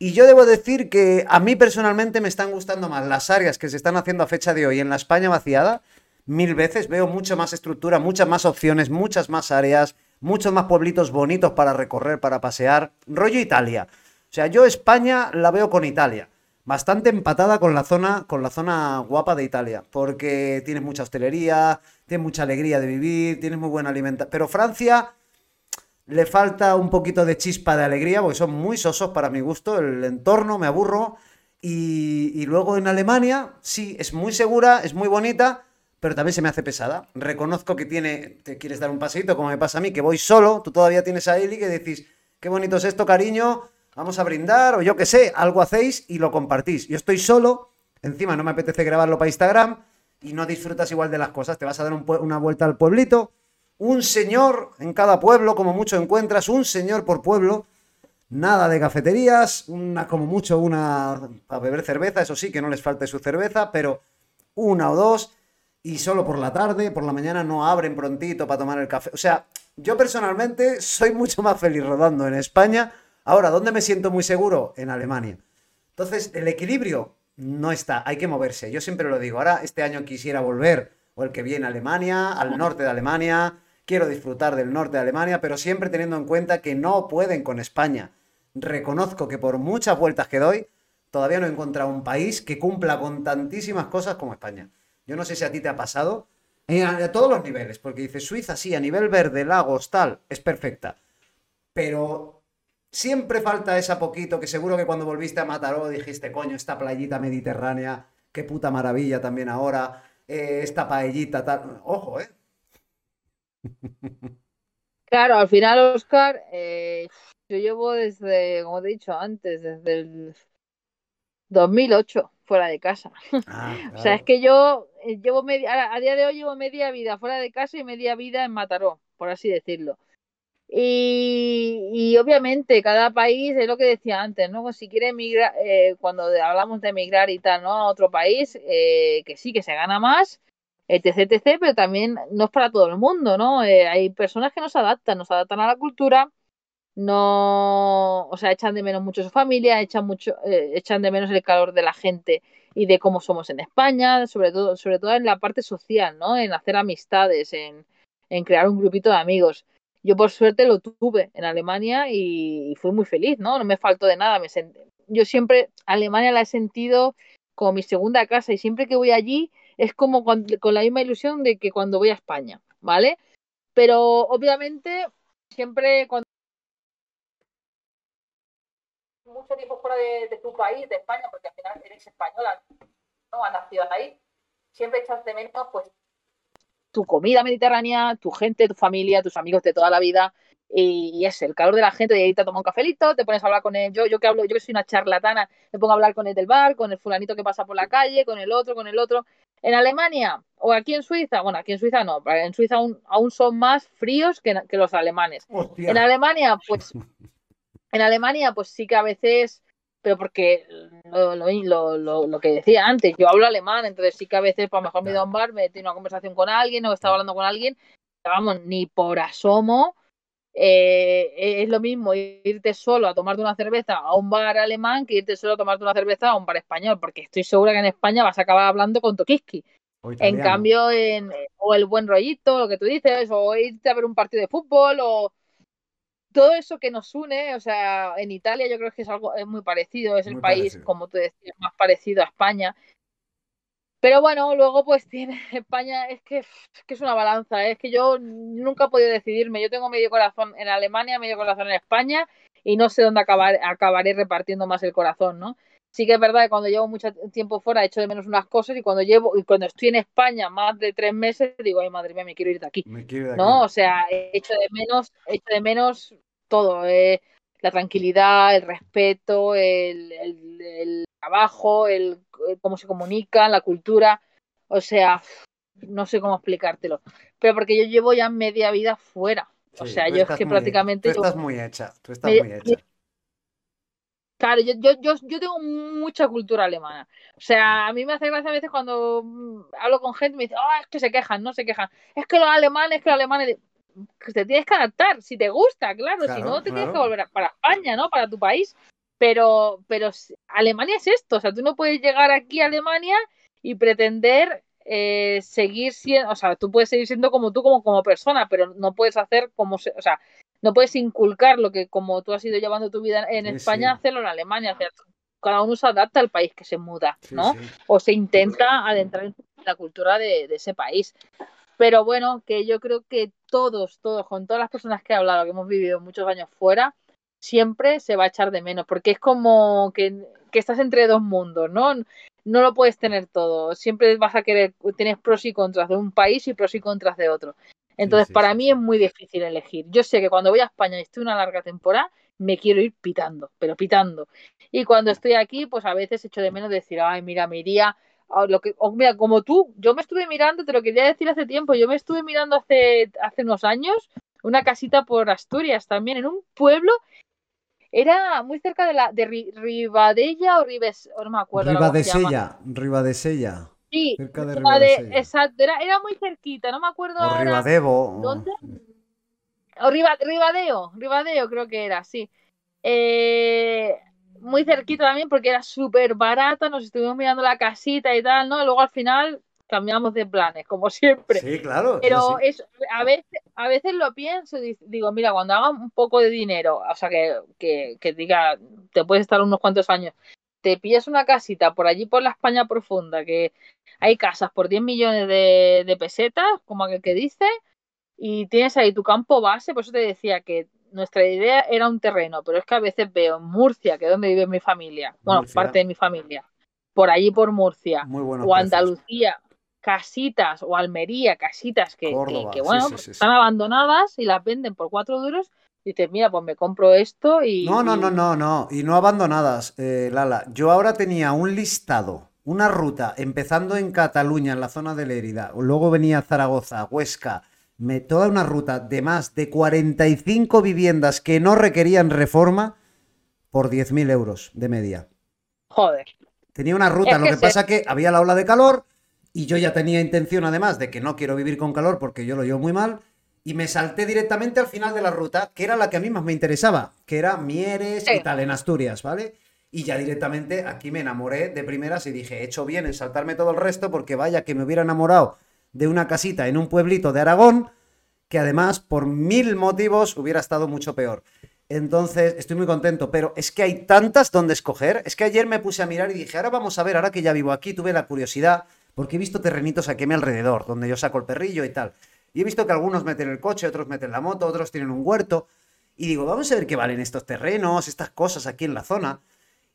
Y yo debo decir que a mí personalmente me están gustando más las áreas que se están haciendo a fecha de hoy en la España vaciada. Mil veces veo mucho más estructura, muchas más opciones, muchas más áreas, muchos más pueblitos bonitos para recorrer, para pasear. Rollo Italia. O sea, yo España la veo con Italia bastante empatada con la zona, con la zona guapa de Italia, porque tienes mucha hostelería, tienes mucha alegría de vivir, tienes muy buena alimentación. Pero Francia le falta un poquito de chispa de alegría, porque son muy sosos para mi gusto, el entorno me aburro. Y, luego en Alemania, sí, es muy segura, es muy bonita, pero también se me hace pesada. Reconozco que tiene, te quieres dar un paseito, como me pasa a mí, que voy solo, tú todavía tienes a Eli que decís, qué bonito es esto, cariño, vamos a brindar, o yo qué sé, algo hacéis y lo compartís. Yo estoy solo, encima no me apetece grabarlo para Instagram y no disfrutas igual de las cosas. Te vas a dar una vuelta al pueblito, un señor en cada pueblo, como mucho encuentras, un señor por pueblo. Nada de cafeterías, una como mucho una para beber cerveza, eso sí, que no les falte su cerveza, pero una o dos y solo por la tarde, por la mañana no abren prontito para tomar el café. O sea, yo personalmente soy mucho más feliz rodando en España Ahora, ¿dónde me siento muy seguro? En Alemania. Entonces, el equilibrio no está, hay que moverse. Yo siempre lo digo, ahora este año quisiera volver, o el que viene a Alemania, al norte de Alemania, quiero disfrutar del norte de Alemania, pero siempre teniendo en cuenta que no pueden con España. Reconozco que por muchas vueltas que doy, todavía no he encontrado un país que cumpla con tantísimas cosas como España. Yo no sé si a ti te ha pasado, a todos los niveles, porque dices, Suiza sí, a nivel verde, lagos, tal, es perfecta. Pero Siempre falta esa poquito que seguro que cuando volviste a Mataró dijiste, coño, esta playita mediterránea, qué puta maravilla también ahora, eh, esta paellita, tal. Ojo, ¿eh? Claro, al final, Oscar, eh, yo llevo desde, como te he dicho antes, desde el 2008 fuera de casa. Ah, o sea, es que yo eh, llevo media, a día de hoy llevo media vida fuera de casa y media vida en Mataró, por así decirlo. Y, obviamente cada país es lo que decía antes, ¿no? Si quiere emigrar, eh, cuando hablamos de emigrar y tal, ¿no? A otro país, eh, que sí, que se gana más, etc, etc, pero también no es para todo el mundo, ¿no? Eh, hay personas que no se adaptan, no se adaptan a la cultura, no, o sea, echan de menos mucho su familia, echan mucho, echan de menos el calor de la gente y de cómo somos en España, sobre todo, sobre todo en la parte social, ¿no? En hacer amistades, en, en crear un grupito de amigos. Yo por suerte lo tuve en Alemania y, fui muy feliz, ¿no? No me faltó de nada. Me Yo siempre Alemania la he sentido como mi segunda casa y siempre que voy allí es como con, la misma ilusión de que cuando voy a España, ¿vale? Pero obviamente siempre cuando mucho tiempo fuera de, tu país, de España, porque al final eres española, ¿no? Has nacido ahí, siempre echas de menos pues tu comida mediterránea, tu gente, tu familia, tus amigos de toda la vida. Y, es el calor de la gente, de ahí te tomas un cafelito, te pones a hablar con él. Yo, yo que hablo, yo que soy una charlatana, me pongo a hablar con el del bar, con el fulanito que pasa por la calle, con el otro, con el otro. En Alemania o aquí en Suiza, bueno, aquí en Suiza no, en Suiza aún, aún son más fríos que, que los alemanes. En Alemania, pues, en Alemania, pues sí que a veces pero porque lo, lo, lo, que decía antes, yo hablo alemán, entonces sí que a veces, pues mejor me he ido a un bar, me he tenido una conversación con alguien o estaba hablando con alguien, vamos, ni por asomo, eh, es lo mismo irte solo a tomarte una cerveza a un bar alemán que irte solo a tomarte una cerveza a un bar español, porque estoy segura que en España vas a acabar hablando con Tokiski. En cambio, en, o el buen rollito, lo que tú dices, o irte a ver un partido de fútbol, o todo eso que nos une, o sea, en Italia yo creo que es algo es muy parecido, es el país, como tú decías, más parecido a España. Pero bueno, luego pues tiene España, es que, es una balanza, ¿eh? es que yo nunca he podido decidirme, yo tengo medio corazón en Alemania, medio corazón en España y no sé dónde acabar, acabaré repartiendo más el corazón, ¿no? Sí que es verdad que cuando llevo mucho tiempo fuera echo de menos unas cosas y cuando llevo y cuando estoy en España más de tres meses digo, ay madre mía, me quiero ir de aquí. ¿No? O sea, echo de menos, echo de menos todo, eh, la tranquilidad, el respeto, el, trabajo, el, cómo se comunica, la cultura. O sea, no sé cómo explicártelo. Pero porque yo llevo ya media vida fuera. o sea, yo es que prácticamente. Tú estás muy hecha, tú estás muy hecha. Claro, yo, yo, yo, yo, tengo mucha cultura alemana. O sea, a mí me hace gracia a veces cuando mm, hablo con gente y me dice, oh, es que se quejan, no se quejan. Es que los alemanes, es que los alemanes. Te tienes que adaptar, si te gusta, claro, si no te tienes que volver para España, ¿no? Para tu país. Pero, pero Alemania es esto, o sea, tú no puedes llegar aquí a Alemania y pretender eh, seguir siendo, o sea, tú puedes seguir siendo como tú como, como persona, pero no puedes hacer como, o sea, no puedes inculcar lo que como tú has ido llevando tu vida en España, hacerlo en Alemania. cada uno se adapta al país que se muda, ¿no? O se intenta adentrar en la cultura de, ese país. Pero bueno, que yo creo que todos, todos, con todas las personas que he hablado, que hemos vivido muchos años fuera, siempre se va a echar de menos, porque es como que, que estás entre dos mundos, ¿no? No lo puedes tener todo. Siempre vas a querer, tienes pros y contras de un país y pros y contras de otro. Entonces, para mí es muy difícil elegir. Yo sé que cuando voy a España y estoy una larga temporada, me quiero ir pitando, pero pitando. Y cuando estoy aquí, pues a veces echo de menos decir, ay, mira, me iría lo que, mira, como tú, yo me estuve mirando, te lo quería decir hace tiempo, yo me estuve mirando hace, hace unos años una casita por Asturias también, en un pueblo, era muy cerca de la de Ribadella o Ribes, no me acuerdo. Ribadesella, Ribadesella. Sí, cerca de, exacto, era, era, muy cerquita, no me acuerdo. O Ribadeo. ¿Dónde? O Ribadeo, Ribadeo creo que era, sí. Eh, muy cerquita también porque era súper barata, nos estuvimos mirando la casita y tal, ¿no? Luego al final cambiamos de planes, como siempre. Sí, claro. Pero Es, a, veces, a veces lo pienso y digo, mira, cuando haga un poco de dinero, o sea, que, que, que diga, te puedes estar unos cuantos años, te pillas una casita por allí por la España profunda, que hay casas por 10 millones de, pesetas, como aquel que dice, y tienes ahí tu campo base, por eso te decía que nuestra idea era un terreno, pero es que a veces veo en Murcia, que es donde vive mi familia, bueno, parte de mi familia, por allí por Murcia, o Andalucía, casitas, o Almería, casitas que, bueno, están abandonadas y las venden por cuatro duros dices, mira, pues me compro esto y... No, no, no, no, no, y no abandonadas, eh, Lala. Yo ahora tenía un listado, una ruta, empezando en Cataluña, en la zona de Lérida, luego venía Zaragoza, Huesca, me, toda una ruta de más de 45 viviendas que no requerían reforma por 10.000 euros de media. Joder. Tenía una ruta, lo que, pasa que había la ola de calor y yo ya tenía intención además de que no quiero vivir con calor porque yo lo llevo muy mal y me salté directamente al final de la ruta, que era la que a mí más me interesaba, que era Mieres y tal, en Asturias, ¿vale? Y ya directamente aquí me enamoré de primeras y dije, he hecho bien en saltarme todo el resto porque vaya que me hubiera enamorado de una casita en un pueblito de Aragón, que además por mil motivos hubiera estado mucho peor. Entonces, estoy muy contento, pero es que hay tantas donde escoger. Es que ayer me puse a mirar y dije, ahora vamos a ver, ahora que ya vivo aquí, tuve la curiosidad, porque he visto terrenitos aquí a mi alrededor, donde yo saco el perrillo y tal. Y he visto que algunos meten el coche, otros meten la moto, otros tienen un huerto. Y digo, vamos a ver qué valen estos terrenos, estas cosas aquí en la zona.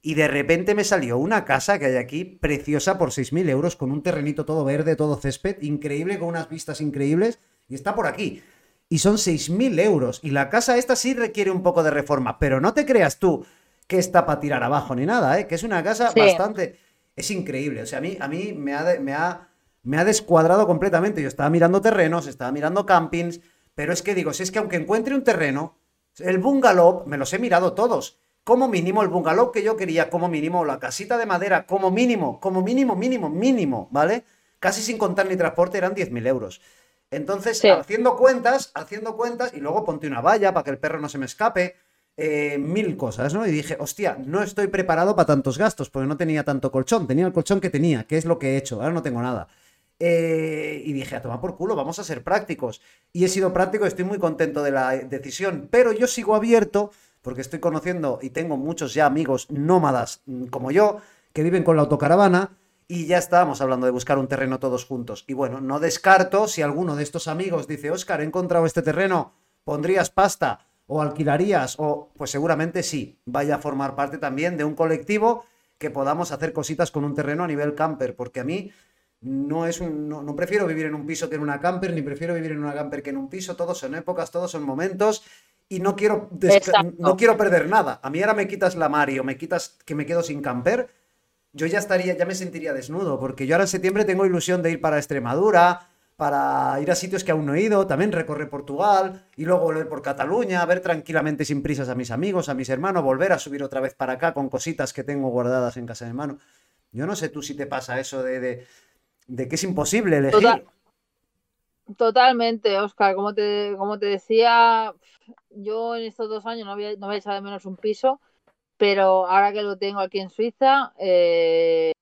Y de repente me salió una casa que hay aquí, preciosa por 6.000 euros, con un terrenito todo verde, todo césped, increíble, con unas vistas increíbles. Y está por aquí. Y son 6.000 euros. Y la casa esta sí requiere un poco de reforma. Pero no te creas tú que está para tirar abajo ni nada, ¿eh? Que es una casa bastante... Es increíble. O sea, a mí, a mí me ha... Me ha me ha descuadrado completamente. Yo estaba mirando terrenos, estaba mirando campings, pero es que digo, si es que aunque encuentre un terreno, el bungalow me los he mirado todos. Como mínimo el bungalow que yo quería, como mínimo la casita de madera, como mínimo, como mínimo, mínimo, mínimo, ¿vale? Casi sin contar ni transporte eran 10.000 euros. Entonces, haciendo cuentas, haciendo cuentas, y luego ponte una valla para que el perro no se me escape, eh, mil cosas, ¿no? Y dije, hostia, no estoy preparado para tantos gastos, porque no tenía tanto colchón, tenía el colchón que tenía, que es lo que he hecho, ahora no tengo nada. Eh, y dije, a tomar por culo, vamos a ser prácticos. Y he sido práctico, estoy muy contento de la decisión, pero yo sigo abierto porque estoy conociendo y tengo muchos ya amigos nómadas mm, como yo que viven con la autocaravana y ya estábamos hablando de buscar un terreno todos juntos. Y bueno, no descarto si alguno de estos amigos dice, Oscar, he encontrado este terreno, ¿pondrías pasta o alquilarías? O pues seguramente sí, vaya a formar parte también de un colectivo que podamos hacer cositas con un terreno a nivel camper, porque a mí no es un, no, prefiero vivir en un piso que en una camper, ni prefiero vivir en una camper que en un piso, todos son épocas, todos son momentos y no quiero, no quiero perder nada. A mí ahora me quitas la Mario, me quitas que me quedo sin camper, yo ya estaría, ya me sentiría desnudo, porque yo ahora en septiembre tengo ilusión de ir para Extremadura, para ir a sitios que aún no he ido, también recorrer Portugal y luego volver por Cataluña, ver tranquilamente sin prisas a mis amigos, a mis hermanos, volver a subir otra vez para acá con cositas que tengo guardadas en casa de mano. Yo no sé tú si te pasa eso de, de, que es imposible elegir. totalmente, Oscar. Como te, como te decía, yo en estos dos años no había, no echado de menos un piso, pero ahora que lo tengo aquí en Suiza, eh,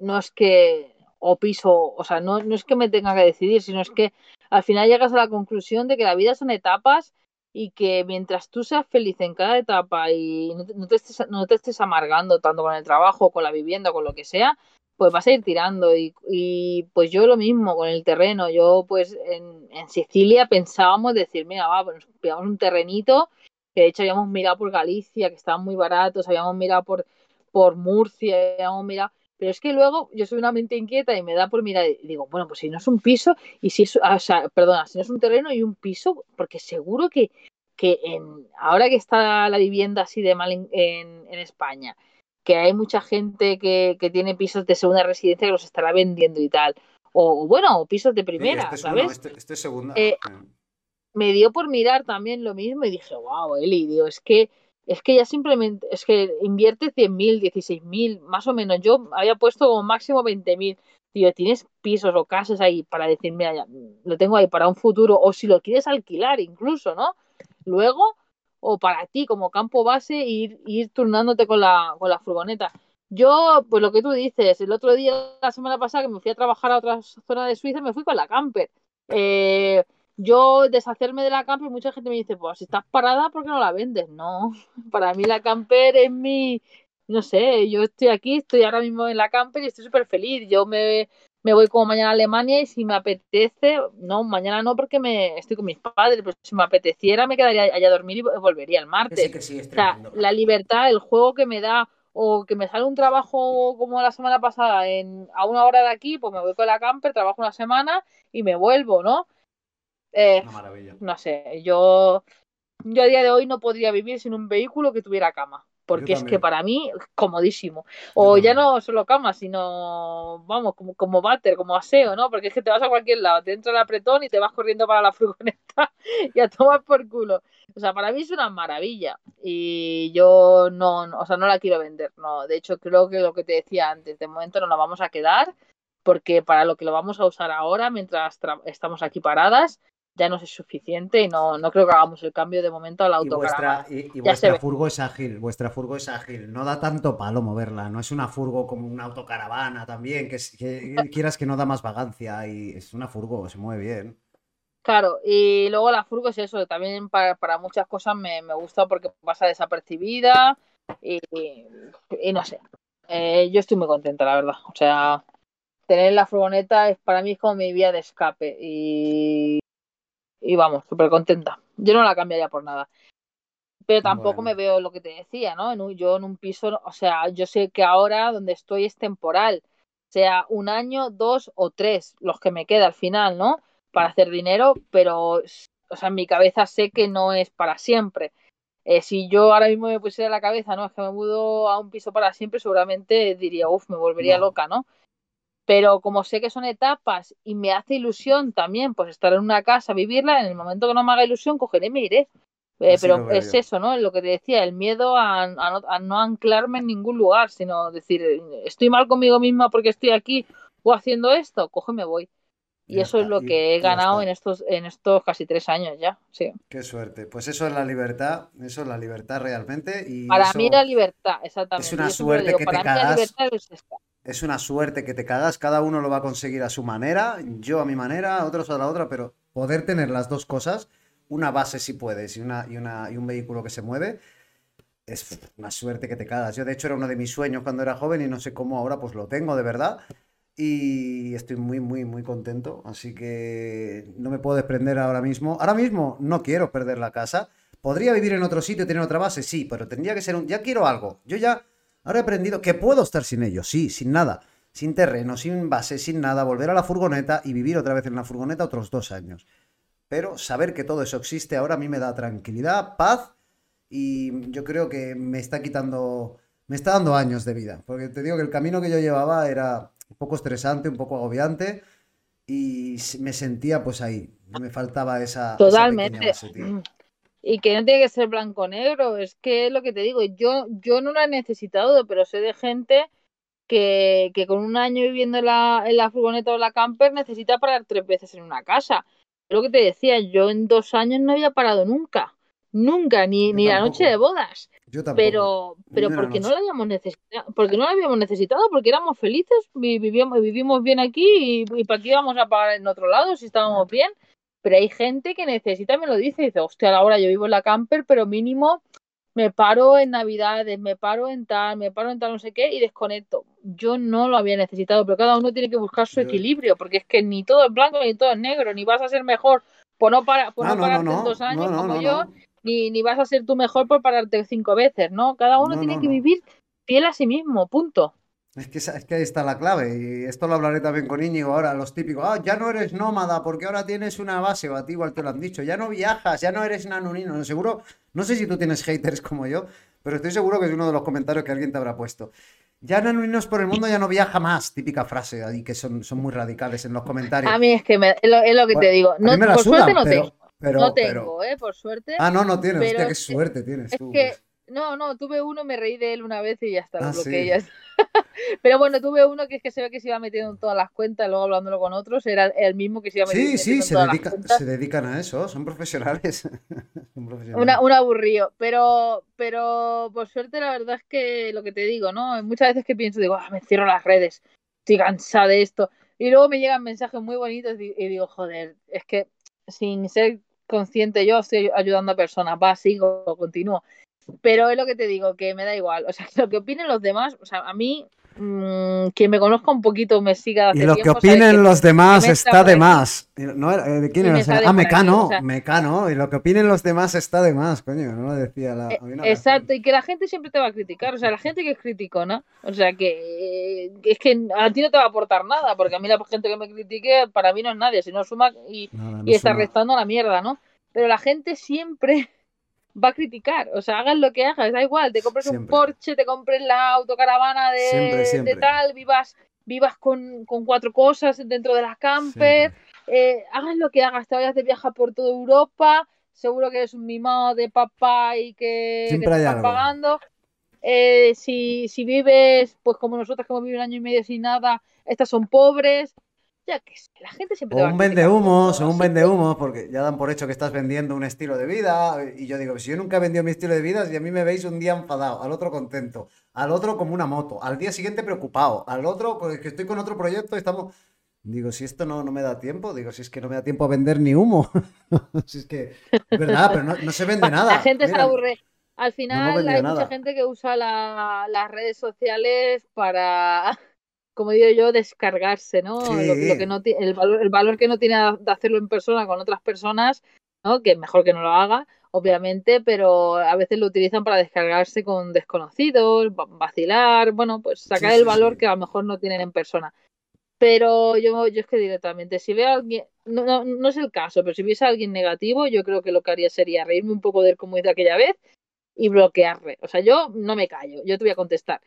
no es que o piso, o sea, no, no es que me tenga que decidir, sino es que al final llegas a la conclusión de que la vida son etapas y que mientras tú seas feliz en cada etapa y no te, estés, no te estés amargando tanto con el trabajo, con la vivienda, con lo que sea, pues vas a ir tirando. Y, y pues yo lo mismo con el terreno. Yo pues en, en Sicilia pensábamos decir, mira, va, pues pillamos un terrenito, que de hecho habíamos mirado por Galicia, que estaban muy baratos, habíamos mirado por, por Murcia, habíamos mirado pero es que luego yo soy una mente inquieta y me da por mirar y digo, bueno, pues si no es un piso y si es, o sea, perdona, si no es un terreno y un piso, porque seguro que, que en, ahora que está la vivienda así de mal en, en, España, que hay mucha gente que, que, tiene pisos de segunda residencia que los estará vendiendo y tal, o, bueno, pisos de primera, este ¿sabes? este, este segunda. Eh, me dio por mirar también lo mismo y dije, wow, Eli, digo, es que es que ya simplemente, es que invierte 100.000, 16.000, más o menos. Yo había puesto como máximo 20.000. Tío, tienes pisos o casas ahí para decir, mira, ya, lo tengo ahí para un futuro, o si lo quieres alquilar incluso, ¿no? Luego, o para ti como campo base, ir, ir turnándote con la, con la furgoneta. Yo, pues lo que tú dices, el otro día, la semana pasada, que me fui a trabajar a otra zona de Suiza, me fui con la camper. Eh, yo deshacerme de la camper, mucha gente me dice, pues si estás parada, ¿por qué no la vendes? No, para mí la camper es mi, no sé, yo estoy aquí, estoy ahora mismo en la camper y estoy súper feliz. Yo me, me voy como mañana a Alemania y si me apetece, no, mañana no porque me estoy con mis padres, pero si me apeteciera me quedaría allá a dormir y volvería el martes. o sea, la libertad, el juego que me da o que me sale un trabajo como la semana pasada en, a una hora de aquí, pues me voy con la camper, trabajo una semana y me vuelvo, ¿no? Eh, una maravilla. No sé, yo, yo a día de hoy no podría vivir sin un vehículo que tuviera cama. Porque es que para mí, comodísimo. O ya no solo cama, sino, vamos, como, como váter, como aseo, ¿no? Porque es que te vas a cualquier lado, te entra el apretón y te vas corriendo para la furgoneta y a tomar por culo. O sea, para mí es una maravilla. Y yo no, no, o sea, no la quiero vender, no. De hecho, creo que lo que te decía antes, de momento no la vamos a quedar, porque para lo que lo vamos a usar ahora, mientras estamos aquí paradas, ya no es suficiente y no, no creo que hagamos el cambio de momento a la autocaravana. Y vuestra, y, vuestra furgo es ágil, vuestra furgo es ágil, no da tanto palo moverla, no es una furgo como una autocaravana también, que, quieras que no da más vagancia y es una furgo, se mueve bien. Claro, y luego la furgo es eso, también para, para muchas cosas me, me, gusta porque pasa desapercibida y, y no sé, eh, yo estoy muy contenta, la verdad. O sea, tener la furgoneta es para mí es como mi vía de escape y y vamos, súper contenta. Yo no la cambiaría por nada. Pero tampoco me veo lo que te decía, ¿no? En yo en un piso, o sea, yo sé que ahora donde estoy es temporal, sea un año, dos o tres, los que me queda al final, ¿no? Para hacer dinero, pero, o sea, en mi cabeza sé que no es para siempre. Eh, si yo ahora mismo me pusiera la cabeza, no, es que me mudo a un piso para siempre, seguramente diría, uff, me volvería loca, ¿no? Pero como sé que son etapas y me hace ilusión también pues estar en una casa, vivirla, en el momento que no me haga ilusión, cogeré y me iré. Eh, pero es eso, ¿no? Lo que te decía, el miedo a, no, anclarme en ningún lugar, sino decir, estoy mal conmigo misma porque estoy aquí o haciendo esto, coge y me voy. Y eso es lo que he ganado en estos, en estos casi tres años ya, sí. Qué suerte. Pues eso es la libertad, eso es la libertad realmente. Y para mí la libertad, exactamente. Es una suerte que te cagas es una suerte que te cagas, cada uno lo va a conseguir a su manera, yo a mi manera, otros a la otra, pero poder tener las dos cosas, una base si puedes y, una, y, una, y un vehículo que se mueve, es una suerte que te cagas. Yo de hecho era uno de mis sueños cuando era joven y no sé cómo ahora pues lo tengo de verdad y estoy muy, muy, muy contento, así que no me puedo desprender ahora mismo. Ahora mismo no quiero perder la casa. ¿Podría vivir en otro sitio, tener otra base? Sí, pero tendría que ser un... Ya quiero algo. Yo ya Ahora he aprendido que puedo estar sin ellos, sí, sin nada, sin terreno, sin base, sin nada, volver a la furgoneta y vivir otra vez en la furgoneta otros dos años. Pero saber que todo eso existe ahora a mí me da tranquilidad, paz y yo creo que me está quitando me está dando años de vida, porque te digo que el camino que yo llevaba era un poco estresante, un poco agobiante y me sentía pues ahí, me faltaba esa... Totalmente. y que no tiene que ser blanco-negro, es que es lo que te digo, yo, yo no lo he necesitado, pero sé de gente que, que con un año viviendo en la, en la furgoneta o la camper necesita parar tres veces en una casa. Es lo que te decía, yo en dos años no había parado nunca, nunca, ni, ni la noche de bodas. Pero, pero porque no lo habíamos necesitado, porque no lo habíamos necesitado, porque éramos felices, vivíamos, vivimos bien aquí y, para qué íbamos a pagar en otro lado si estábamos bien. Pero hay gente que necesita, me lo dice, y dice, hostia, ahora yo vivo en la camper, pero mínimo me paro en navidades, me paro en tal, me paro en tal no sé qué y desconecto. Yo no lo había necesitado, pero cada uno tiene que buscar su equilibrio, porque es que ni todo es blanco ni todo es negro, ni vas a ser mejor por no, para, por no, pararte en dos años como yo, ni, ni vas a ser tú mejor por pararte cinco veces, ¿no? Cada uno tiene que vivir fiel a sí mismo, punto. Es que, es que ahí está la clave, y esto lo hablaré también con Íñigo ahora, los típicos, ah, ya no eres nómada porque ahora tienes una base, o a ti igual te lo han dicho, ya no viajas, ya no eres nanunino, seguro, no sé si tú tienes haters como yo, pero estoy seguro que es uno de los comentarios que alguien te habrá puesto. Ya nanuninos por el mundo ya no viaja más, típica frase ahí que son, son muy radicales en los comentarios. A mí es que es, lo, que te digo, no, por suerte no tengo. No tengo, ¿eh? Por suerte. Ah, no, no tienes. Hostia, qué suerte tienes tú. Es que, no, no, tuve uno, me reí de él una vez y ya está, lo ah, bloqueé. Pero bueno, tuve uno que es que se ve que se iba metiendo en todas las cuentas, luego hablándolo con otros, era el mismo que se iba metiendo, sí, sí, se dedican, se dedican a eso, son profesionales. son profesionales. un aburrido, pero, pero por suerte la verdad es que lo que te digo, ¿no? Muchas veces que pienso, digo, ah, me cierro las redes, estoy cansada de esto. Y luego me llegan mensajes muy bonitos y, digo, joder, es que sin ser consciente yo estoy ayudando a personas, va, sigo, continúo. Pero es lo que te digo, que me da igual. O sea, lo que opinen los demás, o sea, a mí, mmm, quien me conozca un poquito me siga. Y lo que opinen los demás está de más. No, ¿De quién era? Ah, Mecano, Mecano. Y lo que opinen los demás está de más, coño. No lo decía la. Eh, exacto, y que la gente siempre te va a criticar. O sea, la gente que es criticona, o sea, que es que a ti no te va a aportar nada, porque a mí la gente que me critique, para mí no es nadie, sino suma y, y está restando la mierda, ¿no? Pero la gente siempre va a criticar. O sea, hagas lo que hagas, da igual, te compres un Porsche, te compres la autocaravana de, de tal, vivas, vivas con, cuatro cosas dentro de la camper, eh, hagas lo que hagas, te vayas de viaje por toda Europa, seguro que eres un mimado de papá y que, te están pagando. Eh, si, si vives, pues como nosotros que hemos vivido un año y medio sin nada, estas son pobres ya que la gente siempre o un vende humos o un vende humos porque ya dan por hecho que estás vendiendo un estilo de vida y yo digo si yo nunca he vendido mi estilo de vida si a mí me veis un día enfadado al otro contento al otro como una moto al día siguiente preocupado al otro pues, que estoy con otro proyecto y estamos digo si esto no, no me da tiempo digo si es que no me da tiempo a vender ni humo. Si es que es verdad pero no, se vende nada la gente se aburre. Al final hay mucha gente que usa las redes sociales para como digo yo, descargarse, ¿no? Lo, que no el, valor, el valor que no tiene de hacerlo en persona con otras personas, ¿no? Que mejor que no lo haga, obviamente, pero a veces lo utilizan para descargarse con desconocidos, vacilar, bueno, pues sacar el valor que a lo mejor no tienen en persona. Pero yo, yo es que directamente, si veo a alguien, no, no, no es el caso, pero si viese a alguien negativo, yo creo que lo que haría sería reírme un poco de él como hice aquella vez y bloquearle. O sea, yo no me callo, yo te voy a contestar.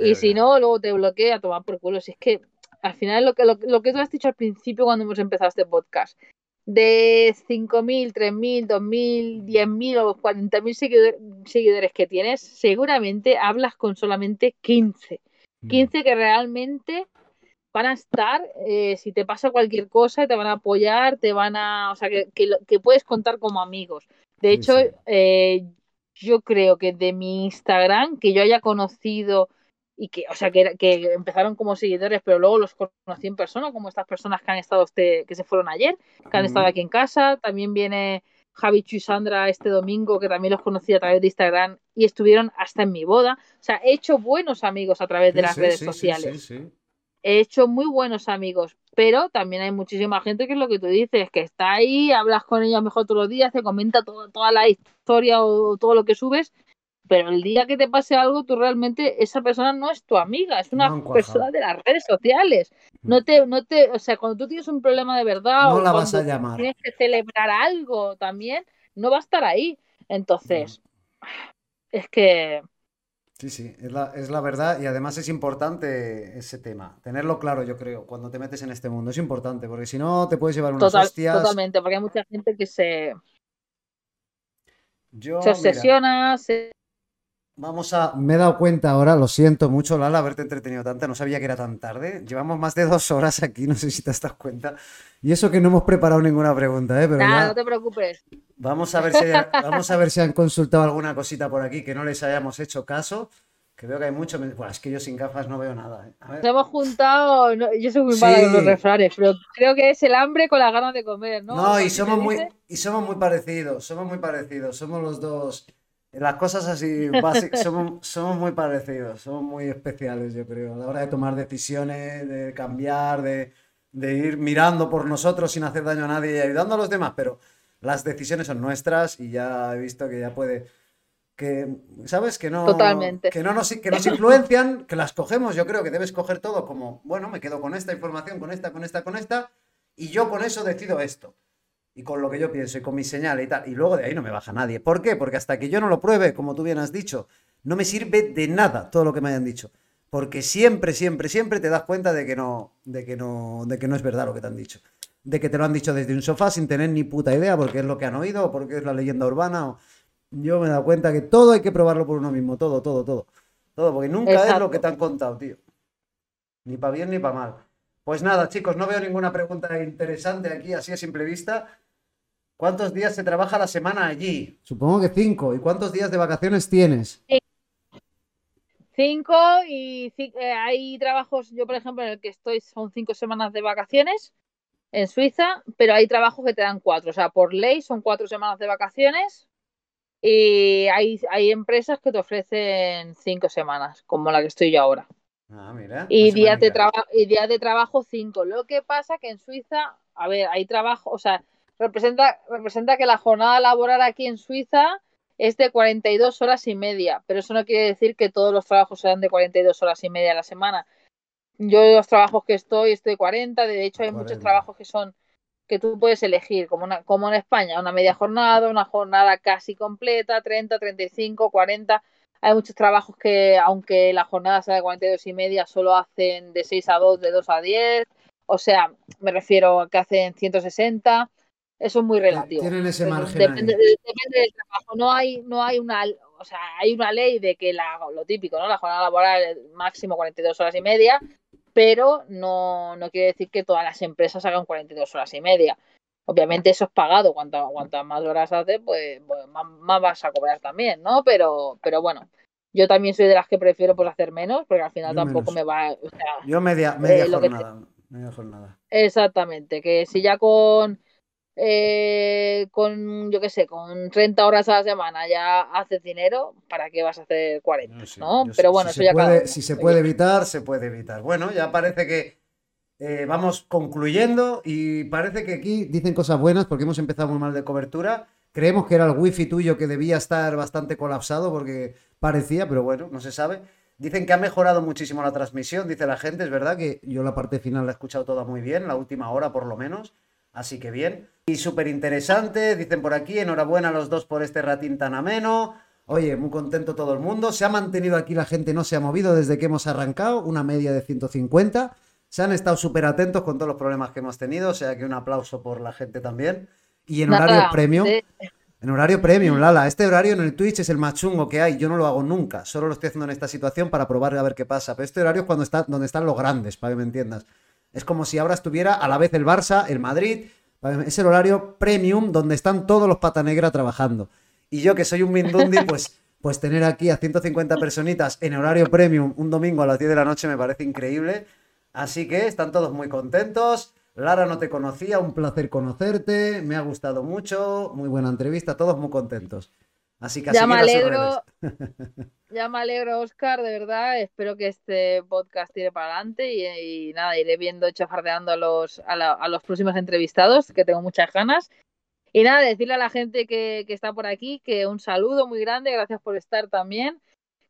y si no, luego te bloqueo a tomar por culo. Si es que al final lo que, lo, que tú has dicho al principio cuando hemos empezado este podcast, de 5.000, 3.000, 2.000, 10.000 o 40.000 seguidores, seguidores que tienes, seguramente hablas con solamente 15. 15 mm. que realmente van a estar, eh, si te pasa cualquier cosa, te van a apoyar, te van a, o sea, que, que, puedes contar como amigos. De hecho, Eh, yo creo que de mi Instagram, que yo haya conocido y que, o sea, que, que empezaron como seguidores, pero luego los conocí en persona, como estas personas que han estado, este, que se fueron ayer, que han estado aquí en casa. También viene Javi y Sandra este domingo, que también los conocí a través de Instagram y estuvieron hasta en mi boda. O sea, he hecho buenos amigos a través de las redes sociales he hecho muy buenos amigos, pero también hay muchísima gente que es lo que tú dices, que está ahí, hablas con ella mejor todos los días, te comenta toda la historia o todo lo que subes, pero el día que te pase algo, tú realmente, esa persona no es tu amiga, es una persona de las redes sociales. No te, no te, o sea, cuando tú tienes un problema de verdad o la vas a llamar. tienes que celebrar algo también, no va a estar ahí. Entonces, es que Sí, sí, es la, es la verdad y además es importante ese tema, tenerlo claro, yo creo, cuando te metes en este mundo. Es importante, porque si no te puedes llevar unas Total, hostias. totalmente, porque hay mucha gente que se, Yo, se mira, obsesiona, se- vamos a. Me he dado cuenta ahora, lo siento mucho, Lala, haberte entretenido tanto, no sabía que era tan tarde. Llevamos más de dos horas aquí, no sé si te has dado cuenta. Y eso que no hemos preparado ninguna pregunta, ¿eh? Pero ya no te preocupes. Vamos a ver si, vamos a ver si han consultado alguna cosita por aquí que no les hayamos hecho caso. Que veo que hay mucho. Buah, es que yo sin gafas no veo nada, ¿eh? A ver. Nos hemos juntado, no, yo soy muy mala con los Sí. refranes, pero creo que es el hambre con las ganas de comer, ¿no? No, y somos muy, y somos muy parecidos, somos muy parecidos, somos los dos. Las cosas así básicas, somos, somos muy parecidos, somos muy especiales, yo creo, a la hora de tomar decisiones, de cambiar, de, de ir mirando por nosotros sin hacer daño a nadie y ayudando a los demás, pero las decisiones son nuestras y ya he visto que ya puede, que, ¿sabes? Que no, Totalmente. que no nos, que nos influencian, que las cogemos, yo creo que debes coger todo como, bueno, me quedo con esta información, con esta, con esta, con esta, y yo con eso decido esto y con lo que yo pienso y con mi señal y tal. Y luego de ahí no me baja nadie. ¿Por qué? Porque hasta que yo no lo pruebe, como tú bien has dicho, no me sirve de nada todo lo que me hayan dicho. Porque siempre, siempre, siempre te das cuenta de que no, de que no, de que no es verdad lo que te han dicho. De que te lo han dicho desde un sofá sin tener ni puta idea porque es lo que han oído o porque es la leyenda urbana. O... Yo me he dado cuenta que todo hay que probarlo por uno mismo, todo, todo, todo. Todo, porque nunca es lo que te han contado, tío. Ni para bien ni para mal. Pues nada, chicos, no veo ninguna pregunta interesante aquí, así a simple vista. ¿Cuántos días se trabaja la semana allí? Supongo que cinco. ¿Y cuántos días de vacaciones tienes? Cinco y eh, hay trabajos, yo por ejemplo, en el que estoy son cinco semanas de vacaciones en Suiza, pero hay trabajos que te dan cuatro, o sea, por ley son cuatro semanas de vacaciones y hay, hay empresas que te ofrecen cinco semanas, como la que estoy yo ahora. Ah, mira. Y días de, y días de trabajo cinco. Lo que pasa que en Suiza, a ver, hay trabajo, o sea, representa, representa que la jornada laboral aquí en Suiza es de 42 horas y media, pero eso no quiere decir que todos los trabajos sean de 42 horas y media a la semana. Yo los trabajos que estoy, estoy 40, de hecho hay muchos 40. trabajos que son que tú puedes elegir, como, una, como en España, una media jornada, una jornada casi completa, 30, 35, 40. Hay muchos trabajos que, aunque la jornada sea de 42 y media, solo hacen de 6 a 2, de 2 a 10. O sea, me refiero a que hacen 160. Eso es muy relativo. Tienen ese margen depende, depende del trabajo. No hay, no hay una, o sea, hay una ley de que la, lo típico, ¿no? La jornada laboral máximo 42 horas y media, pero no, no quiere decir que todas las empresas hagan 42 horas y media. Obviamente eso es pagado, cuantas cuantas más horas haces, pues, pues más, más vas a cobrar también, ¿no? Pero, pero bueno, yo también soy de las que prefiero pues hacer menos, porque al final Yo tampoco menos. me va, o sea, Yo media, media Eh, te-. Media jornada. Exactamente, que si ya con, eh, con, yo qué sé, con 30 horas a la semana ya haces dinero, ¿para qué vas a hacer 40? Yo sí, ¿no? Pero Si bueno, se eso ya puede, si se puede evitar, se puede evitar. Bueno, ya parece que eh, vamos concluyendo y parece que aquí dicen cosas buenas porque hemos empezado muy mal de cobertura. Creemos que era el wifi tuyo que debía estar bastante colapsado porque parecía, pero bueno, no se sabe. Dicen que ha mejorado muchísimo la transmisión, dice la gente, es verdad que yo la parte final la he escuchado toda muy bien, la última hora por lo menos, así que bien. Y súper interesante, dicen por aquí, enhorabuena a los dos por este ratín tan ameno. Oye, muy contento todo el mundo. Se ha mantenido aquí la gente, no se ha movido desde que hemos arrancado, una media de 150. Se han estado súper atentos con todos los problemas que hemos tenido, o sea que un aplauso por la gente también. Y en horario nada, premium, en horario premium, Lala. Este horario en el Twitch es el más chungo que hay. Yo no lo hago nunca. Solo lo estoy haciendo en esta situación para probar a ver qué pasa. Pero este horario es cuando está, donde están los grandes, para que me entiendas. Es como si ahora estuviera a la vez el Barça, el Madrid. Es el horario premium donde están todos los pata negra trabajando. Y yo que soy un Mindundi, pues, pues tener aquí a 150 personitas en horario premium un domingo a las 10 de la noche me parece increíble. Así que están todos muy contentos. Lara no te conocía, un placer conocerte, me ha gustado mucho, muy buena entrevista, todos muy contentos. Así que a Ya me alegro. ya me alegro, Oscar, de verdad. Espero que este podcast tire para adelante y, y nada, iré viendo, chafardeando a los, a, la- a los próximos entrevistados, que tengo muchas ganas. Y nada, decirle a la gente que, que está por aquí que un saludo muy grande, gracias por estar también.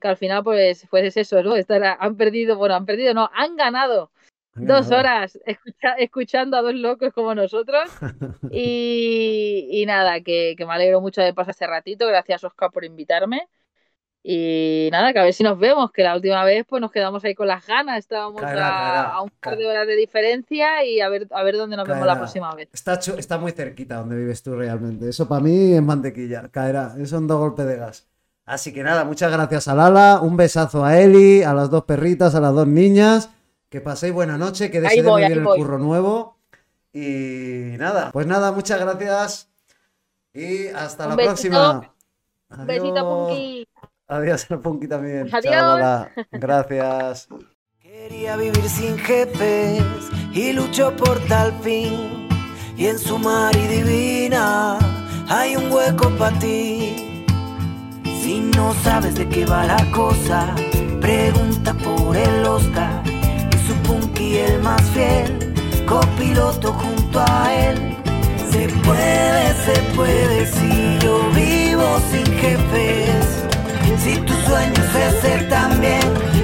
Que al final, pues, pues es eso, ¿no? Estar, han perdido, bueno, han perdido, no, han ganado dos horas escucha- escuchando a dos locos como nosotros. Y, y nada, que, que me alegro mucho de pasar este ratito. Gracias, Oscar, por invitarme. Y nada, que a ver si nos vemos, que la última vez pues nos quedamos ahí con las ganas, estábamos a, un par de horas de diferencia y a ver, a ver dónde nos vemos la próxima vez. Está, está muy cerquita donde vives tú realmente. Eso para mí es mantequilla. Caerá. Son dos golpes de gas. Así que nada, muchas gracias a Lala. Un besazo a Eli, a las dos perritas, a las dos niñas. Que paséis buena noche, que deseéis vivir ahí el voy. curro nuevo. Y nada, pues nada, muchas gracias. Y hasta Un la besito. próxima. Un besito, Adiós. Punky. Adiós al Punky también. Adiós. Lala. Gracias. Quería vivir sin jefes y luchó por tal fin. Y en su mar y divina hay un hueco para ti. Si no sabes de qué va la cosa, pregunta por el Oscar. Y su punky el más fiel, copiloto junto a él. Se puede, se puede, si tus sueños ese también,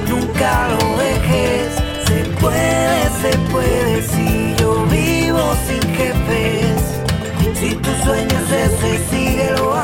nunca lo dejes. Se puede, se puede, si yo vivo sin jefes. Si tus sueños ese, sigue lo